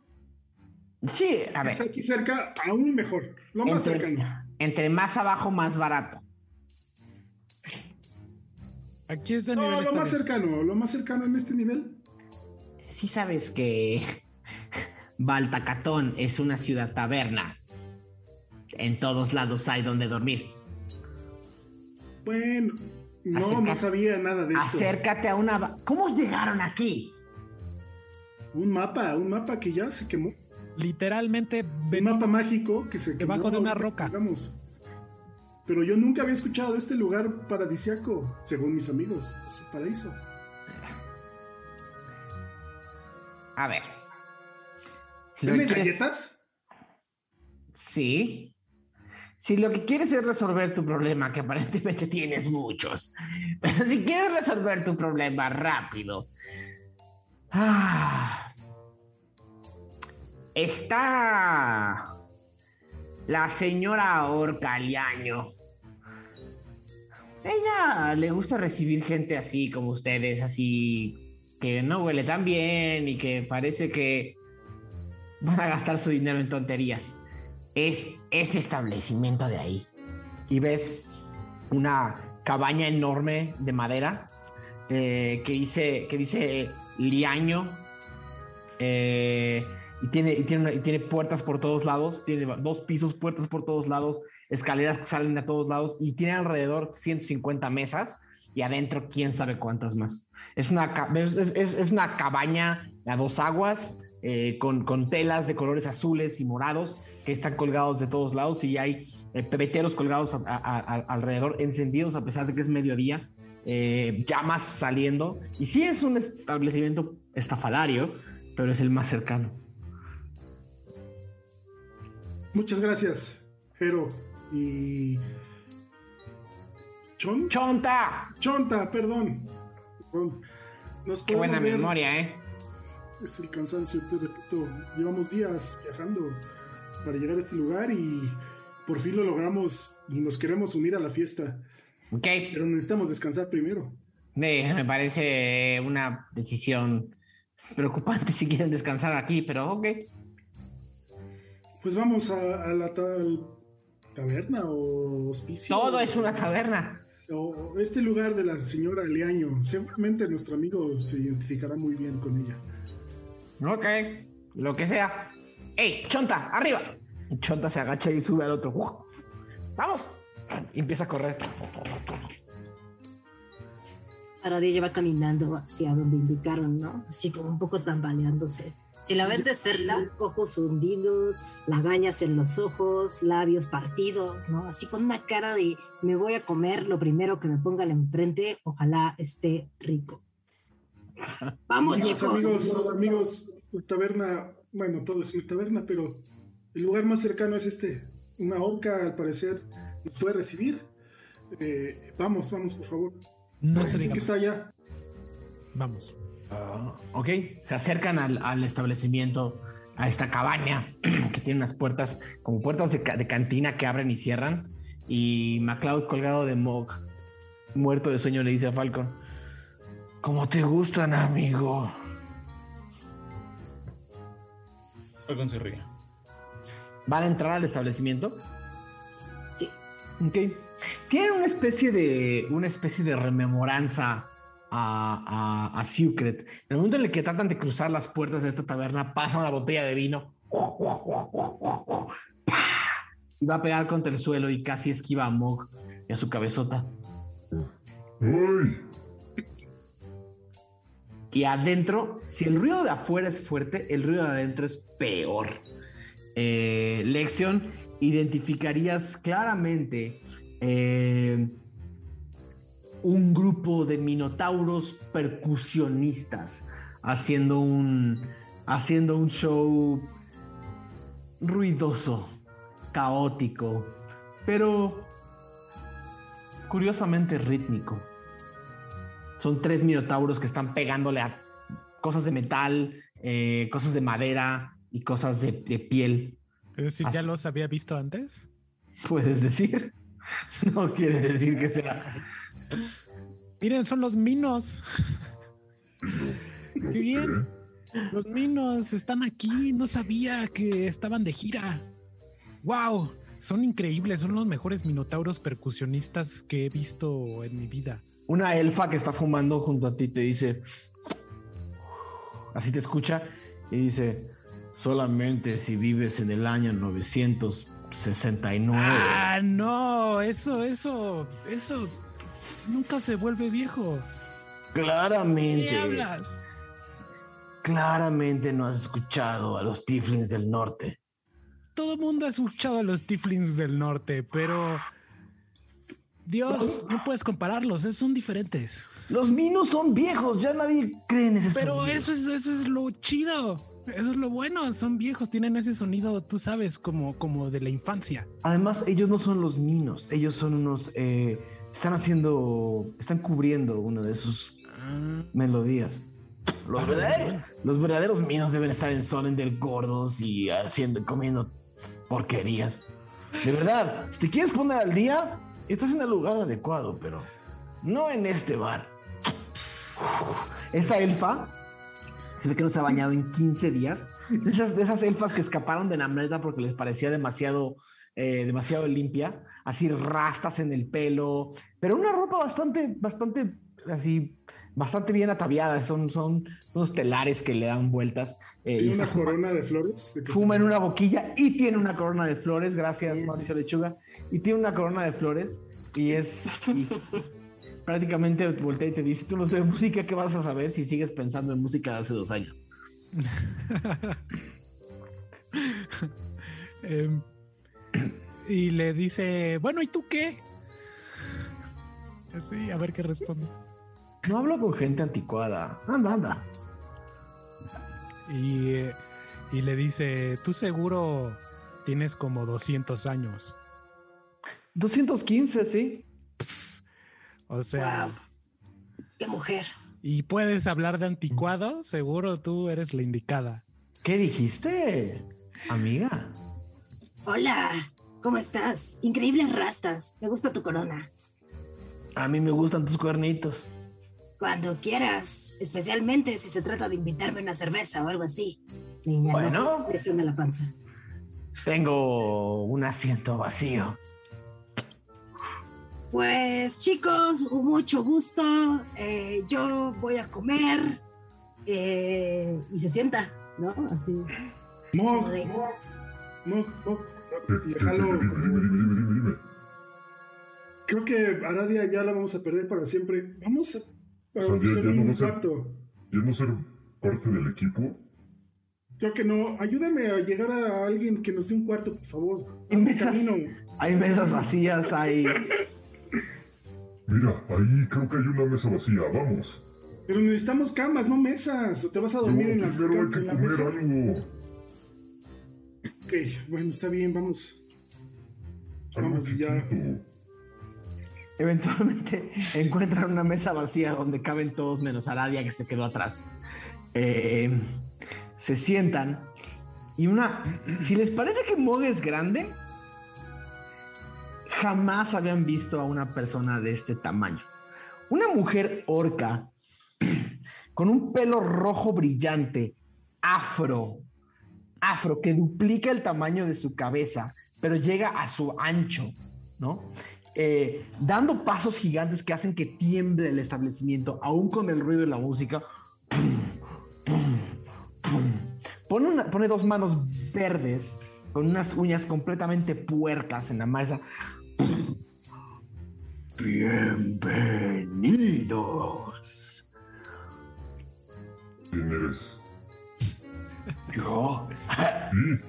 Sí, a Está ver. aquí cerca, aún mejor. Lo más Entre, cercano. entre más abajo, más barato. Aquí es de No, nivel lo está más cercano, lo más cercano en este nivel. Sí sabes que Baltacatón es una ciudad taberna. En todos lados hay donde dormir. Bueno, no, Acerca- no sabía nada de esto. Acércate a una... ¿Cómo llegaron aquí? Un mapa, un mapa que ya se quemó. Literalmente Un mapa mágico que se. Debajo de una roca. llegamos. Pero yo nunca había escuchado de este lugar paradisiaco, según mis amigos. Es un paraíso. A ver. Si ¿Tiene galletas? Sí. Si lo que quieres es resolver tu problema, que aparentemente tienes muchos, pero si quieres resolver tu problema rápido, ah, está la señora Orcaliaño. Ella le gusta recibir gente así como ustedes, así que no huele tan bien y que parece que van a gastar su dinero en tonterías. Es ese establecimiento de ahí. Y ves una cabaña enorme de madera eh, que dice que dice Liaño eh, y tiene y tiene, una- y tiene puertas por todos lados, tiene dos pisos, puertas por todos lados, escaleras que salen a todos lados y tiene alrededor 150 mesas y adentro quién sabe cuántas más. Es una, es, es- es una cabaña a dos aguas eh, con, con telas de colores azules y morados que están colgados de todos lados y hay eh, pebeteros colgados a- a- a- alrededor, encendidos a pesar de que es mediodía, eh, llamas saliendo. Y sí es un establecimiento estafalario, pero es el más cercano. Muchas gracias, Jero. Y. ¿Chon? ¡Chonta! Chonta, perdón. Nos ¡Qué buena ver. memoria, eh! Es el cansancio, te repito. Llevamos días viajando para llegar a este lugar y por fin lo logramos y nos queremos unir a la fiesta. Ok, Pero necesitamos descansar primero. Me parece una decisión preocupante si quieren descansar aquí, pero ok. Pues vamos a, a la tal taberna o hospicio. Todo es una taberna. O este lugar de la señora Leaño. Seguramente nuestro amigo se identificará muy bien con ella. Ok, lo que sea. ¡Ey, Chonta, arriba! Y Chonta se agacha y sube al otro. ¡Ua! ¡Vamos! Y empieza a correr. Aradia va caminando hacia donde indicaron, ¿no? Así como un poco tambaleándose. Si la ven de cerca, ojos hundidos, lagañas en los ojos, labios partidos, ¿no? Así con una cara de me voy a comer lo primero que me pongan enfrente, ojalá esté rico. Vamos, amigos, chicos. amigos, amigos, la taberna, bueno, todo es una taberna, pero el lugar más cercano es este. Una orca, al parecer, nos puede recibir. Eh, vamos, vamos, por favor. No Parece se diga que está allá. Vamos. Ok, se acercan al, al establecimiento, a esta cabaña que tiene unas puertas, como puertas de, ca- de cantina que abren y cierran. Y MacLeod, colgado de Mog, muerto de sueño, le dice a Falcon: ¿Cómo te gustan, amigo? Falcon se ríe. ¿Van a entrar al establecimiento? Sí. Ok. Tienen una especie de. una especie de rememoranza a, a, a Secret. En el momento en el que tratan de cruzar las puertas de esta taberna, pasa una botella de vino. Y va a pegar contra el suelo y casi esquiva a Mog y a su cabezota. ¡Ay! Y adentro, si el ruido de afuera es fuerte, el ruido de adentro es peor. Eh, Lección, identificarías claramente eh, un grupo de minotauros percusionistas haciendo un, haciendo un show ruidoso, caótico, pero curiosamente rítmico. Son tres minotauros que están pegándole a cosas de metal, eh, cosas de madera y cosas de, de piel. Es decir, ¿ya Así- los había visto antes? Puedes decir. No quiere decir que sea. Miren, son los minos. Qué bien. Los minos están aquí. No sabía que estaban de gira. ¡Wow! Son increíbles. Son los mejores minotauros percusionistas que he visto en mi vida. Una elfa que está fumando junto a ti te dice. Así te escucha y dice: Solamente si vives en el año 969. ¡Ah, no! Eso, eso, eso nunca se vuelve viejo. ¿Qué Claramente. hablas? Claramente no has escuchado a los Tiflins del norte. Todo el mundo ha escuchado a los Tiflins del norte, pero. Dios, no puedes compararlos, son diferentes. Los minos son viejos, ya nadie cree en ese Pero sonido. eso es, eso es lo chido. Eso es lo bueno. Son viejos, tienen ese sonido, tú sabes, como, como de la infancia. Además, ellos no son los minos, ellos son unos. eh, están haciendo. Están cubriendo una de sus melodías. Los verdaderos, los verdaderos minos deben estar en Solender gordos y haciendo, comiendo porquerías. De verdad, si te quieres poner al día, estás en el lugar adecuado, pero no en este bar. Esta elfa se ve que no se ha bañado en 15 días. De esas, de esas elfas que escaparon de Namreta porque les parecía demasiado, eh, demasiado limpia. Así rastas en el pelo, pero una ropa bastante, bastante, así, bastante bien ataviada. Son, son unos telares que le dan vueltas. eh, Tiene una fuma- corona de flores. ¿De qué fuma en una boquilla y tiene una corona de flores, gracias Mauricio Lechuga, y tiene una corona de flores y es y prácticamente voltea y te dice, tú no sabes música, ¿qué vas a saber si sigues pensando en música de hace dos años? Em, y le dice, bueno, ¿y tú qué? Sí, a ver qué responde. No hablo con gente anticuada, anda, anda. Y, y le dice, tú seguro tienes como 200 años. 215, sí. O sea, Wow. Qué mujer. y puedes hablar de anticuado, seguro tú eres la indicada. ¿Qué dijiste, amiga? Hola, ¿cómo estás? Increíbles rastas. Me gusta tu corona. A mí me gustan tus cuernitos. Cuando quieras, especialmente si se trata de invitarme una cerveza o algo así. Niña, Bueno. no suena la panza. Tengo un asiento vacío. Pues chicos, mucho gusto. Eh, yo voy a comer. Eh, y se sienta, ¿no? Así. Mog, de- Mog, Mog. ¿Qué, Y déjalo qué, dime, como- dime, dime, dime, dime, dime. Creo que Aradia ya la vamos a perder para siempre. Vamos a, a O sea, ya- no va ser-. ¿Ya no ser parte del equipo? Creo que no. Ayúdame a llegar a alguien que nos dé un cuarto, por favor. Y Abre mesas. camino. Hay mesas vacías, hay... Mira, ahí creo que hay una mesa vacía, vamos. Pero necesitamos camas, no mesas. ¿O te vas a No, dormir en la, pero hay que en la comer mesa? algo. Ok, bueno, está bien, vamos. Vamos, ya. Eventualmente encuentran una mesa vacía donde caben todos menos Aradia que se quedó atrás. Eh, se sientan y una... Si les parece que Mog es grande, jamás habían visto a una persona de este tamaño. Una mujer orca con un pelo rojo brillante, afro, afro, que duplica el tamaño de su cabeza, pero llega a su ancho, ¿no? Eh, dando pasos gigantes que hacen que tiemble el establecimiento, aún con el ruido de la música. Pone, una- pone dos manos verdes con unas uñas completamente puercas en la mesa. Bienvenidos. ¿Quién eres? Yo. Sí,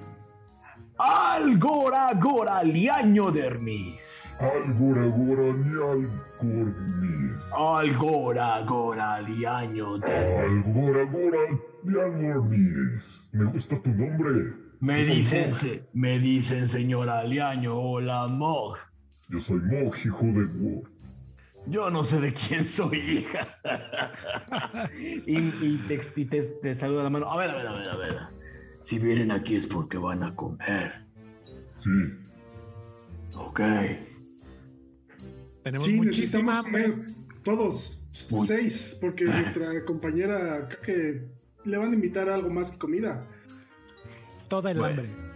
Algora Gora Liaño Dermis. Algora Gora ni Algormis. Algora Gora Liaño Dermis. Algora Gora ni Algormis. Me gusta tu nombre. Me dicen, se- me dicen señora Liaño, hola Mog. Yo soy Mog, hijo de Wog. Yo no sé de quién soy, hija. y y te, y te, te saluda la mano. A ver, a ver, a ver, a ver. Si vienen aquí es porque van a comer. Sí, Ok. Tenemos Sí, muchísima comer todos, seis, porque nuestra compañera creo que le van a invitar algo más que comida. Toda el Bueno. hambre.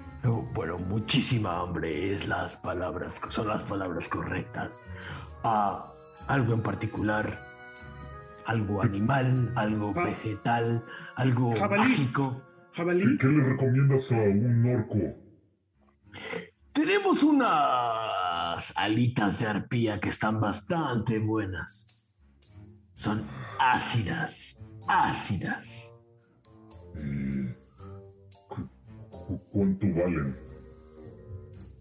Bueno, muchísima hambre es las palabras, son las palabras correctas. Ah, algo en particular, algo animal, algo Ah. vegetal, algo Jabalí. mágico. ¿Qué, Jabalí, qué le recomiendas a un orco? Tenemos unas alitas de arpía que están bastante buenas. Son ácidas, ácidas. Eh, cu- cu- ¿Cuánto valen?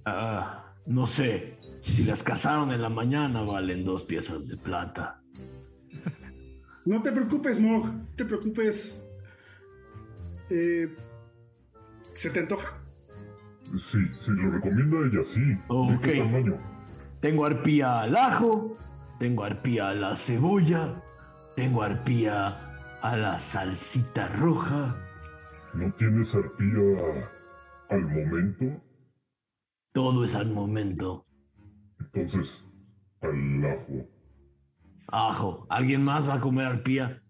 Ah, no sé, si las cazaron en la mañana valen dos piezas de plata. no te preocupes, Mog, no te preocupes. Eh, ¿Se te antoja? Sí, si lo recomienda ella, sí. ¿De Ok. qué tamaño? Tengo arpía al ajo, tengo arpía a la cebolla, tengo arpía a la salsita roja. ¿No tienes arpía al momento? Todo es al momento. Entonces, al ajo. Ajo, ¿alguien más va a comer arpía?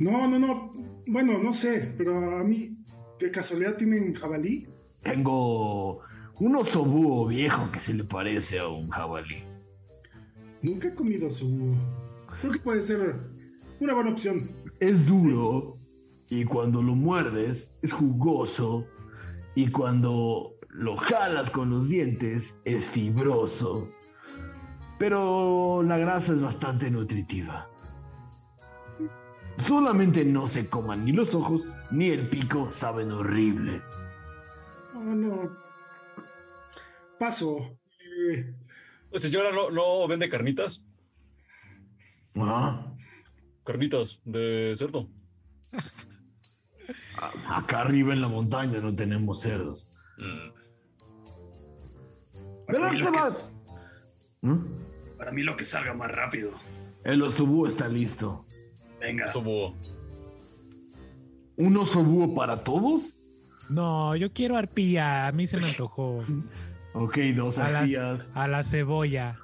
No, no, no. Bueno, no sé, pero a mí, ¿de casualidad tienen jabalí? Tengo un oso búho viejo que se le parece a un jabalí. Nunca he comido su. Creo que puede ser una buena opción. Es duro y cuando lo muerdes es jugoso y cuando lo jalas con los dientes es fibroso. Pero la grasa es bastante nutritiva. Solamente no se coman ni los ojos ni el pico, saben horrible. Oh, no. Paso. Eh, Señora, ¿no, no vende carnitas? Ah, Carnitas de cerdo. Acá arriba en la montaña no tenemos cerdos. Pero Para mí, lo que. ¿Mm? para mí lo que salga más rápido. El búho está listo. Venga. Oso búho. ¿Un oso búho para todos? No, yo quiero arpía. A mí se me antojó. Ok, dos arpías. a la cebolla.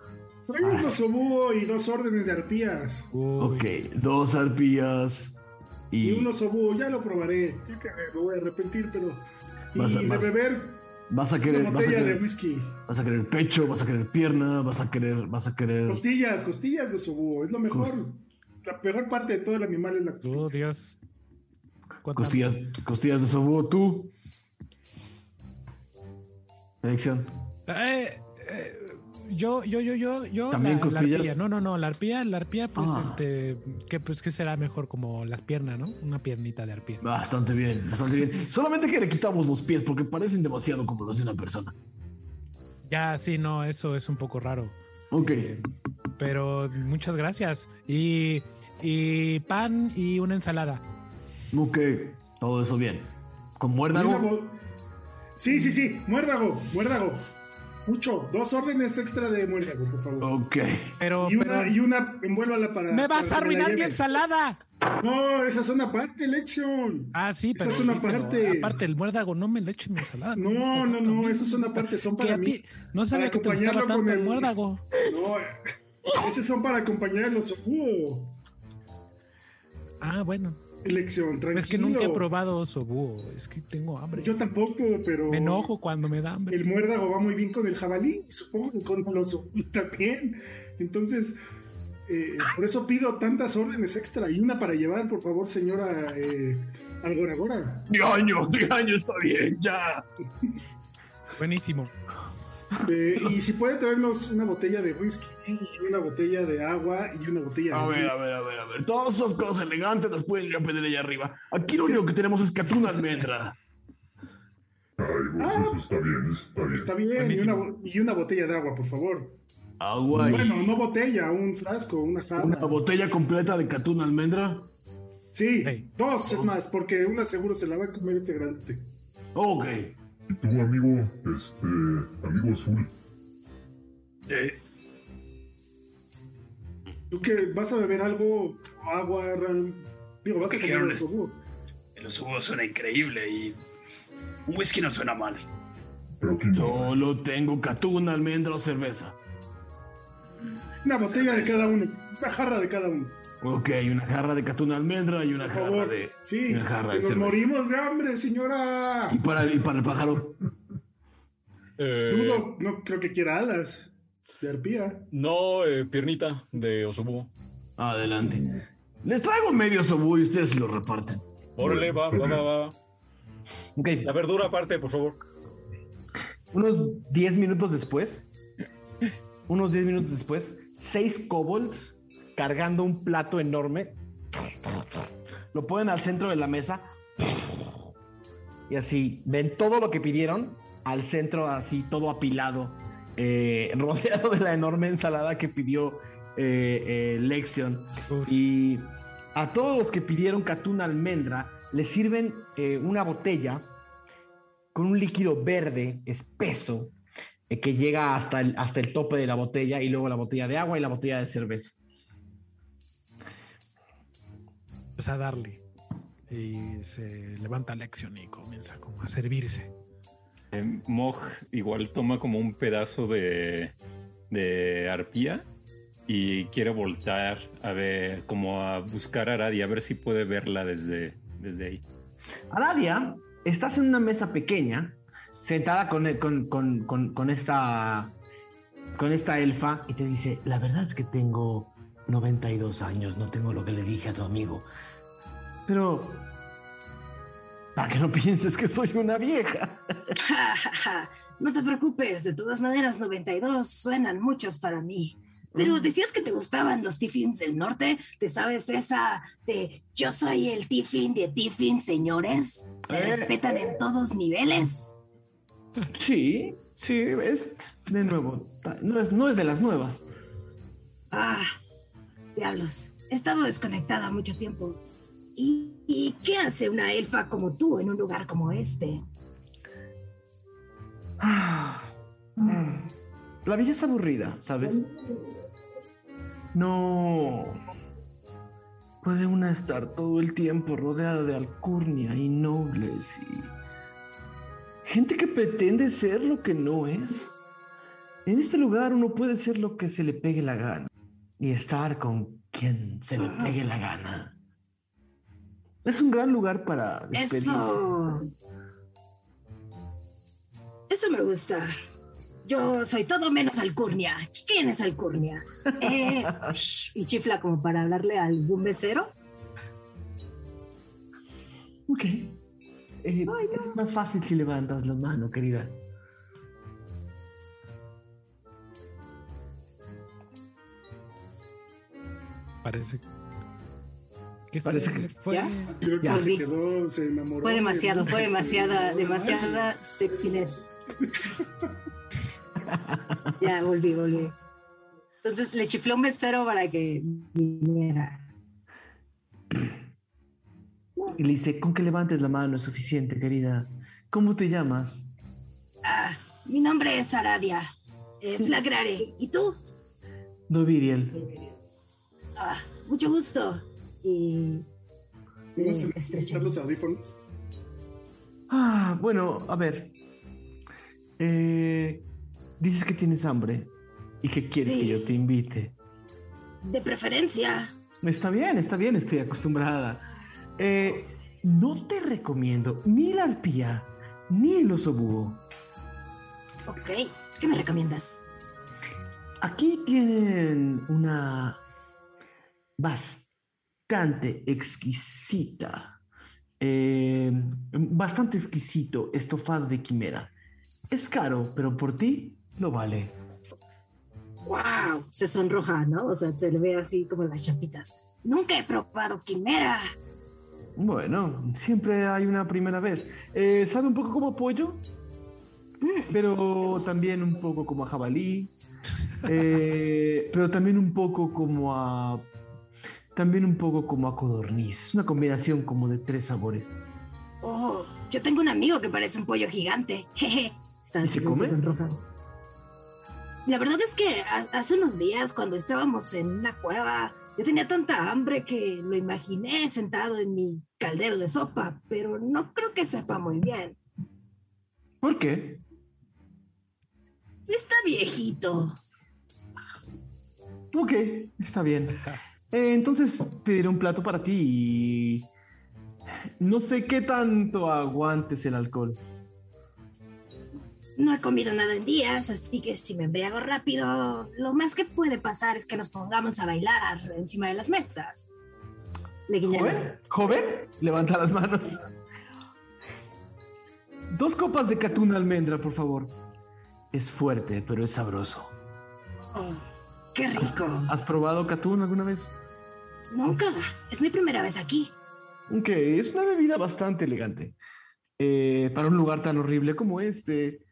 Trae un osobúo y dos órdenes de arpías. Uy. Ok, dos arpías. Y Y un osobúo, ya lo probaré. Yo que me voy a arrepentir, pero. Y Vas a- de beber vas a una querer, vas a botella de whisky. vas a querer pecho, vas a querer pierna, vas a querer, vas a querer. Costillas, costillas de osobúo. Es lo mejor. La mejor parte de todo el animal es la costilla. Oh, Dios. ¿Cuánta- Costillas, costillas de oso tú. Elección. Eh, eh, yo, yo, yo, yo, yo. ¿También la, la costillas? arpía. No, no, no. La arpía, la arpía, pues, Ah. este, que pues que será mejor como las piernas, ¿no? Una piernita de arpía. Bastante bien, bastante bien. Solamente que le quitamos los pies porque parecen demasiado como los de una persona. Ya, sí, no, eso es un poco raro. Ok. Pero muchas gracias. Y, y pan y una ensalada. Ok. Todo eso bien. Con muérdago. Sí, sí, sí. Muérdago, muérdago. Mucho. Dos órdenes extra de muérdago, por favor. Ok. Pero, Y una, pero- y una, envuélvala para. me vas para a arruinar mi ensalada. No, esa es una parte, Lexion. Ah, sí, Esa pero es una sí parte. aparte el muérdago no me lo eche en mi ensalada. No, no, no, eso es una parte, son para a mí. ti- no sabía que te gustaba acompañarlo tanto con el el- muérdago. No, esos son para acompañar el osobúo. Ah, bueno. Lección, tranquilo. Es que nunca he probado oso búho. Es que tengo hambre. Yo tampoco, pero. Me enojo cuando me da hambre. El muérdago va muy bien con el jabalí, supongo que con el oso también. Entonces, eh, por eso pido tantas órdenes extra y una para llevar, por favor, señora eh, Algoragora. De año, de año está bien, ya. Buenísimo. Eh, y si puede traernos una botella de whisky, una botella de agua y una botella A de ver, vino. a ver, a ver, a ver. Todas esas cosas elegantes las pueden ir a pedir allá arriba. Aquí lo único que tenemos es catuna almendra. Ay, pues eso está bien, eso está bien. Está bien, y una, y una botella de agua, por favor. Agua y Bueno, no botella, un frasco, una jarra. una botella completa de catuna almendra. Sí, Hey. dos es más, porque una seguro se la va a comer integrante. Ok. Y tú, amigo, este, amigo azul, Eh, ¿Tú qué? ¿Vas a beber algo? ¿Agua? Ran? Digo, vas a ¿Qué comer es- sobu. el osugo suena increíble y un whisky no suena mal. pero no. Solo tengo catuna, almendra o cerveza. Una botella de cada uno, una jarra de cada uno. Ok, una jarra de catuna almendra y una Por jarra favor. de. Sí, una jarra que de nos cerveza. morimos de hambre, señora. Y para, y para el pájaro. Eh, Dudo, no creo que quiera alas de arpía. no, eh, piernita de Osobu. Adelante. Les traigo medio sobú y ustedes lo reparten. Órale, va, va, va, va. Ok. La verdura aparte, por favor. Unos 10 minutos después, unos 10 minutos después, seis kobolds cargando un plato enorme, lo ponen al centro de la mesa y así ven todo lo que pidieron al centro, así todo apilado, eh, rodeado de la enorme ensalada que pidió eh, eh, Lexion. Uf. Y a todos los que pidieron catuna almendra, les sirven eh, una botella con un líquido verde espeso que llega hasta el, hasta el tope de la botella y luego la botella de agua y la botella de cerveza. Empieza a darle. Y se levanta Lexion y comienza como a servirse. Eh, Moj igual toma como un pedazo de, de arpía y quiere voltar a ver, como a buscar a Aradi, a ver si puede verla desde, desde ahí. Aradia, estás en una mesa pequeña, sentada con, con, con, con, con esta, con esta elfa y te dice, la verdad es que tengo 92 años, no tengo lo que le dije a tu amigo. Pero, para que no pienses que soy una vieja. Ja, ja, ja. No te preocupes, de todas maneras, 92 suenan muchos para mí. Pero decías que te gustaban los Tiflins del norte. ¿Te sabes esa de yo soy el Tiflin de Tiflin, señores? ¿Me Eh. respetan en todos niveles? Sí, sí, es de nuevo, no es, no es de las nuevas. Ah, diablos. He estado desconectada mucho tiempo. ¿Y, qué hace una elfa como tú en un lugar como este? Ah, mm. La vida es aburrida, ¿sabes? No. Puede una estar todo el tiempo rodeada de alcurnia y nobles y. Gente que pretende ser lo que no es. En este lugar uno puede ser lo que se le pegue la gana y estar con quien se le pegue la gana. Es un gran lugar para. Eso. Eso me gusta. Yo soy todo menos alcurnia. ¿Quién es alcurnia? Eh, shh, y chifla como para hablarle al algún mesero. Ok. Eh, Es más fácil si levantas la mano, querida. Parece que Parece se que- fue. ¿Ya? Creo que Ya. se quedó, se enamoró. Fue demasiado, de- fue demasiada, demasiada sexiness. ya, volví, volví. Entonces le chiflé un mesero para que viniera. Y le dice, con que levantes la mano es suficiente, querida. ¿Cómo te llamas? Ah, mi nombre es Aradia. Eh, Flagrare. ¿Y tú? Doviriel. Ah, mucho gusto. Y ¿No le vas a estreché. quitar los audífonos? Ah, bueno, a ver. Eh, dices que tienes hambre y que quieres Sí. que yo te invite. De preferencia. Está bien, está bien, estoy acostumbrada. Eh, no te recomiendo ni la arpía ni el oso búho. Ok. ¿Qué me recomiendas? Aquí tienen una bastante exquisita, eh, bastante exquisito estofado de quimera. Es caro, pero por ti lo vale. ¡Wow! Se sonroja, ¿no? O sea, se le ve así como las chapitas. Nunca he probado quimera. Bueno, siempre hay una primera vez. Eh, ¿Sabe un poco como a pollo? Pero también un poco como a jabalí. Eh, pero también un poco como a... También un poco como a codorniz. Es una combinación como de tres sabores. Oh, yo tengo un amigo que parece un pollo gigante. Jeje. Está ¿Y se come? sonroja. La verdad es que ha- hace unos días, cuando estábamos en una cueva, yo tenía tanta hambre que lo imaginé sentado en mi caldero de sopa, pero no creo que sepa muy bien. ¿Por qué? Está viejito. Ok, está bien. Eh, entonces pediré un plato para ti y... No sé qué tanto aguantes el alcohol. No he comido nada en días, así que si me embriago rápido, lo más que puede pasar es que nos pongamos a bailar encima de las mesas. Le ¿Joven? ¿Joven? Levanta las manos. Dos copas de catún almendra, por favor. Es fuerte, pero es sabroso. Oh, ¡Qué rico! ¿Has probado catún alguna vez? Nunca. Es mi primera vez aquí. Ok, es una bebida bastante elegante. Eh, para un lugar tan horrible como este,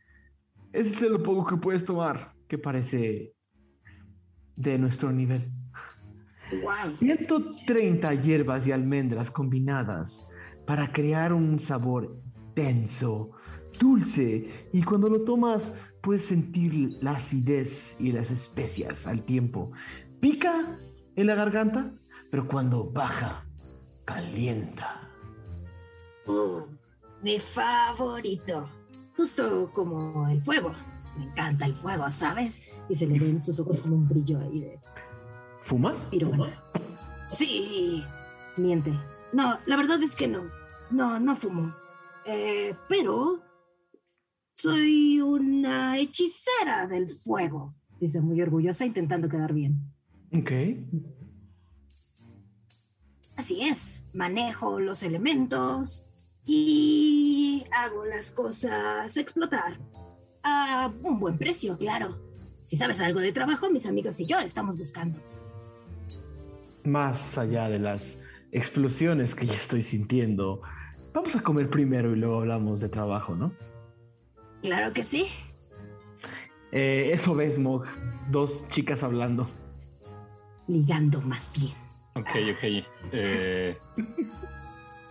es de lo poco que puedes tomar, que parece de nuestro nivel. ¡Wow! 130 hierbas y almendras combinadas para crear un sabor denso, dulce, y cuando lo tomas puedes sentir la acidez y las especias al tiempo. Pica en la garganta, pero cuando baja, calienta. Uh, mi favorito. Justo como el fuego. Me encanta el fuego, ¿sabes? Y se le ven sus ojos como un brillo ahí de ¿Fumas? piromana. Sí. Miente. No, la verdad es que no. No, no fumo. Eh, pero soy una hechicera del fuego. Dice muy orgullosa, intentando quedar bien. Ok. Así es, manejo los elementos y hago las cosas explotar. A un buen precio, claro. Si sabes algo de trabajo, mis amigos y yo estamos buscando. Más allá de las explosiones que ya estoy sintiendo, vamos a comer primero y luego hablamos de trabajo, ¿no? Claro que sí. Eh, eso ves, Mog. Dos chicas hablando. Ligando más bien. Ok, ok. Eh,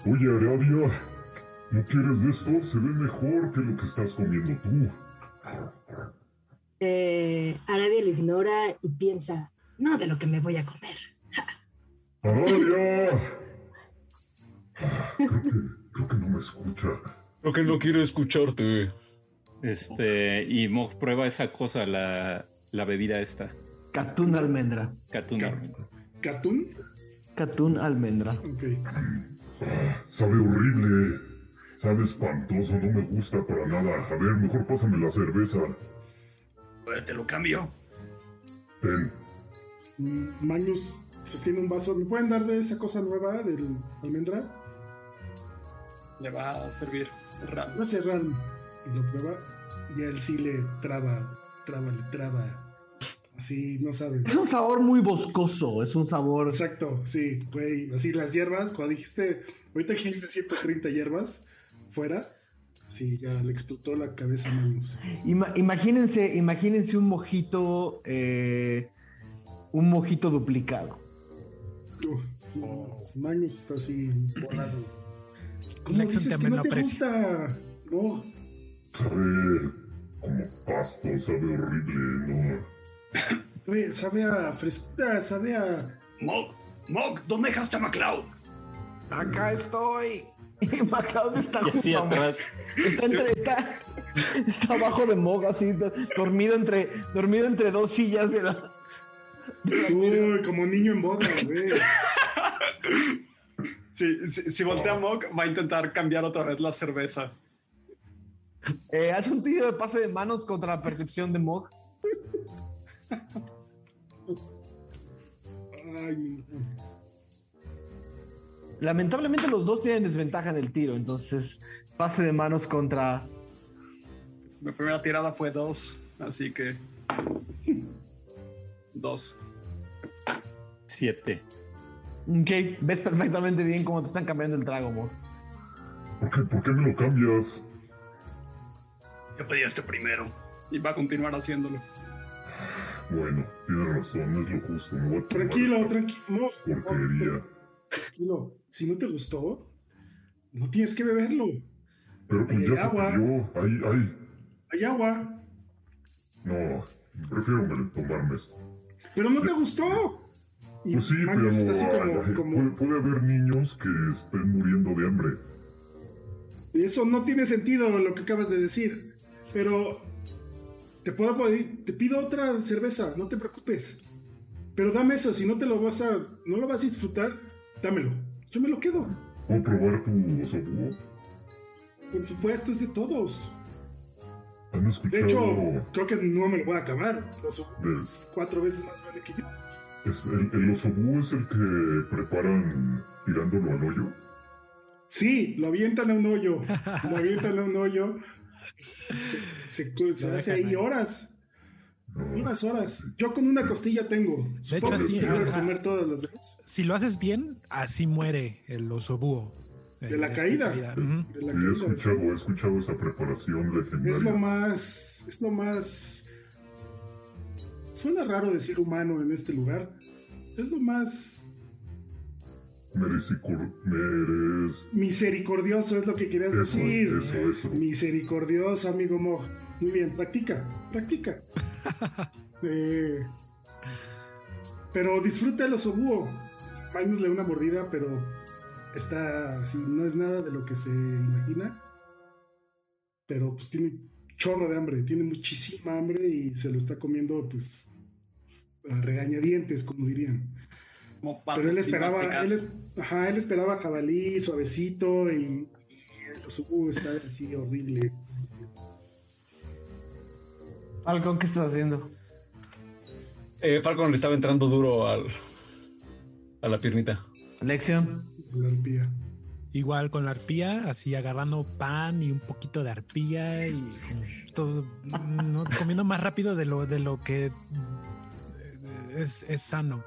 Oye, Aradia, ¿no quieres de esto? Se ve mejor que lo que estás comiendo tú. Eh, Aradia lo ignora y piensa, no de lo que me voy a comer. ¡Aradia! Creo que, creo que no me escucha. Creo que no quiero escucharte. este, y Mog prueba esa cosa, la, la bebida esta. Catún almendra. Catuna. ¿Catún? Catún almendra. Ok. Sabe horrible. Sabe espantoso, no me gusta para nada. A ver, mejor pásame la cerveza. Eh, Te lo cambio. Ten. Mm, Magnus sostiene un vaso. ¿Me pueden dar de esa cosa nueva del almendra? Le va a servir el ram. Va a cerrar y lo prueba. Y a él sí le traba, traba, le traba. Así, no sabe. Es un sabor muy boscoso. Es un sabor. Exacto, sí, güey. Así las hierbas, cuando dijiste, ahorita dijiste 130 hierbas fuera, sí, ya le explotó la cabeza a Magnus. Ima- imagínense, imagínense un mojito. eh, un mojito duplicado. Pues Magnus está así volado. ¿Cómo Lexion dices que no te menosprecia. gusta? No, Sabe como pasto, sabe horrible, ¿no? Güey, sabe a frescura, sabe a... Mog, Mog, ¿dónde dejaste a MacLeod? Acá estoy. Y MacLeod está Y así a- atrás. Está, entre- está, está abajo de Mog, así, do- dormido entre, dormido entre dos sillas de la. Uy, como niño en boda, güey. Si, voltea Mog, va a intentar cambiar otra vez la cerveza. Eh, hace un tiro de pase de manos contra la percepción de Mog. Ay, Lamentablemente los dos tienen desventaja en el tiro, entonces pase de manos contra. Mi primera tirada fue dos. Así que. Dos. Siete. Ok, ves perfectamente bien cómo te están cambiando el trago, Mog. ¿Por qué, ¿Por qué me lo cambias? Yo pedí este primero. Y va a continuar haciéndolo. Bueno, tienes razón, no es lo justo. Me voy a tomar Tranquilo, tranquilo. No, Porquería. tranquilo. Si no te gustó, no tienes que beberlo. Pero pues ya se agua. pidió. Ahí, ahí. Hay agua. No, prefiero me- tomarme esto. Pero no te gustó. Y Pues sí, pero Magnus está así como, ay, como- puede, puede haber niños que estén muriendo de hambre. Eso no tiene sentido lo que acabas de decir. Pero te puedo pedir, te pido otra cerveza, no te preocupes. Pero dame eso, si no te lo vas a, no lo vas a disfrutar, dámelo. Yo me lo quedo. ¿Puedo probar tu osobúo? Por supuesto, es de todos. ¿Han De escuchado? hecho, creo que no me lo voy a acabar. Los es cuatro veces más grande que yo. Es el, el osobúo es el que preparan tirándolo al hoyo. Sí, lo avientan a un hoyo. Lo avientan a un hoyo. Se, se- se Lo hace ahí horas. No. Horas, horas. Yo con una costilla tengo. De hecho, que comer todas las demás. Si lo haces bien, así muere el oso búho. De la caída. De la he escuchado, he escuchado esa preparación legendaria. Es lo más. Es lo más. Suena raro decir humano en este lugar. Es lo más Merecicor- merez- misericordioso, es lo que querías Eso, decir. eso, eso. Misericordioso, amigo Mog. Muy bien, practica, practica. Eh, pero disfruta el osobúo. Magnus le da una mordida, pero está así, no es nada de lo que se imagina. Pero pues tiene chorro de hambre, tiene muchísima hambre y se lo está comiendo, pues, a regañadientes, como dirían. Como Pero él esperaba, él, es- ajá, él esperaba jabalí, suavecito y, y el osobúo está así horrible. Falcon, ¿qué estás haciendo? Eh, Falcon le estaba entrando duro al, a la piernita. Lección. La arpía. Igual con la arpía, así agarrando pan y un poquito de arpía y todo, no, comiendo más rápido de lo, de lo que eh, es, es sano.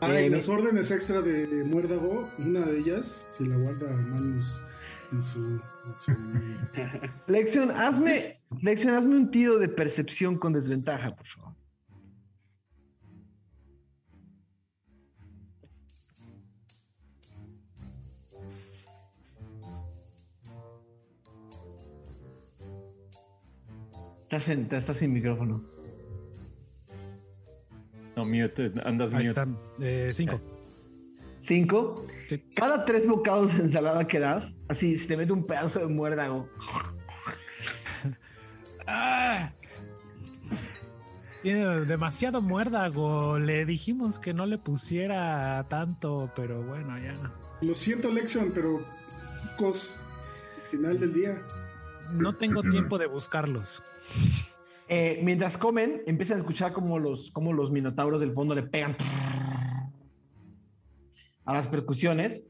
Ah, Eh, y las órdenes extra de muérdago, una de ellas se la guarda Manus en su. en su- Lección, hazme, Lección, hazme un tiro de percepción con desventaja, por favor. Estás, en- estás sin micrófono. No, mute, andas Ahí mute. está, eh, cinco. Cinco. Sí. Cada tres bocados de ensalada que das, así se te mete un pedazo de muérdago. ¡Ah! Tiene demasiado muérdago. Le dijimos que no le pusiera tanto, pero bueno, ya. Lo siento, Lexion, pero. Cos, al final del día. No tengo tiempo de buscarlos. Eh, mientras comen, empiezan a escuchar como los, como los minotauros del fondo le pegan a las percusiones.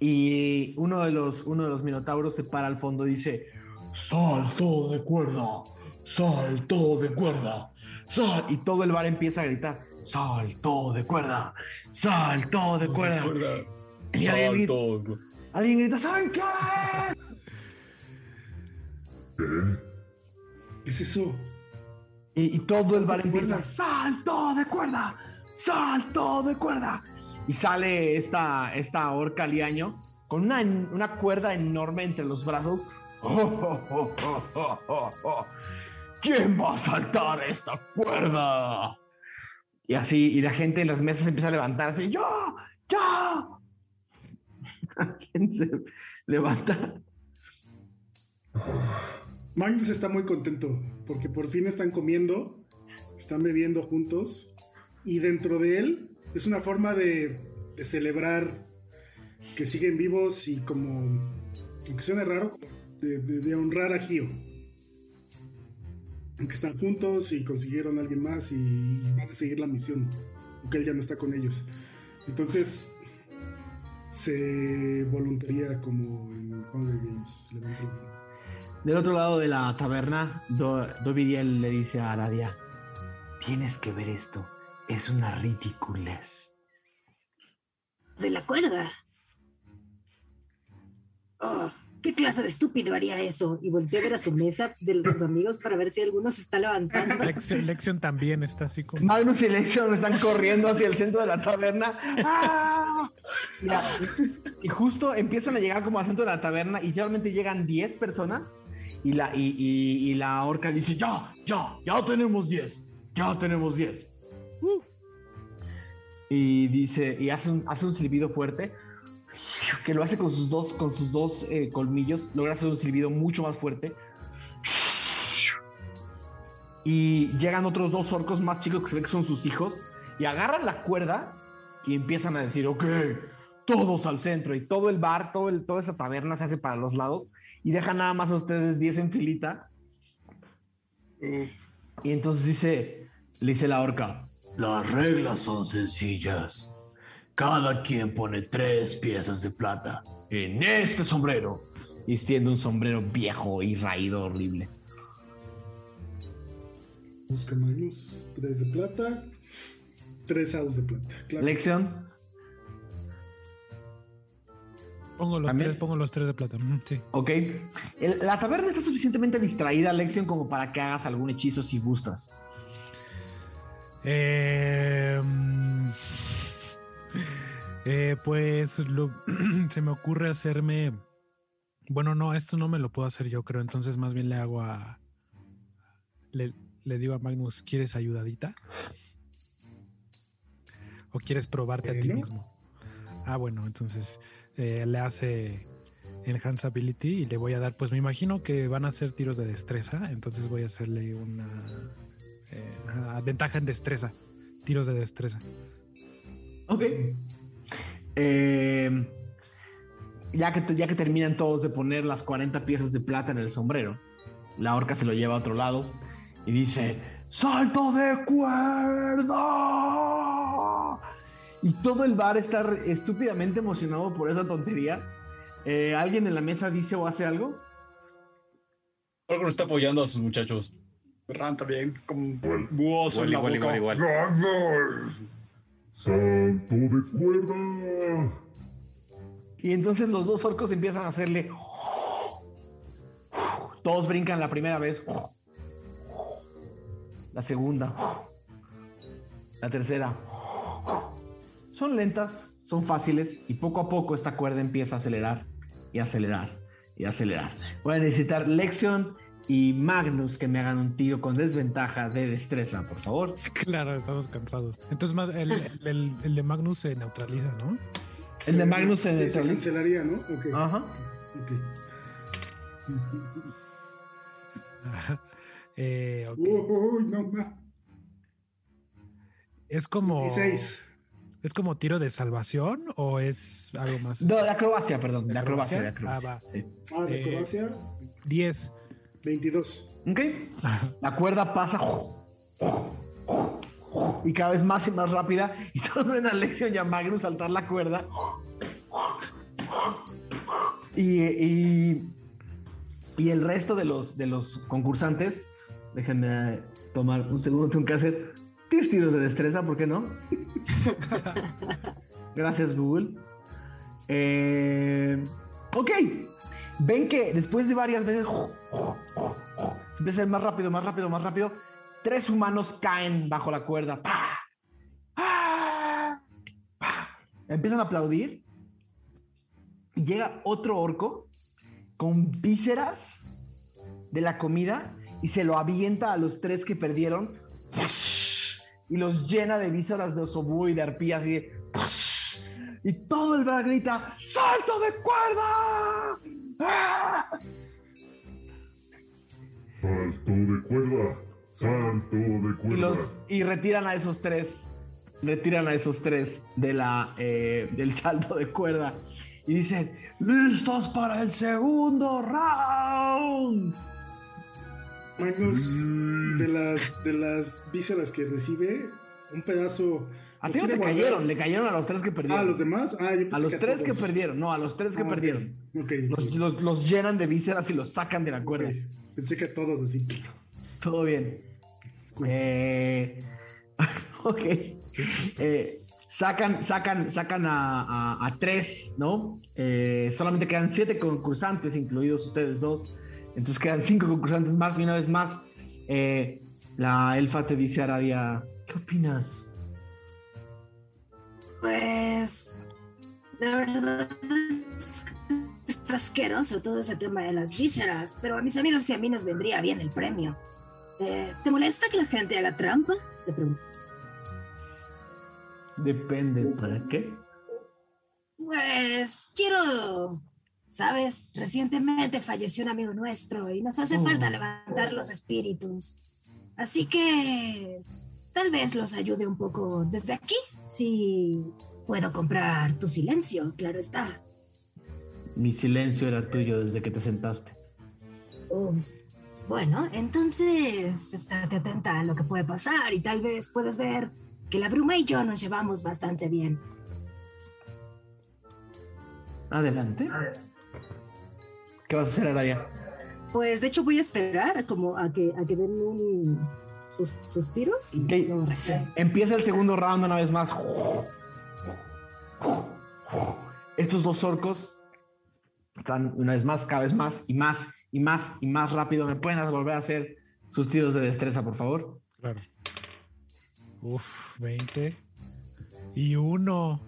Y uno de los, uno de los minotauros se para al fondo y dice: Salto de cuerda, salto de cuerda, sal. Y todo el bar empieza a gritar: Salto de cuerda, salto de cuerda. Y alguien grita, alguien grita: ¿Saben qué? ¿Qué? ¿Qué es eso? Y, y todo el bar Salto de empieza, cuerda. salto de cuerda, salto de cuerda. Y sale esta, esta orca liaño con una, una cuerda enorme entre los brazos. ¿Quién va a saltar esta cuerda? Y así, y la gente en las mesas empieza a levantarse. ¡Yo! ¡Yo! ¿Quién se levanta? Magnus está muy contento porque por fin están comiendo, están bebiendo juntos y dentro de él es una forma de, celebrar que siguen vivos y como, aunque suene raro, de, de- de honrar a Gio. Aunque están juntos y consiguieron a alguien más y van a seguir la misión, aunque él ya no está con ellos. Entonces se voluntaría como en Hunger Games. Del otro lado de la taberna, Do- le dice a Aradia, tienes que ver esto, es una ridiculez. De la cuerda. Oh, ¿Qué clase de estúpido haría eso? Y volteé a ver a su mesa de sus amigos para ver si alguno se está levantando. Lexion, Lexion también está así como. Magnus y Lexion están corriendo hacia el centro de la taberna. ¡Ah! Mira, y justo empiezan a llegar como al centro de la taberna y realmente llegan 10 personas y la, y, y- y la orca dice, ya, ya, ya tenemos 10, ya tenemos 10. Uh. Y dice, y hace un, hace un silbido fuerte que lo hace con sus dos, con sus dos eh, colmillos, logra hacer un silbido mucho más fuerte. Y llegan otros dos orcos más chicos que se ve que son sus hijos y agarran la cuerda y empiezan a decir, ok, todos al centro y todo el bar, todo el, toda esa taberna se hace para los lados y dejan nada más a ustedes 10 en filita. Y entonces dice, le dice la orca, las reglas son sencillas. Cada quien pone tres piezas de plata en este sombrero. Y extiende un sombrero viejo y raído horrible. Busca Magnus. Tres de plata. Tres aus de plata. Claro. Lección. Pongo los ¿También? tres, pongo los tres de plata. Ujú, Sí. Ok. El- la taberna está suficientemente distraída, Lexion, como para que hagas algún hechizo si gustas. Eh, mm, eh, pues lo- se me ocurre hacerme. Bueno, no, esto no me lo puedo hacer yo, creo. Entonces, más bien le hago a. Le, le digo a Magnus: ¿quieres ayudadita? ¿O quieres probarte a ti mismo? Ah, bueno, entonces eh, le hace Enhance Ability y le voy a dar, pues me imagino que van a ser tiros de destreza, entonces voy a hacerle una eh, ventaja en destreza, tiros de destreza. Ok. Eh, ya, que, ya que terminan todos de poner las 40 piezas de plata en el sombrero, la orca se lo lleva a otro lado y dice: ¡Salto de cuerda! Y todo el bar está estúpidamente emocionado por esa tontería. Eh, ¿Alguien en la mesa dice o hace algo? Algo está apoyando a sus muchachos. Ran también, con Igual. buoso en la Igual, igual, boca. igual, igual. Salto de cuerda. Y entonces los dos orcos empiezan a hacerle. Todos brincan la primera vez. La segunda. La tercera. Son lentas, son fáciles y poco a poco esta cuerda empieza a acelerar y acelerar y acelerar. Voy a necesitar Lexion y Magnus que me hagan un tiro con desventaja de destreza, por favor. Claro, estamos cansados. Entonces, más el, el- el de Magnus se neutraliza, ¿no? El de Magnus se Sí, se neutraliza. cancelaría, ¿no? Ok. Ajá. ok. Eh, ok. Uy, no, ma. Es como. 16. ¿Es como tiro de salvación o es algo más? No, de acrobacia, perdón. De ¿De acrobacia, de acrobacia? acrobacia. Ah, sí. Ah, de Eh, acrobacia, 10. 22. Ok. La cuerda pasa. Y cada vez más y más rápida. Y todos ven a Lexion y a Magnus saltar la cuerda. Y, y, y el resto de los, de los concursantes. Déjenme tomar un segundo, tengo que hacer 10 tiros de destreza, ¿por qué no? Gracias, Google. Eh, ok. Ven que después de varias veces se empieza a ir más rápido, más rápido, más rápido. Tres humanos caen bajo la cuerda. Empiezan a aplaudir. Y llega otro orco con vísceras de la comida y se lo avienta a los tres que perdieron. Y los llena de vísceras de osobú y de arpías y de- Y todo el bar grita: ¡Salto de cuerda! ¡Ah! Salto de cuerda. Salto de y, cuerda. los, y retiran a esos tres, retiran a esos tres de la, eh, del salto de cuerda y dicen, listos para el segundo round. Magnus, de las, de las vísceras que recibe, un pedazo. A ti no te guardar. cayeron, le cayeron a los tres que perdieron. A los demás. Ah, yo A los a tres que perdieron, no, a los tres que Ah, perdieron. Ok, Los, ok, los- los llenan de vísceras y los sacan de la cuerda. Pensé que a todos así. Todo bien. Eh, ok. Eh, sacan, sacan, sacan a, a- a tres, ¿no? Eh, solamente quedan siete concursantes, incluidos ustedes dos. Entonces quedan cinco concursantes más y una vez más. eh, la elfa te dice a Aradia, ¿qué opinas? Pues la verdad es que está asqueroso todo ese tema de las vísceras, pero a mis amigos y a mí nos vendría bien el premio. Eh, ¿Te molesta que la gente haga trampa? Le pregunto. Depende, ¿para qué? Pues quiero, sabes, recientemente falleció un amigo nuestro y nos hace Oh. falta levantar los espíritus. Así que tal vez los ayude un poco desde aquí, si puedo comprar tu silencio, claro está. Mi silencio era tuyo desde que te sentaste. Uf. Bueno, entonces estate atenta a lo que puede pasar y tal vez puedes ver que la bruma y yo nos llevamos bastante bien. Adelante. ¿Qué vas a hacer, Aradia? Pues de hecho voy a esperar a como a que, a que den un, sus, sus tiros y. Empieza el segundo round una vez más. Estos dos orcos están una vez más, cada vez más y más y más y más rápido. ¿Me pueden volver a hacer sus tiros de destreza, por favor? Claro. Uf, 20. Y uno.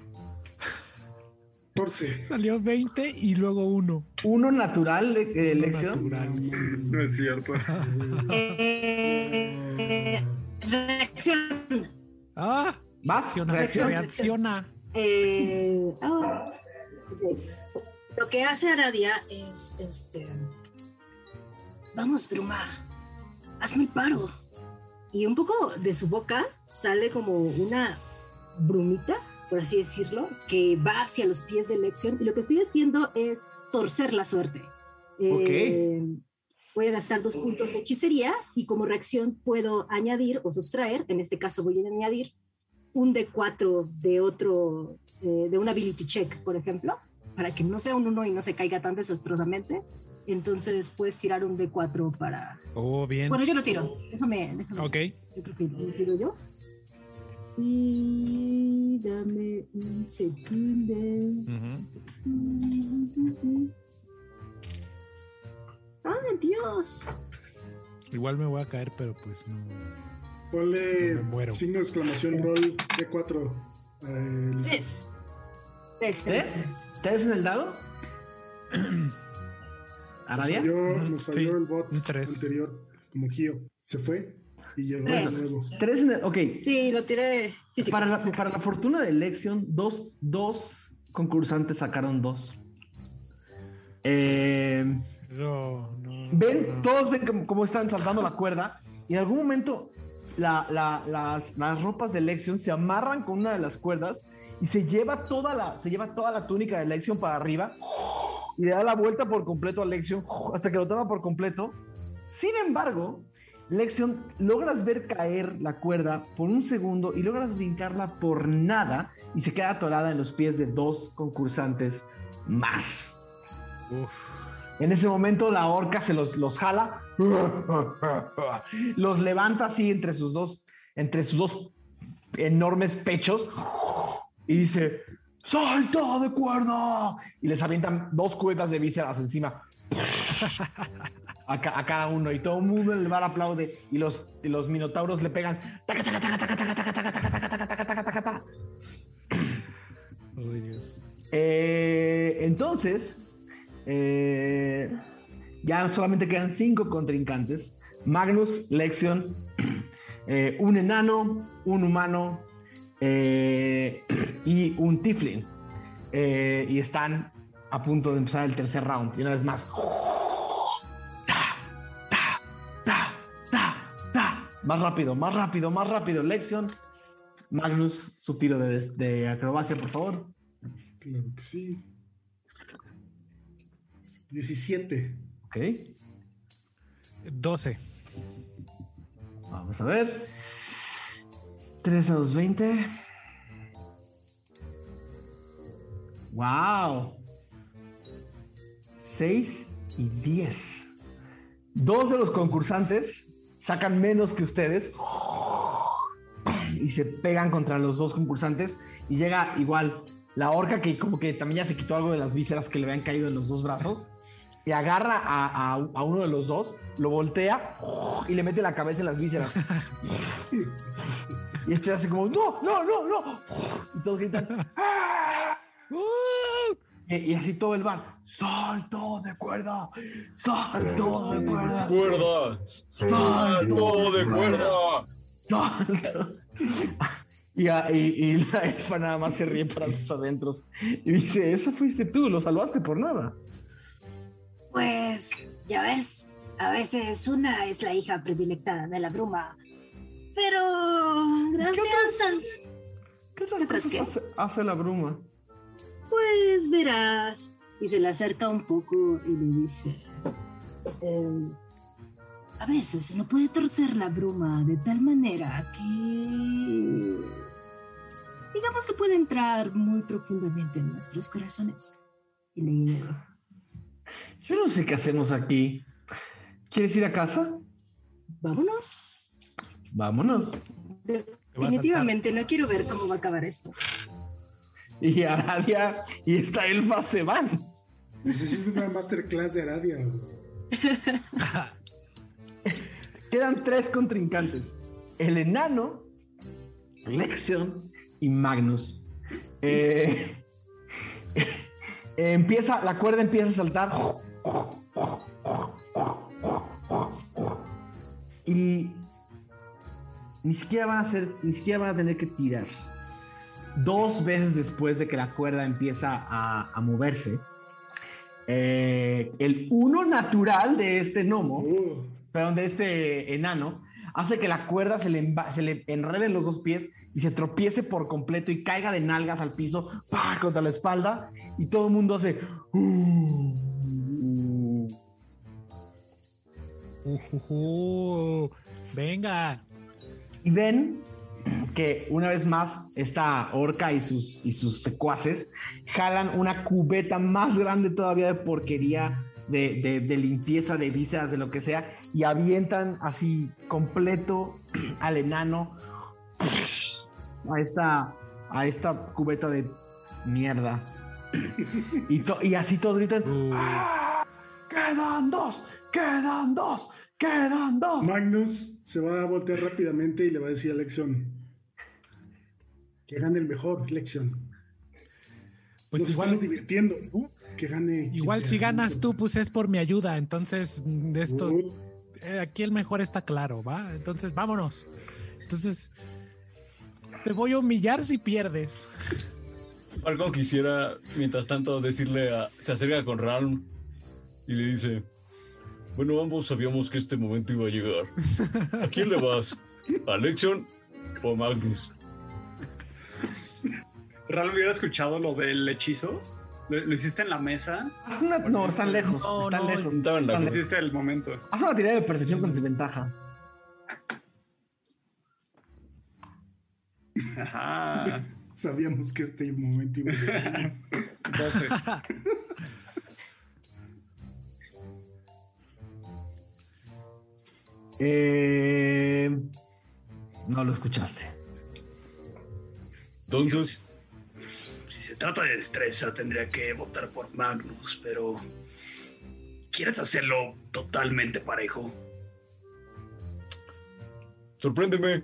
14. Salió 20 y luego uno. Uno natural, eh, Uno elección. natural, sí. No es cierto. Eh, eh, reacción. Ah, ¿Vas? reacciona. Reacción. Reacciona. Eh, ah, ok. Lo que hace Aradia es este. Vamos, Bruma. Hazme el paro. Y un poco de su boca sale como una brumita, por así decirlo, que va hacia los pies de Lexion. Y lo que estoy haciendo es torcer la suerte. Eh, Voy a gastar dos puntos de hechicería y como reacción puedo añadir o sustraer, en este caso voy a añadir un D4 de otro, eh, de un ability check, por ejemplo, para que no sea un 1 y no se caiga tan desastrosamente. Entonces puedes tirar un D4 para... Oh, bien. Bueno, yo lo tiro. Déjame, déjame. Ok. Yo creo que lo tiro yo. Y dame un segundo. Ujú. ¡Ay, Dios! Igual me voy a caer, pero pues no. Ponle Me muero. signo de exclamación roll D4. para el- Tres. Tres, tres, ¿Tres? tres. ¿Tres en el dado? Nos ¿Aradia? falló, Ujú, nos falló sí, el bot anterior, como Gio. Se fue y llegó de Tres. nuevo. Tres en el. Ok. Sí, lo tiré físico. Para la, para la fortuna de Lexion, dos, dos concursantes sacaron dos. Eh, No, no. ven, no. todos ven cómo, cómo están saltando la cuerda y en algún momento la- la- las, las ropas de Lexion se amarran con una de las cuerdas y se lleva toda la, se lleva toda la túnica de Lexion para arriba y le da la vuelta por completo a Lexion hasta que lo toma por completo. Sin embargo, Lexion, logras ver caer la cuerda por un segundo y logras brincarla por nada y se queda atorada en los pies de dos concursantes más. Uf. En ese momento la orca se los, los jala, los levanta así entre sus dos, entre sus dos enormes pechos y dice, ¡Salta de cuerda! Y les avientan dos cubetas de vísceras encima. a, cada uno y todo el mundo en el bar aplaude y los, y los minotauros le pegan. Entonces, ya solamente quedan cinco contrincantes. Magnus, Lexion, un enano, un humano y un tiflin. y están a punto de empezar el tercer round. Y una vez más... ¡oh! Más rápido, más rápido, más rápido. Lexion, Magnus, su tiro de, de acrobacia, por favor. Claro que sí. 17. Ok. 12. Vamos a ver. 3 dados 20. ¡Wow! 6 y 10. Dos de los concursantes sacan menos que ustedes y se pegan contra los dos concursantes y llega igual la orca que como que también ya se quitó algo de las vísceras que le habían caído en los dos brazos y agarra a, a- a uno de los dos, lo voltea y le mete la cabeza en las vísceras. y este hace como, no, no, no, no. Y todos gritan, "¡Ah!". Y, y así todo el bar, salto de cuerda, salto de cuerda. ¡Cuerda! ¡Salto de cuerda! ¡Salto! Y, a- y- y la elfa nada más se ríe para sus adentros y dice, eso fuiste tú, lo salvaste por nada. Pues, ya ves, a veces una es la hija predilecta de la bruma. Pero, gracias al... ¿Qué otras ¿Qué otras cosas qué? hace, hace la bruma? Pues verás. Y se le acerca un poco y le dice: "Em, A veces uno puede torcer la bruma de tal manera que. Digamos que puede entrar muy profundamente en nuestros corazones. Y le guiñó. Yo no sé qué hacemos aquí. ¿Quieres ir a casa? Vámonos. Vámonos. Definitivamente no quiero ver cómo va a acabar esto. Y Aradia y esta elfa se van. Necesito una masterclass de Aradia. Quedan tres contrincantes. El enano, Lexion y Magnus. Eh, empieza, la cuerda empieza a saltar. Y ni siquiera van a hacer, ni siquiera van a tener que tirar. Dos veces después de que la cuerda empieza a, a moverse, eh, el uno natural de este gnomo Uh, perdón, de este enano, hace que la cuerda se le, se le enrede en los dos pies y se tropiece por completo y caiga de nalgas al piso, ¡pah! contra la espalda, y todo el mundo hace... "Uh". Ujujú. Venga. Y ven que una vez más esta orca y sus, y sus secuaces jalan una cubeta más grande todavía de porquería, de, de- de limpieza, de vísceras, de lo que sea, y avientan así completo al enano a esta, a esta cubeta de mierda. Y, to- y así todos gritan, Uh, "¡Ah! ¡Quedan dos! ¡Quedan dos! ¡Quedan dos! Magnus se va a voltear rápidamente y le va a decir a Lexion que gane el mejor, Lexion. pues Nos igual, estamos divirtiendo. ¿no? Que gane. igual si ganas tú, pues es por mi ayuda. Entonces, de esto, Uh, eh, aquí el mejor está claro, ¿va? Entonces, vámonos. Entonces, te voy a humillar si pierdes. Algo quisiera, mientras tanto, decirle a. Se acerca con Ralm y le dice: Bueno, ambos sabíamos que este momento iba a llegar. ¿A quién le vas? ¿A Lexion o a Magnus? ¿Real hubiera escuchado lo del hechizo? ¿Lo, lo hiciste en la mesa? Haz una- no, están lejos. No, están no, lejos. estaban están lejos. Hiciste el momento. Haz una tirada de percepción con desventaja. Ajá. sabíamos que este momento iba a llegar. 12. Eh, no lo escuchaste. Entonces, Si se trata de destreza, tendría que votar por Magnus, pero. ¿Quieres hacerlo totalmente parejo? sorpréndeme.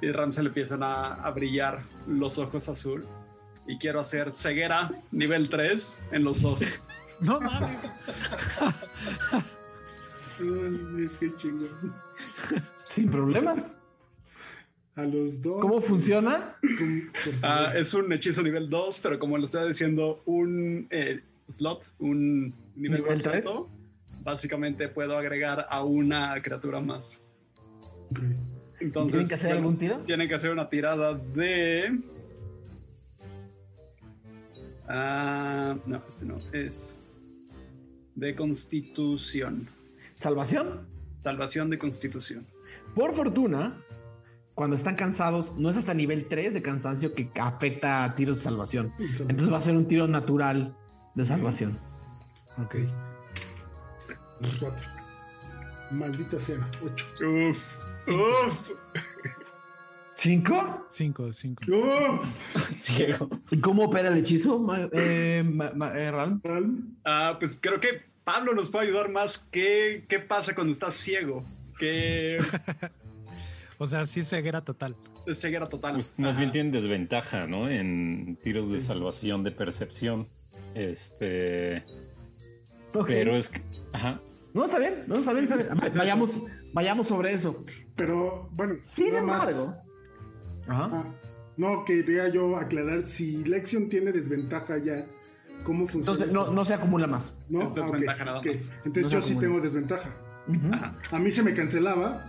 Y Ram se le empiezan a, a brillar los ojos azul. Y quiero hacer ceguera nivel 3 en los dos. No mames. Sin problemas. A los dos. ¿Cómo funciona? Con- por favor. Ah, es un hechizo nivel 2, pero como lo estoy diciendo, un eh, slot, un nivel, ¿Nivel más tres? alto, básicamente puedo agregar a una criatura más. Ok. Entonces, ¿Tienen que hacer bueno, algún tiro? Tienen que hacer una tirada de. Ah, no, este no. Es. De constitución. Salvación. Salvación de constitución. Por fortuna, cuando están cansados, no es hasta nivel 3 de cansancio que afecta a tiros de salvación. Entonces va a ser un tiro natural de salvación. Ok. Los cuatro. Maldita sea. Ocho. Uf. Uf. ¿Cinco? Cinco, cinco. ¡Oh! Ciego. ¿Y cómo opera el hechizo, ma- eh, ma- ma- eh, Ral? Palm. Ah, pues creo que Pablo nos puede ayudar más. ¿Qué, qué pasa cuando estás ciego? ¿Qué O sea, sí ceguera total. es ceguera total? Pues más bien tienen desventaja, ¿no? En tiros de salvación de percepción. Este. Pero es que. Ajá. No, está bien, no, está bien, está bien. Vayamos, vayamos sobre eso. Pero bueno, Sin nada más- embargo. Ajá. Ah, no, quería yo aclarar si Lexion tiene desventaja ya. ¿Cómo funciona? Entonces, no, eso? no se acumula más. ¿No? Es Ah, nada. Entonces No yo sí tengo desventaja. A mí se me cancelaba,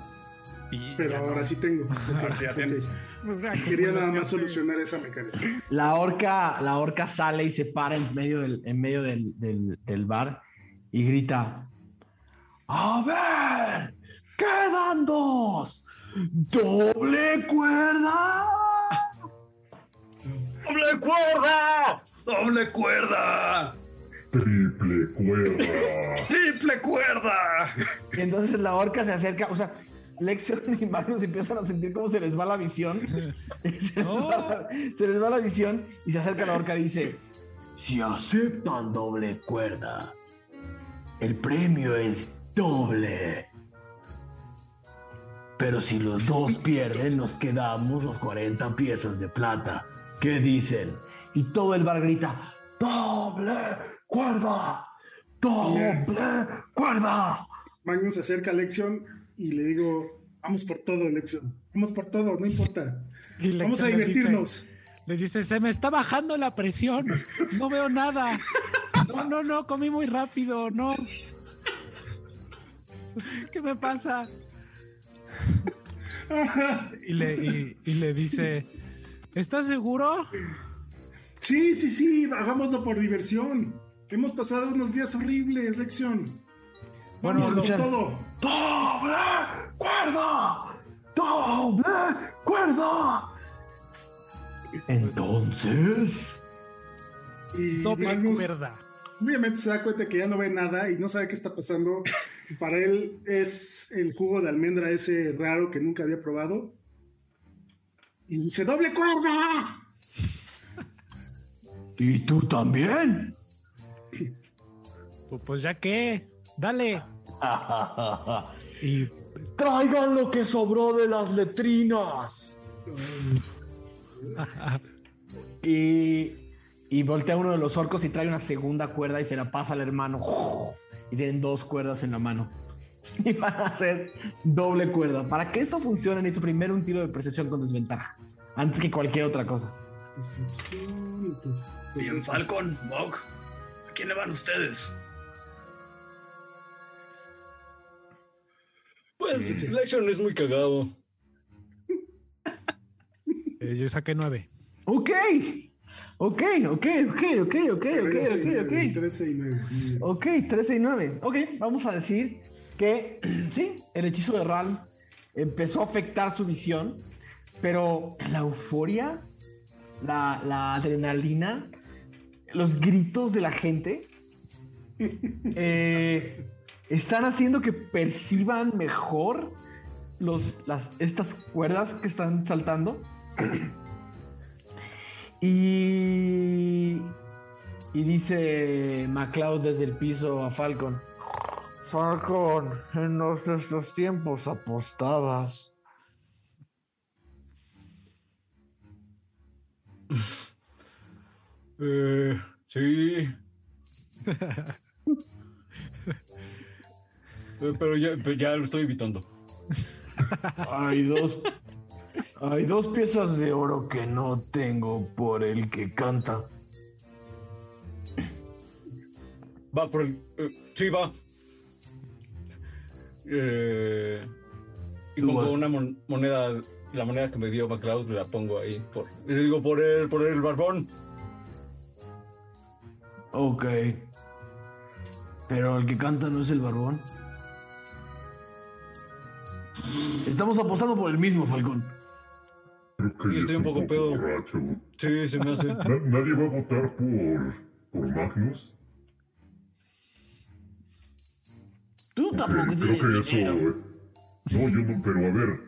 Y pero no. ahora sí tengo. Ahora sí. Quería nada más solucionar esa mecánica. La orca, la orca sale y se para en medio del, en medio del, del- del bar y grita: ¡A ver! ¡Quedan dos! ¡Doble cuerda! ¡Doble cuerda! ¡Doble cuerda! Triple cuerda. ¡Triple cuerda! Y entonces la orca se acerca, o sea, Lexion y Magnus empiezan a sentir cómo se les va la visión. se, les va la, se les va la visión y se acerca la orca y dice: Si aceptan doble cuerda, el premio es doble. Pero si los dos pierden, nos quedamos los 40 piezas de plata. ¿Qué dicen? Y todo el bar grita: ¡Doble cuerda! ¡Doble cuerda! Magnus se acerca a Lexion y le digo, vamos por todo, Lexion. Vamos por todo, no importa. Y Vamos a le dice- divertirnos. Le dice, se me está bajando la presión. No veo nada. No, no, no, comí muy rápido. No. ¿Qué me pasa? Y le, y- y le dice, ¿estás seguro? Sí, sí, sí, hagámoslo por diversión. Hemos pasado unos días horribles, Lexion. Bueno, Vamos todo. ¡Doble cuerda! ¡Doble cuerda! Entonces. Y Doble Magnus cuerda. obviamente se da cuenta que ya no ve nada y no sabe qué está pasando. Para él es el jugo de almendra ese raro que nunca había probado. Y dice, doble cuerda. ¿Y tú también? Pu- Pues ya que, dale. Y Traigan lo que sobró de las letrinas. y, y voltea uno de los orcos y trae una segunda cuerda y se la pasa al hermano. Y tienen dos cuerdas en la mano. Y van a hacer doble cuerda. Para que esto funcione, necesito primero un tiro de percepción con desventaja. Antes que cualquier otra cosa. Percepción, Bien, Falcon, Mog. ¿A quién le van ustedes? Pues Lexion es muy cagado. eh, yo saqué nueve. Ok. Ok, ok, ok, ok, ok, ok, ok, ok. trece y nueve. Muy bien. Ok, 13 y 9. Ok, vamos a decir que sí, el hechizo de Ral empezó a afectar su visión, pero la euforia, la, la adrenalina, los gritos de la gente eh, están haciendo que perciban mejor los, las, estas cuerdas que están saltando. y, y dice MacLeod desde el piso a Falcon. Falcon, en nuestros tiempos apostabas. Eh, sí. Pero ya, ya lo estoy evitando. Hay dos. Hay dos piezas de oro que no tengo por el que canta. Va por el. eh, sí, va. Eh, y vas. una mon- moneda, la moneda que me dio MacLeod, la pongo ahí. Por, y le digo por el, por el barbón. Ok. Pero el que canta no es el barbón. Estamos apostando por el mismo, Falcón. Creo que estoy es un poco pedo. borracho. Sí, se me hace. Na- ¿Nadie va a votar por, por Magnus? Tú Porque tampoco creo que eso... eh, No, yo no, pero a ver...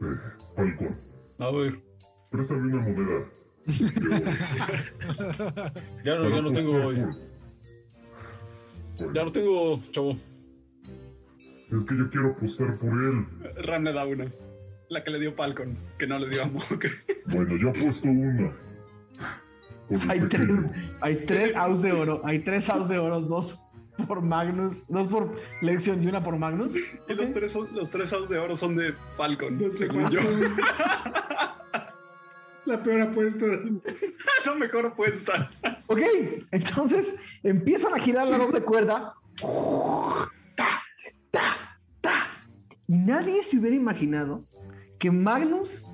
Eh, Falcon, A ver. préstame una moneda. Ya no, ya no tengo. Ya no tengo, chavo. Es que yo quiero apostar por él. Ram le da una. La que le dio Falcon, que no le dio a Mog. Bueno, yo apuesto una. Hay tres, hay tres outs de oro. Hay tres outs de oro, dos por Magnus, dos por Lexion y una por Magnus. Y los tres, son- los tres outs de oro son de Falcon, según yo. La peor apuesta. La mejor apuesta. Ok, entonces empiezan a girar la doble cuerda. Ta, ta, ta. Y nadie se hubiera imaginado que Magnus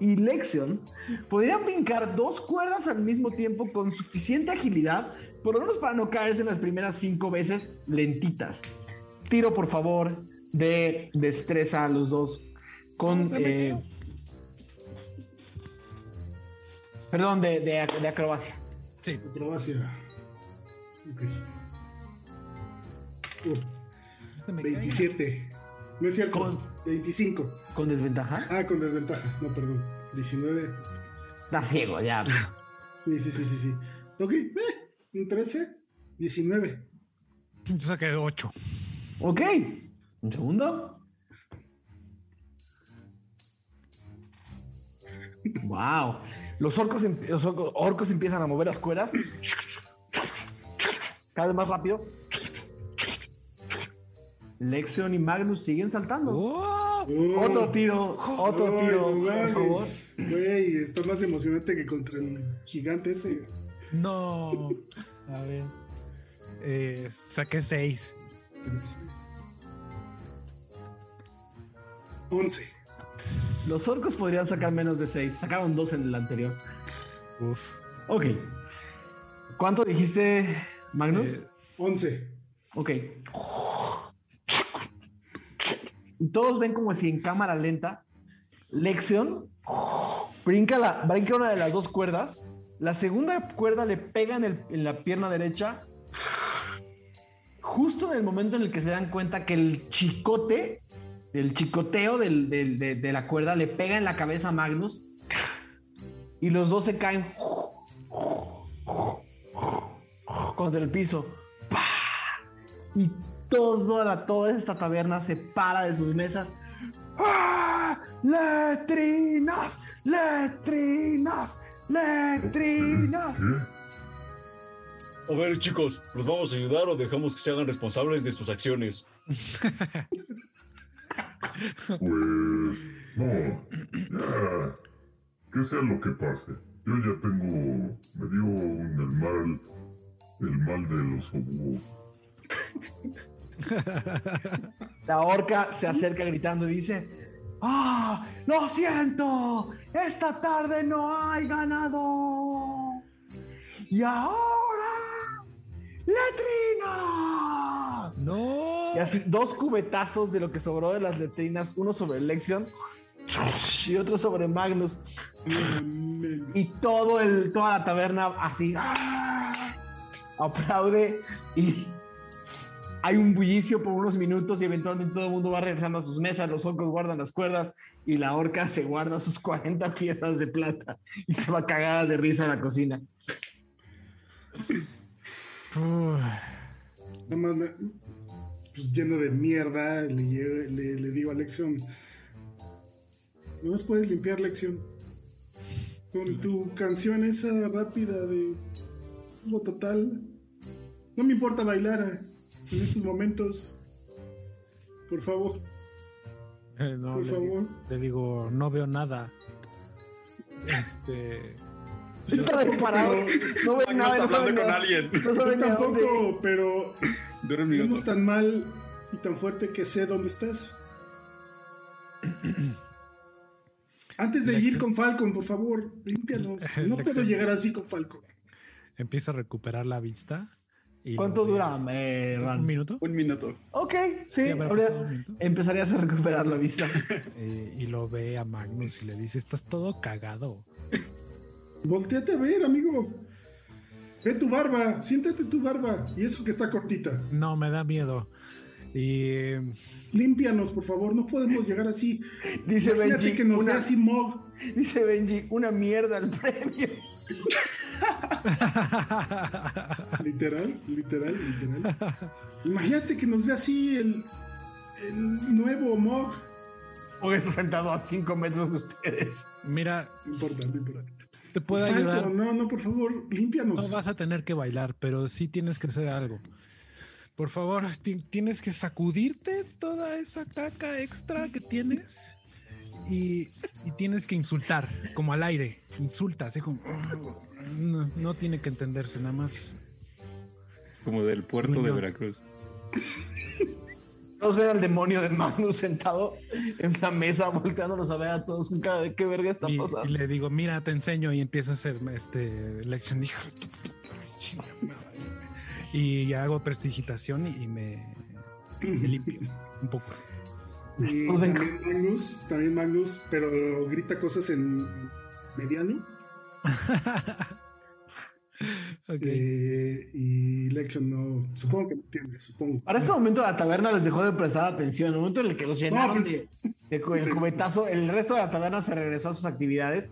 y Lexion podrían brincar dos cuerdas al mismo tiempo con suficiente agilidad, por lo menos para no caerse en las primeras cinco veces lentitas. Tiro, por favor, de destreza a los dos con... eh, perdón, de, de de acrobacia. Sí. Acrobacia. Ok. Uh, Este me cae. 27. No es cierto. Con- 25. ¿Con desventaja? Ah, con desventaja. No, perdón. 19. Está ciego, ya. Sí, sí, sí, sí, sí. Ok. Eh, un 13. 19. Yo saqué 8. Ok. Un segundo. Wow. Los orcos, los orcos, empiezan a mover las cuerdas. Cada vez más rápido. Lexion y Magnus siguen saltando. ¡Oh! Oh. Otro tiro, otro tiro, mames. favor. Güey, está más emocionante que contra el gigante ese. No. A ver. Eh, saqué 6. 11. Los orcos podrían sacar menos de 6. Sacaron 2 en el anterior. Uf. Ok. ¿Cuánto dijiste, Magnus? Eh, 11. Ok. Y todos ven como si en cámara lenta, Lexion brinca, la, brinca una de las dos cuerdas. La segunda cuerda le pega en, el- en la pierna derecha. Justo en el momento en el que se dan cuenta que el chicote, el chicoteo del- del- de, de la cuerda le pega en la cabeza a Magnus. Y los dos se caen contra el piso. Y toda, la, toda esta taberna se para de sus mesas. ¡Ah! ¡Letrinas! ¡Letrinas! ¡Letrinas! A ver, chicos, ¿los vamos a ayudar o dejamos que se hagan responsables de sus acciones? Pues no, ya, que sea lo que pase. Yo ya tengo, me dio un- el mal, el mal del oso búho. La orca se acerca gritando y dice: ¡Ah! ¡Lo siento! ¡Esta tarde no hay ganado! ¡Y ahora! ¡Letrina! No. Y así, dos cubetazos de lo que sobró de las letrinas, uno sobre Lexion y otro sobre Magnus. Y todo el, toda la taberna así ¡ah! aplaude y hay un bullicio por unos minutos y eventualmente todo el mundo va regresando a sus mesas, los orcos guardan las cuerdas y la orca se guarda sus 40 piezas de plata y se va cagada de risa a la cocina. Uf. Nada más me- pues, lleno de mierda, le, lle- le- le digo a Lexion. ¿No más puedes limpiar, Lexion? Con tu canción esa rápida de juego total. No me importa bailar en estos momentos. Por favor, Eh, no, por le, favor. le digo, no veo nada. Este. Parados, no nada, no hablando con alguien. Yo tampoco, pero Dura un minuto. tan mal y tan fuerte que sé dónde estás. Antes de ir con Falcon, por favor, límpianos. No puedo llegar así con Falcon. Empieza a recuperar la vista y ¿Cuánto dura, Ran? ¿Un minuto? Un minuto. Ok, sí, empezarías a recuperar la vista. Eh, y lo ve a Magnus y le dice, estás todo cagado. Volteate a ver, amigo. Ve tu barba, siéntate tu barba. Y eso que está cortita. No, me da miedo. Y Límpianos, por favor. No podemos llegar así. Dice Imagínate Benji, que nos una- vea así Mog. Dice Benji, una mierda el premio. Literal, literal, literal. Imagínate que nos vea así el, el nuevo Mog. O está sentado a 5 metros de ustedes. mira, No importa, no importa. Te Falco, ayudar. no, no, por favor, límpianos. No vas a tener que bailar, pero sí tienes que hacer algo. Por favor, ti- tienes que sacudirte toda esa caca extra que tienes y, y tienes que insultar, como al aire. Insulta, así como. No, no tiene que entenderse, nada más. Como del puerto de. Veracruz. Todos ven al demonio de Magnus sentado en la mesa, volteándolos a ver a todos con cara de qué verga está Y, y pasando. le digo, mira, te enseño y empieza a hacer este lección. Dijo, y hago prestigitación y me, me limpio un poco. Y también Magnus, también Magnus, pero grita cosas en mediano. Ok. Eh, y Lexion no. Supongo que me entiende, supongo. Para este momento la taberna les dejó de prestar atención. En el momento en el que los llenaron pues- de, de cu- el cubetazo, el resto de la taberna se regresó a sus actividades.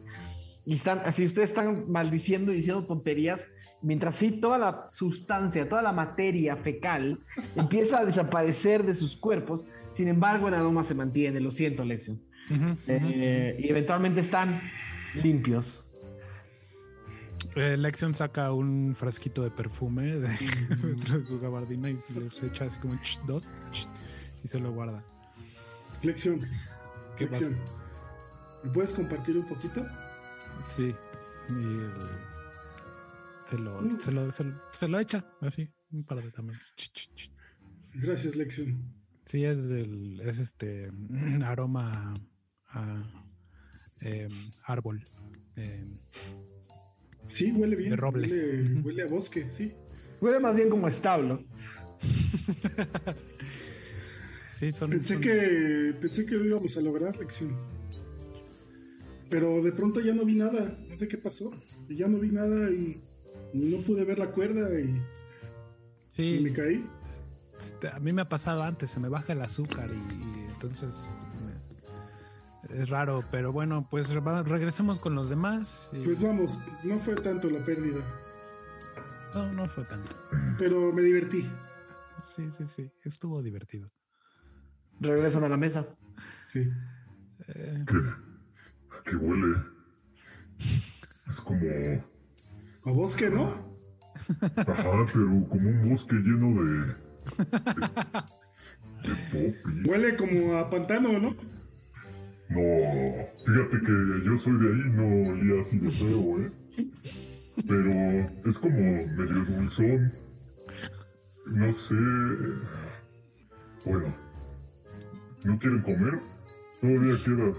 Y están, así ustedes están maldiciendo y diciendo tonterías, mientras sí toda la sustancia, toda la materia fecal empieza a desaparecer de sus cuerpos. Sin embargo, el aroma se mantiene. Lo siento, Lexion. Ujú, ujú. Eh, y eventualmente están limpios. Eh, Lexion saca un frasquito de perfume de, dentro de su gabardina y se los echa así como ch, dos ch, y se lo guarda. Lexion, ¿Qué pasa? Lexion. ¿Me puedes compartir un poquito? Sí. Y el- se, lo, se, lo, se, lo, se lo echa así, un par de también. Ch. Gracias, Lexion. Sí, es, el, es este aroma a em, árbol. em, Sí, huele bien. De roble. Huele, huele a bosque, sí. Huele más bien como establo. sí, son. Pensé son- que, pensé que lo íbamos a lograr, Lexion. Pero de pronto ya no vi nada. No sé qué pasó. Y ya no vi nada y, y no pude ver la cuerda y, y sí, me caí. Este, A mí me ha pasado antes, se me baja el azúcar y, y entonces es raro, pero bueno, pues regresemos con los demás. y- Pues vamos, no fue tanto la pérdida. no, no fue tanto. Pero me divertí. Sí, sí, sí, estuvo divertido. Regresan a la mesa. Sí. Eh, ¿Qué? ¿Qué huele? Es como... A bosque, ¿no? Ajá, pero como un bosque lleno de... De, de popis. Huele como a pantano, ¿no? No, fíjate que yo soy de ahí, no olía así de feo, ¿eh? Pero es como medio dulzón. No sé. Bueno, ¿no quieren comer? Todavía queda.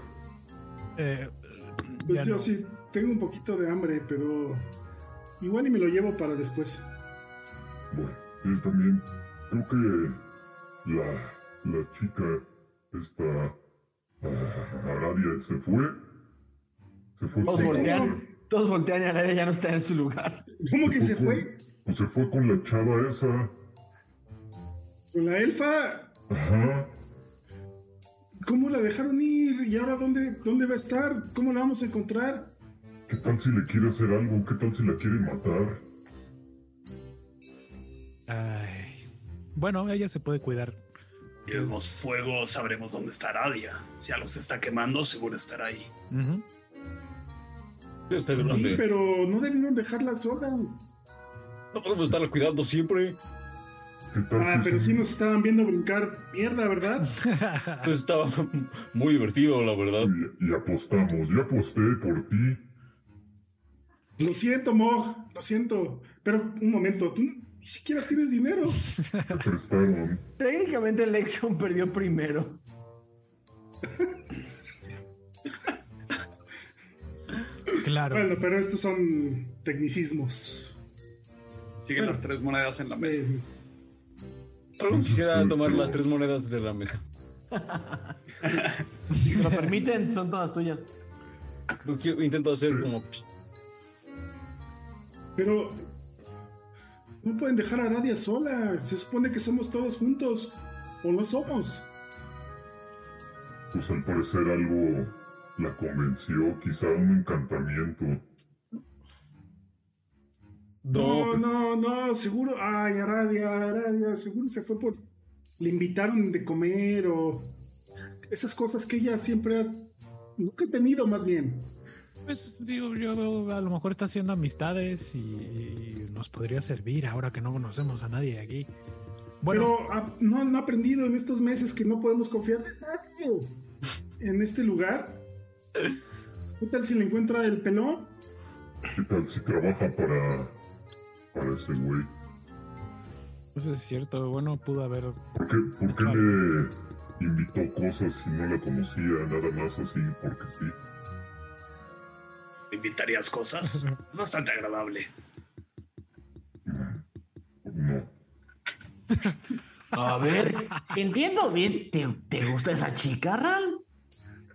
eh, Pues yo no. sí tengo un poquito de hambre, pero igual y me lo llevo para después. Bueno, yo también creo que la, la chica, esta ah, Aradia, se fue. Se fue Todos voltean, todos voltean y Alaria ya no está en su lugar. ¿Cómo que se fue? Pues se fue con la chava esa. Con la elfa. Ajá. ¿Cómo la dejaron ir? ¿Y ahora dónde, dónde va a estar? ¿Cómo la vamos a encontrar? ¿Qué tal si le quiere hacer algo? ¿Qué tal si la quiere matar? ay. Bueno, ella se puede cuidar. Si vemos fuego, sabremos dónde está Aradia. Si algo se está quemando, seguro estará ahí. Está Sí, pero no debieron dejarla sola. No podemos estarla cuidando siempre. ¿Qué tal Ah, pero sí nos estaban viendo brincar mierda, ¿verdad? Pues estaba muy divertido, la verdad. Y, y apostamos. Yo aposté por ti. Lo siento, Mog, lo siento. Pero un momento, tú no- ni siquiera tienes dinero. Técnicamente Lexion perdió primero. Claro. Bueno, pero estos son tecnicismos. Siguen las tres monedas en la mesa. Eh, quisiera tomar las tres monedas de la mesa. Si lo permiten, son todas tuyas. Intento hacer como... pero no pueden dejar a Aradia sola. Se supone que somos todos juntos. ¿O no somos? Pues al parecer algo la convenció, quizá un encantamiento. No, no, no, seguro. Ay, Aradia, Aradia, seguro se fue por. Le invitaron de comer o. Esas cosas que ella siempre ha. Nunca he tenido, más bien. Pues digo, yo a lo mejor está haciendo amistades y, y nos podría servir ahora que no conocemos a nadie aquí. Bueno, Pero ah, no han aprendido en estos meses que no podemos confiar en este lugar. ¿Qué tal si le encuentra el pelón? ¿Qué tal si trabaja para, para ese güey? eso es cierto. Bueno, pudo haber. ¿Por qué, por qué le invitó cosas si no la conocía? Nada más así porque sí. ¿Me invitarías cosas? Es bastante agradable. No. A ver, si entiendo bien, ¿te, te gusta esa chica, Ral?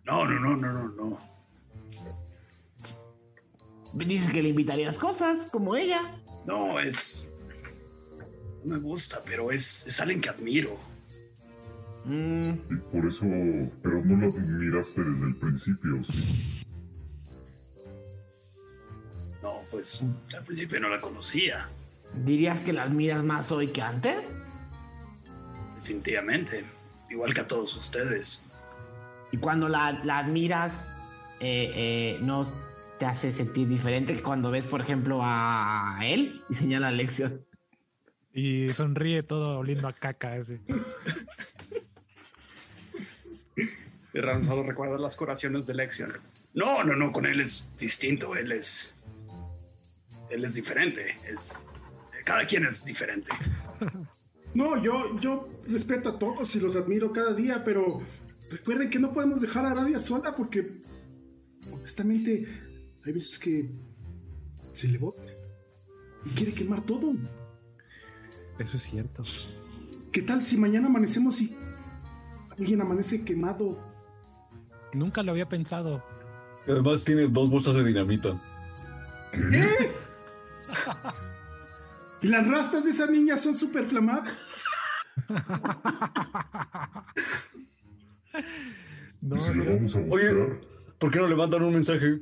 No, no, no, no, no, no. Dices que le invitarías cosas, como ella. No, es. No me gusta, pero es, es alguien que admiro. Mm, Y por eso, pero no la miraste desde el principio, sí. Pues al principio no la conocía. ¿Dirías que las miras más hoy que antes? Definitivamente. Igual que a todos ustedes. Y cuando la, la admiras, eh, eh, ¿no te hace sentir diferente que cuando ves, por ejemplo, a él y señala a Lección? Y sonríe todo oliendo a caca ese. Y Ram solo recuerda las curaciones de Lexion. No, no, no, con él es distinto. Él es. Él es diferente. Es. Cada quien es diferente. No, yo, yo respeto a todos y los admiro cada día, pero recuerden que no podemos dejar a Aradia sola porque, honestamente, hay veces que se le bota y quiere quemar todo. Eso es cierto. ¿Qué tal si mañana amanecemos y alguien amanece quemado? Nunca lo había pensado. Además tiene dos bolsas de dinamita. ¿Qué? ¿Y las rastas de esa niña son súper flamadas? No, ¿Y si vamos a? Oye. ¿Por qué no le mandan un mensaje?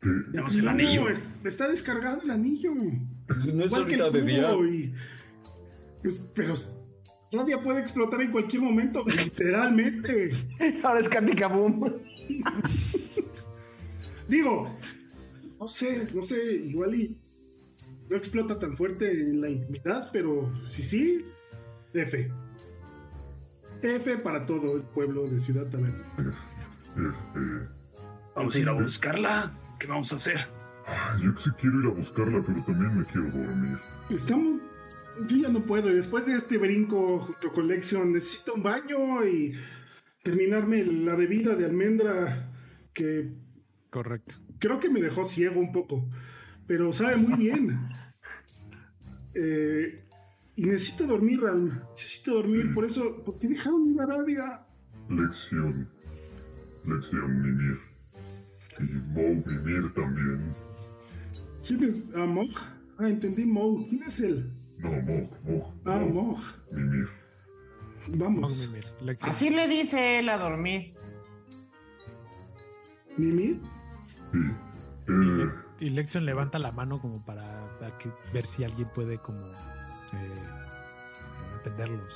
¿Qué? Tenemos el No, anillo. es- está descargado el anillo. No es ahorita de día. y- pues, pero Radia puede explotar en cualquier momento, literalmente. Ahora es Candy Kaboom. Digo, no sé, no sé, igual y no explota tan fuerte en la intimidad, pero si sí, F. F para todo el pueblo de Ciudad Taberna. Este, Vamos a ir a buscarla. ¿Qué vamos a hacer? yo sí quiero ir a buscarla, pero también me quiero dormir. Estamos. Yo ya no puedo. Después de este brinco junto con Lexion, necesito un baño y terminarme la bebida de almendra que Correcto. creo que me dejó ciego un poco, pero sabe muy bien. Eh, y necesito dormir, Ram. Necesito dormir, por eso, ¿por qué dejaron ir a Radia? Lección. Lección Mimir. Y Mou Mimir también. ¿Quién es? ¿Ah, Mog? Ah, entendí, Mog. ¿Quién es él? No, Mog, Mog. Ah, Mog, Mog. Mimir. Vamos. Mimir, lección. Así le dice él a dormir. ¿Mimir? Sí. Eh, Y Lexion levanta la mano como para, para que- ver si alguien puede como eh, atenderlos.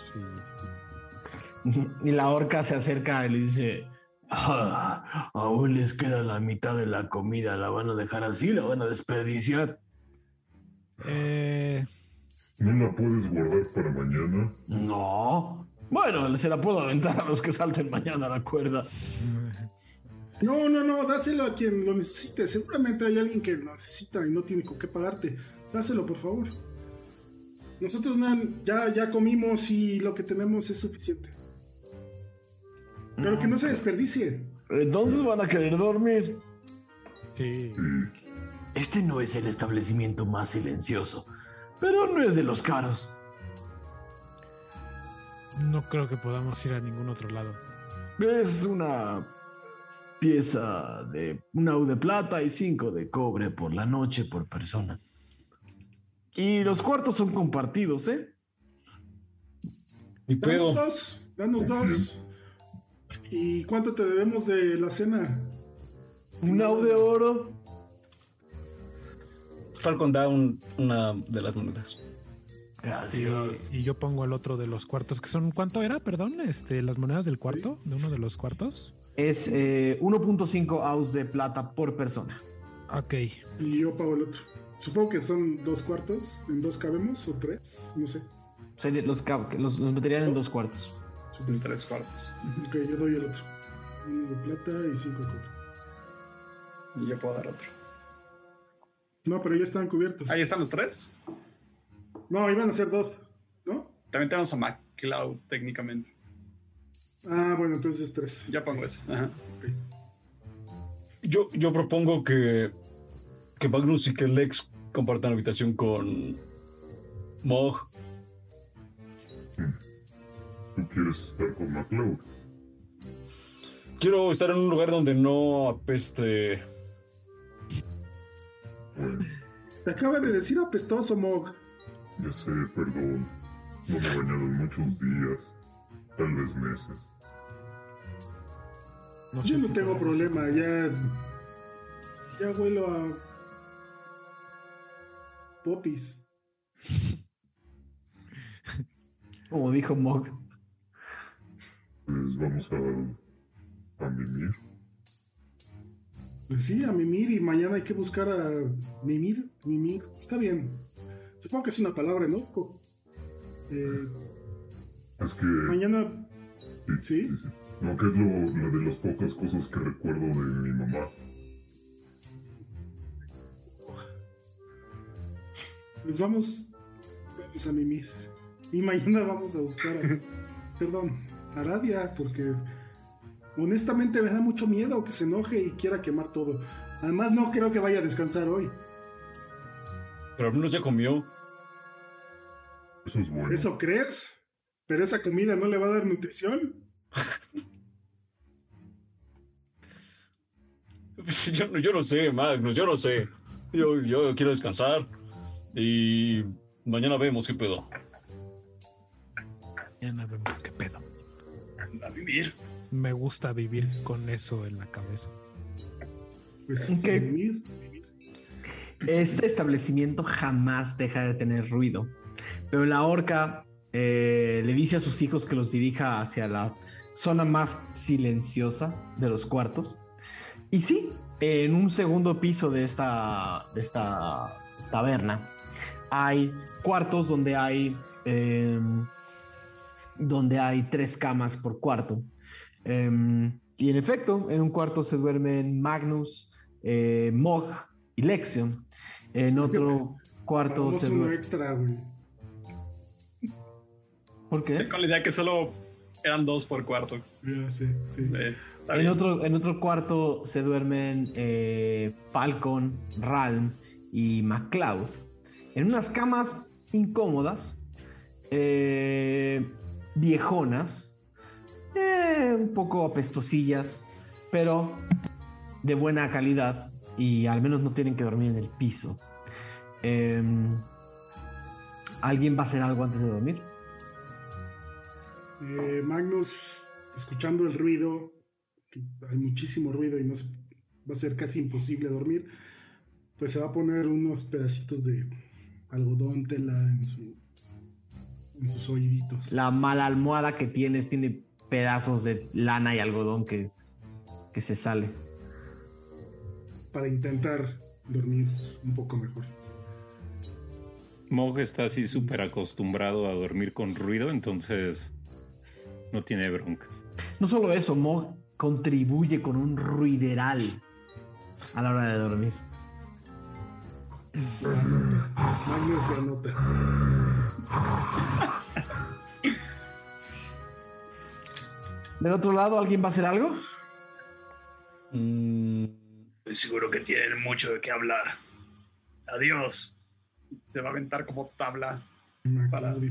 Y, Y la orca se acerca y le dice: "Ah, Aún les queda la mitad de la comida. ¿La van a dejar así? ¿La van a desperdiciar? eh, ¿No la puedes guardar para mañana? No. Bueno, se la puedo aventar a los que salten mañana a la cuerda. No, no, no, dáselo a quien lo necesite. Seguramente hay alguien que lo necesita y no tiene con qué pagarte. Dáselo, por favor. Nosotros ya, ya comimos y lo que tenemos es suficiente. Pero que no se desperdicie. Entonces van a querer dormir. Sí. Este no es el establecimiento más silencioso. pero no es de los caros. No creo que podamos ir a ningún otro lado. Es una pieza de una U de plata y cinco de cobre por la noche por persona. Y los cuartos son compartidos, ¿eh? Ni Danos dos, danos dos. ¿Y cuánto te debemos de la cena? Un U de oro. Falcon da un- una de las monedas. Y, Gracias. y yo pongo el otro de los cuartos, que son, ¿cuánto era? Perdón, este, las monedas del cuarto, de uno de los cuartos. Es eh, 1.5 aus de plata por persona. Ok. Y yo pago el otro. Supongo que son dos cuartos. ¿En dos cabemos o tres? No sé. Sería- Los, los, los meterían en dos cuartos. En tres cuartos. Ok, yo doy el otro. Uno de plata y cinco de cobre. Y yo puedo dar otro. No, pero ya están cubiertos. Ahí están los tres. No, iban a ser dos, ¿no? También tenemos a MacLeod técnicamente. Ah, bueno, entonces tres. Ya pongo eso. Ajá. Yo, yo propongo que, que Magnus y que Lex compartan habitación con Mog. ¿Tú quieres estar con MacLeod? Quiero estar en un lugar donde no apeste. Bueno, Te acaba de decir apestoso, Mog. ya sé, perdón. No me he bañado en muchos días. Tal vez meses. No Yo sé no si tengo problema, ya. Ya huelo a. Popis. Como dijo Mog. Pues vamos a, a mimir. Pues sí, a Mimir y mañana hay que buscar a Mimir. Mimir. Está bien. Supongo que es una palabra en orco. Eh, Es que... mañana. Sí, ¿Sí? sí. No, que es lo, lo de las pocas cosas que recuerdo de mi mamá. Pues vamos. Vamos a Mimir. Y mañana vamos a buscar a. perdón, a Radia, porque. Honestamente me da mucho miedo que se enoje y quiera quemar todo. Además, no creo que vaya a descansar hoy. Pero al menos ya comió. Eso es bueno. ¿Eso crees? ¿Pero esa comida no le va a dar nutrición? Yo, yo no sé, Magnus, yo no sé. Yo, yo quiero descansar. Y mañana vemos qué pedo. Mañana vemos qué pedo. A vivir. Me gusta vivir con eso en la cabeza. Pues Ok. a Mimir. Este establecimiento jamás deja de tener ruido, pero la orca eh, le dice a sus hijos que los dirija hacia la zona más silenciosa de los cuartos. Y sí, en un segundo piso de esta, de esta taberna hay cuartos donde hay, em, donde hay tres camas por cuarto. Em, y en efecto, en un cuarto se duermen Magnus, eh, Mog y Lexion. En otro cuarto se uno duerme. extra, güey. ¿Por qué? Con la idea que solo eran dos por cuarto. Sí. Eh, está En otro, en otro cuarto se duermen eh, Falcon, Ralm y MacLeod. En unas camas incómodas, eh, viejonas, eh, un poco apestosillas, pero de buena calidad y al menos no tienen que dormir en el piso. Em, ¿Alguien va a hacer algo antes de dormir? Eh, Magnus, escuchando el ruido, que hay muchísimo ruido y no se, va a ser casi imposible dormir, pues se va a poner unos pedacitos de algodón, tela en, su, en sus oíditos. La mala almohada que tienes tiene pedazos de lana y algodón que, que se sale. Para intentar dormir un poco mejor. Mog está así súper acostumbrado a dormir con ruido, entonces no tiene broncas. No solo eso, Mog contribuye con un ruideral a la hora de dormir. Magnus lo anota. Del otro lado, ¿alguien va a hacer algo? Mm, Estoy seguro que tienen mucho de qué hablar. Adiós. Se va a aventar como tabla. McCloud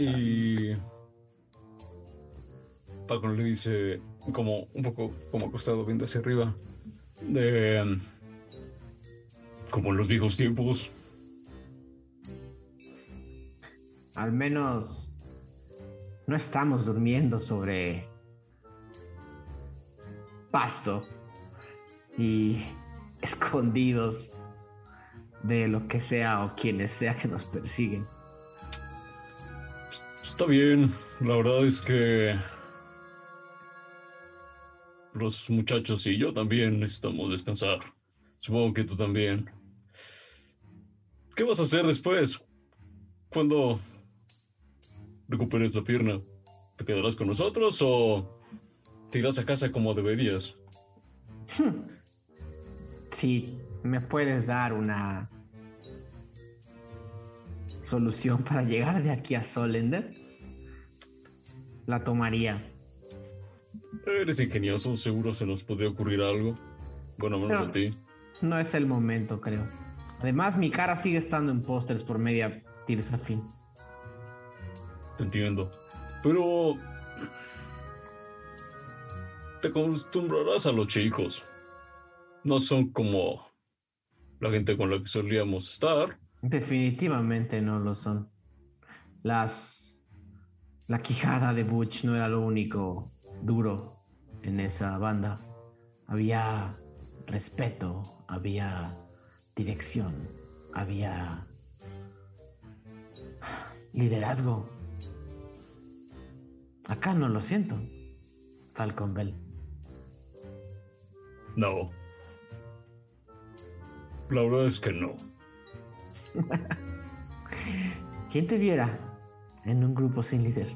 y Falcon le dice, como un poco como acostado viendo hacia arriba, de como en los viejos tiempos. Al menos no estamos durmiendo sobre pasto y escondidos de lo que sea o quienes sea que nos persiguen. Está bien, la verdad es que los muchachos y yo también necesitamos descansar. Supongo que tú también. ¿Qué vas a hacer después? Cuando recuperes la pierna, ¿te quedarás con nosotros o te irás a casa como deberías? Si me puedes dar una solución para llegar de aquí a Solender, la tomaría. Eres ingenioso, seguro se nos podría ocurrir algo. Bueno, menos Pero- a ti. No es el momento, creo. Además, mi cara sigue estando en pósters por media Tirsa Fin. Te entiendo. Pero te acostumbrarás a los chicos. No son como la gente con la que solíamos estar. Definitivamente no lo son. Las. La quijada de Butch no era lo único duro en esa banda. Había respeto, había dirección, había liderazgo. Acá no lo siento. Falcon Bell. No. La verdad es que no. ¿Quién te viera en un grupo sin líder?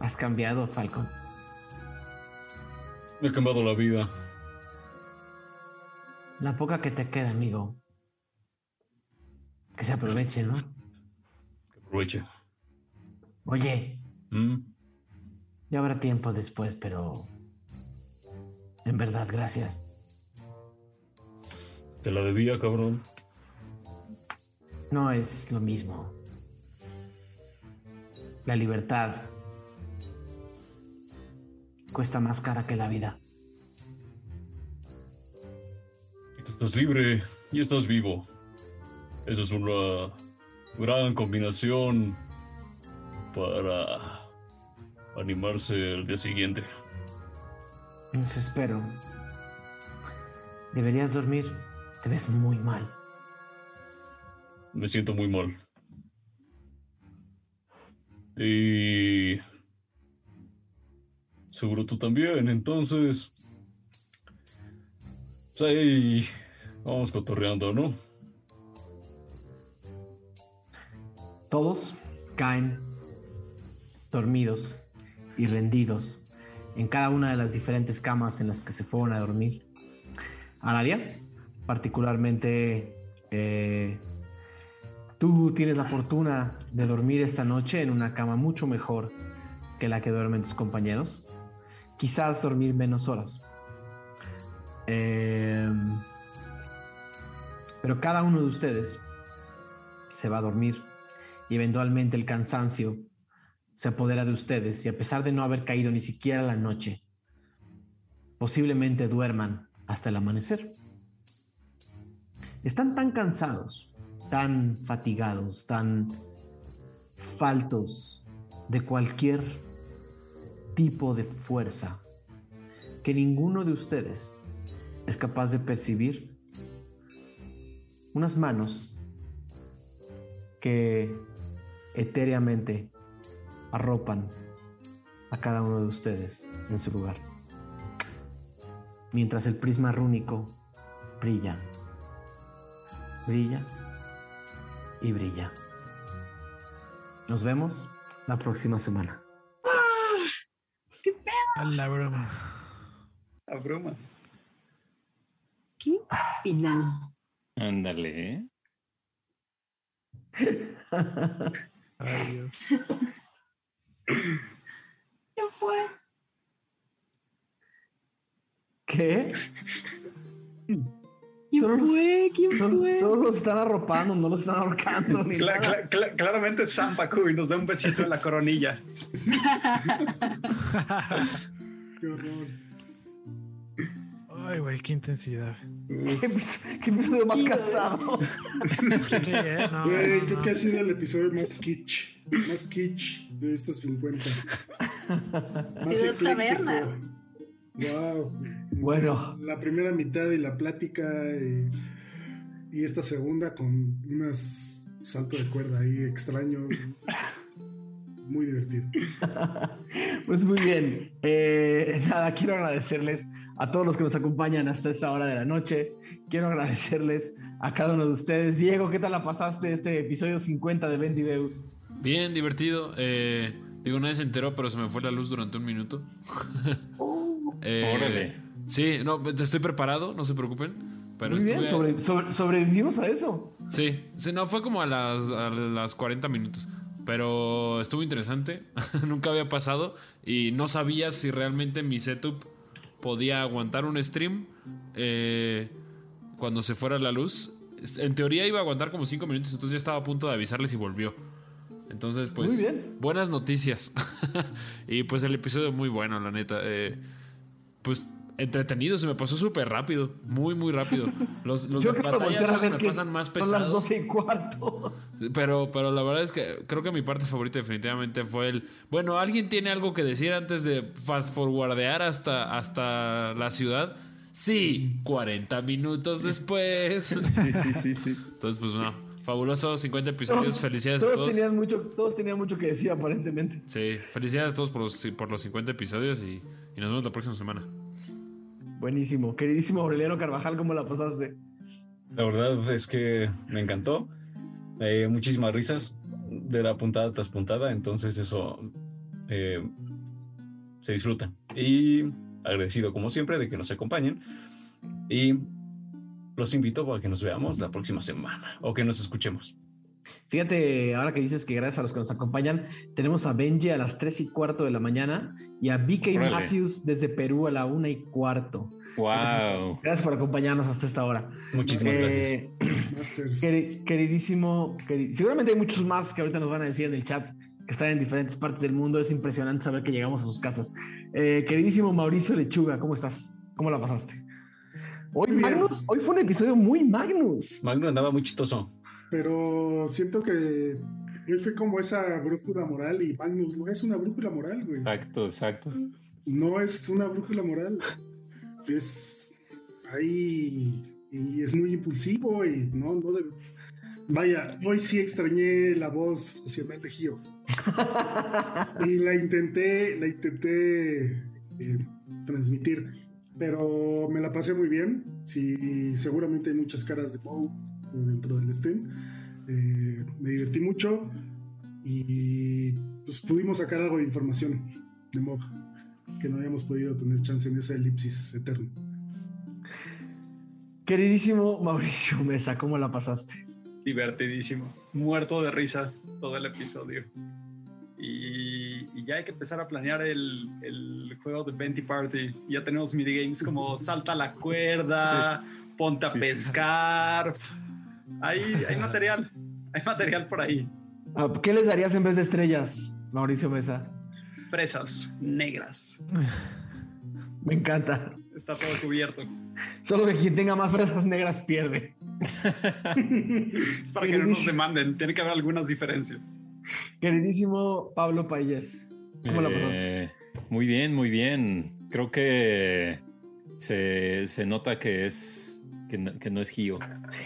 Has cambiado, Falcon. Me ha cambiado la vida. La poca que te queda, amigo. Que se aproveche, ¿no? Aproveche. Oye, ¿Mm? ya habrá tiempo después, pero... En verdad, gracias. Te la debía, cabrón. No es lo mismo. La libertad cuesta más cara que la vida. Y tú estás libre y estás vivo. Esa es una gran combinación para animarse el día siguiente. Eso espero. Deberías dormir. Te ves muy mal. Me siento muy mal. Y... Seguro tú también, entonces... Pues vamos cotorreando, ¿no? Todos caen dormidos y rendidos en cada una de las diferentes camas en las que se fueron a dormir. Aradia, particularmente, eh, tú tienes la fortuna de dormir esta noche en una cama mucho mejor que la que duermen tus compañeros. Quizás dormir menos horas. Eh, pero cada uno de ustedes se va a dormir y eventualmente el cansancio se apodera de ustedes y a pesar de no haber caído ni siquiera la noche, posiblemente duerman hasta el amanecer. Están tan cansados, tan fatigados, tan faltos de cualquier tipo de fuerza que ninguno de ustedes es capaz de percibir unas manos que etéreamente arropan a cada uno de ustedes en su lugar. Mientras el prisma rúnico brilla, brilla y brilla. Nos vemos la próxima semana. A la broma. A broma. ¿Qué final? Ándale, ¿eh? Ay, Dios. ¿Quién fue? ¿Qué? ¿Quién Solo los- fue? ¿Quién Solo, fue? solo los están arropando, no los están ahorcando. ni Cla- nada. cla- cla- claramente es Zampacu y nos da un besito en la coronilla. Qué horror. Ay, güey, qué intensidad. ¿Qué, episodio, más Chido. cansado? Sí, ¿eh? No, Güey, no, creo no. que ha sido el episodio más kitsch. Más kitsch de estos 50. Más Ciudad Taberna. Wow. Bueno, La primera mitad y la plática y, y esta segunda con unas salto de cuerda ahí extraño. Muy divertido. pues muy bien. Eh, nada, quiero agradecerles a todos los que nos acompañan hasta esta hora de la noche. Quiero agradecerles a cada uno de ustedes. Diego, ¿qué tal la pasaste este episodio 50 de Vendideus? Bien, divertido. Eh, digo, nadie se enteró, pero se me fue la luz durante un minuto. Eh, Órale. Sí, no, estoy preparado, no se preocupen. Pero muy bien, estuve- sobre- sobre- sobrevivimos a eso. Sí, sí, no, fue como a las, a las 40 minutos. Pero estuvo interesante. Nunca había pasado. Y no sabía si realmente mi setup podía aguantar un stream eh, cuando se fuera la luz. En teoría iba a aguantar como 5 minutos, entonces ya estaba a punto de avisarles y volvió. Entonces, pues, Muy bien. buenas noticias. y pues el episodio muy bueno, la neta. Eh, pues entretenido, se me pasó súper rápido. Muy, muy rápido. Los, los Yo de batalla me pasan más son las pesados. 12 y cuarto. Pero, pero la verdad es que creo que mi parte favorita definitivamente fue el... Bueno, ¿alguien tiene algo que decir antes de fast forwardear hasta, hasta la ciudad? Sí, 40 minutos después. Sí, sí, sí, sí. Entonces, pues no. Fabuloso, 50 episodios. Todos- felicidades a todos todos. Tenían mucho, todos tenían mucho que decir, aparentemente. Sí, felicidades a todos por los, por los 50 episodios y, y nos vemos la próxima semana. Buenísimo. Queridísimo Aureliano Carvajal, ¿cómo la pasaste? La verdad es que me encantó. Eh, muchísimas risas de la puntada tras puntada, entonces eso eh, se disfruta. Y agradecido como siempre de que nos acompañen. Y los invito a que nos veamos la próxima semana o que nos escuchemos. Fíjate, ahora que dices que gracias a los que nos acompañan, tenemos a Benji a las 3 y cuarto de la mañana y a BK Órale. Matthews desde Perú a la 1 y cuarto. Wow. Gracias por acompañarnos hasta esta hora. Muchísimas Eh, queri- queridísimo, queri- seguramente hay muchos más que ahorita nos van a decir en el chat que están en diferentes partes del mundo. Es impresionante saber que llegamos a sus casas. Eh, queridísimo Mauricio Lechuga, ¿cómo estás? ¿Cómo la pasaste? Hoy. Magnus, hoy fue un episodio muy Magnus. Magno andaba muy chistoso. Pero siento que hoy fue como esa brújula moral y Magnus no es una brújula moral, güey. Exacto, exacto. No es una brújula moral. Es ahí y es muy impulsivo y no, no debe- Vaya, hoy sí extrañé la voz nacional de Gio. y la intenté, la intenté eh, transmitir, pero me la pasé muy bien. Sí, seguramente hay muchas caras de eh, dentro del stream. Eh, me divertí mucho y pues pudimos sacar algo de información de Moe que no habíamos podido tener chance en esa elipsis eterna. Queridísimo Mauricio Mesa, ¿cómo la pasaste? Divertidísimo. Muerto de risa todo el episodio. Y, y ya hay que empezar a planear el, el juego de Venti Party. Ya tenemos minigames como salta la cuerda, ponte a Sí, sí, sí. Hay material. Hay material por ahí. Ah, ¿Qué les darías en vez de estrellas, Mauricio Mesa? Fresas negras. Me encanta. Está todo cubierto. Solo que quien tenga más fresas negras pierde. Es para que no nos demanden. Tiene que haber algunas diferencias. Queridísimo Pablo Payés, ¿cómo la pasaste? Eh, muy bien, muy bien. Creo que se, se nota que es que no, que no es Gio.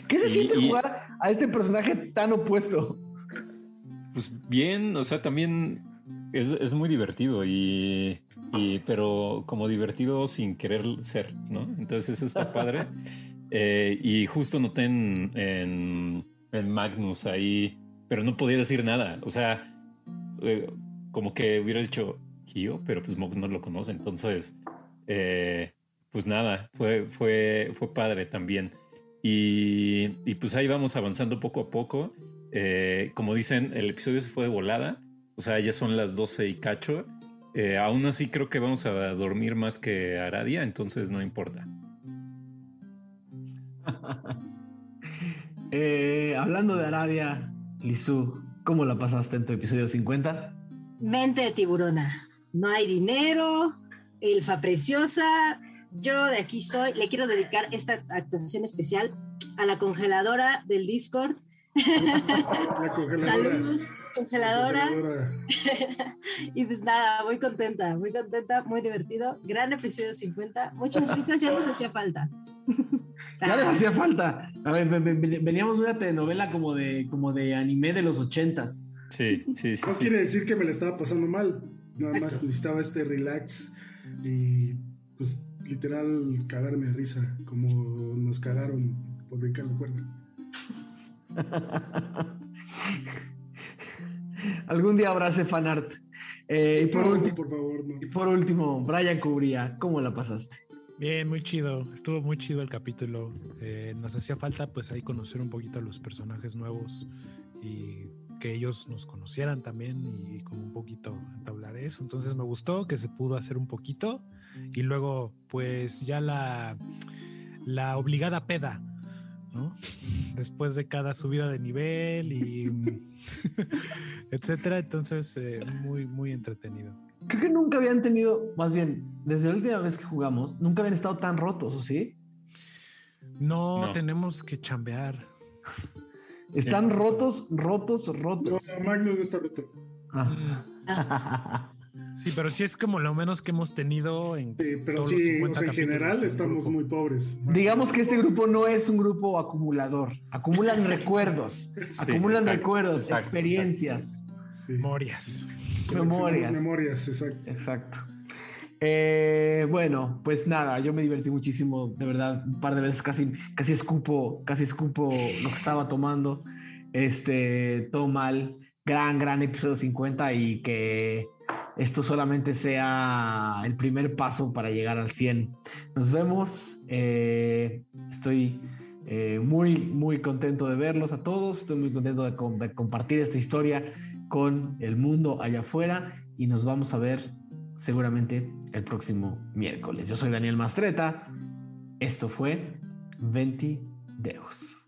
¿Qué se y- siente y- jugar a este personaje tan opuesto? Pues bien, o sea, también es, es muy divertido y, y- pero como divertido sin querer ser, ¿no? Entonces eso está padre. Eh, y justo noté en, en, en Magnus ahí, pero no podía decir nada. O sea, eh, como que hubiera dicho Gio, pero pues Mog no lo conoce. Entonces, eh, pues nada, fue, fue, fue padre también. Y, y pues ahí vamos avanzando poco a poco. Eh, como dicen, el episodio se fue de volada. O sea, ya son las 12 y cacho. Eh, aún así creo que vamos a dormir más que Aradia, entonces no importa. Eh, hablando de Arabia, Lizu, ¿cómo la pasaste en tu episodio 50? Mente de tiburona. No hay dinero, elfa preciosa. Yo de aquí soy. Le quiero dedicar esta actuación especial a la congeladora del Discord. La congeladora. Saludos, congeladora. Congeladora. y pues nada, muy contenta, muy contenta, muy divertido. Gran episodio 50. Muchas risas, ya nos hacía falta. Ya les hacía falta. A ver, ven- ven- veníamos de una telenovela como de, como de anime de los ochentas. Sí, sí, sí. No sí. quiere decir que me la estaba pasando mal. Nada más necesitaba este relax y pues literal cagarme de risa, como nos cagaron por brincar la cuerda. Algún día habrá ese fanart. Eh, y, por No, último, por favor, no. y por último, Brian Cubría, ¿cómo la pasaste? Bien, muy chido. Estuvo muy chido el capítulo. Eh, nos hacía falta pues ahí conocer un poquito a los personajes nuevos y que ellos nos conocieran también y como un poquito entablar eso. Entonces me gustó que se pudo hacer un poquito y luego pues ya la, la obligada peda, ¿no? Después de cada subida de nivel y etcétera. Entonces eh, muy, muy entretenido. Creo que nunca habían tenido, más bien, desde la última vez que jugamos, nunca habían estado tan rotos, ¿o sí? No, No. tenemos que chambear. Están rotos, rotos, No, rotos. Magnus no está roto. Ah. Sí, pero sí es como lo menos que hemos tenido en Sí, pero todos los sí, 50 o sea, en general estamos grupo. muy pobres. Digamos que este grupo no es un grupo acumulador. Acumulan recuerdos. acumulan exacto, recuerdos, exacto, experiencias, Sí. memorias. Memorias. Memorias, exacto. Exacto. Eh, bueno, pues nada, yo me divertí muchísimo, de verdad, un par de veces casi, casi escupo, casi escupo lo que estaba tomando. Este, todo mal, gran, gran episodio 50 y que esto solamente sea el primer paso para llegar al 100. Nos vemos, eh, estoy eh, muy, muy contento de verlos a todos, estoy muy contento de, de compartir esta historia con el mundo allá afuera y nos vamos a ver seguramente el próximo miércoles. Yo soy Daniel Mastreta. Esto fue 20 Deus.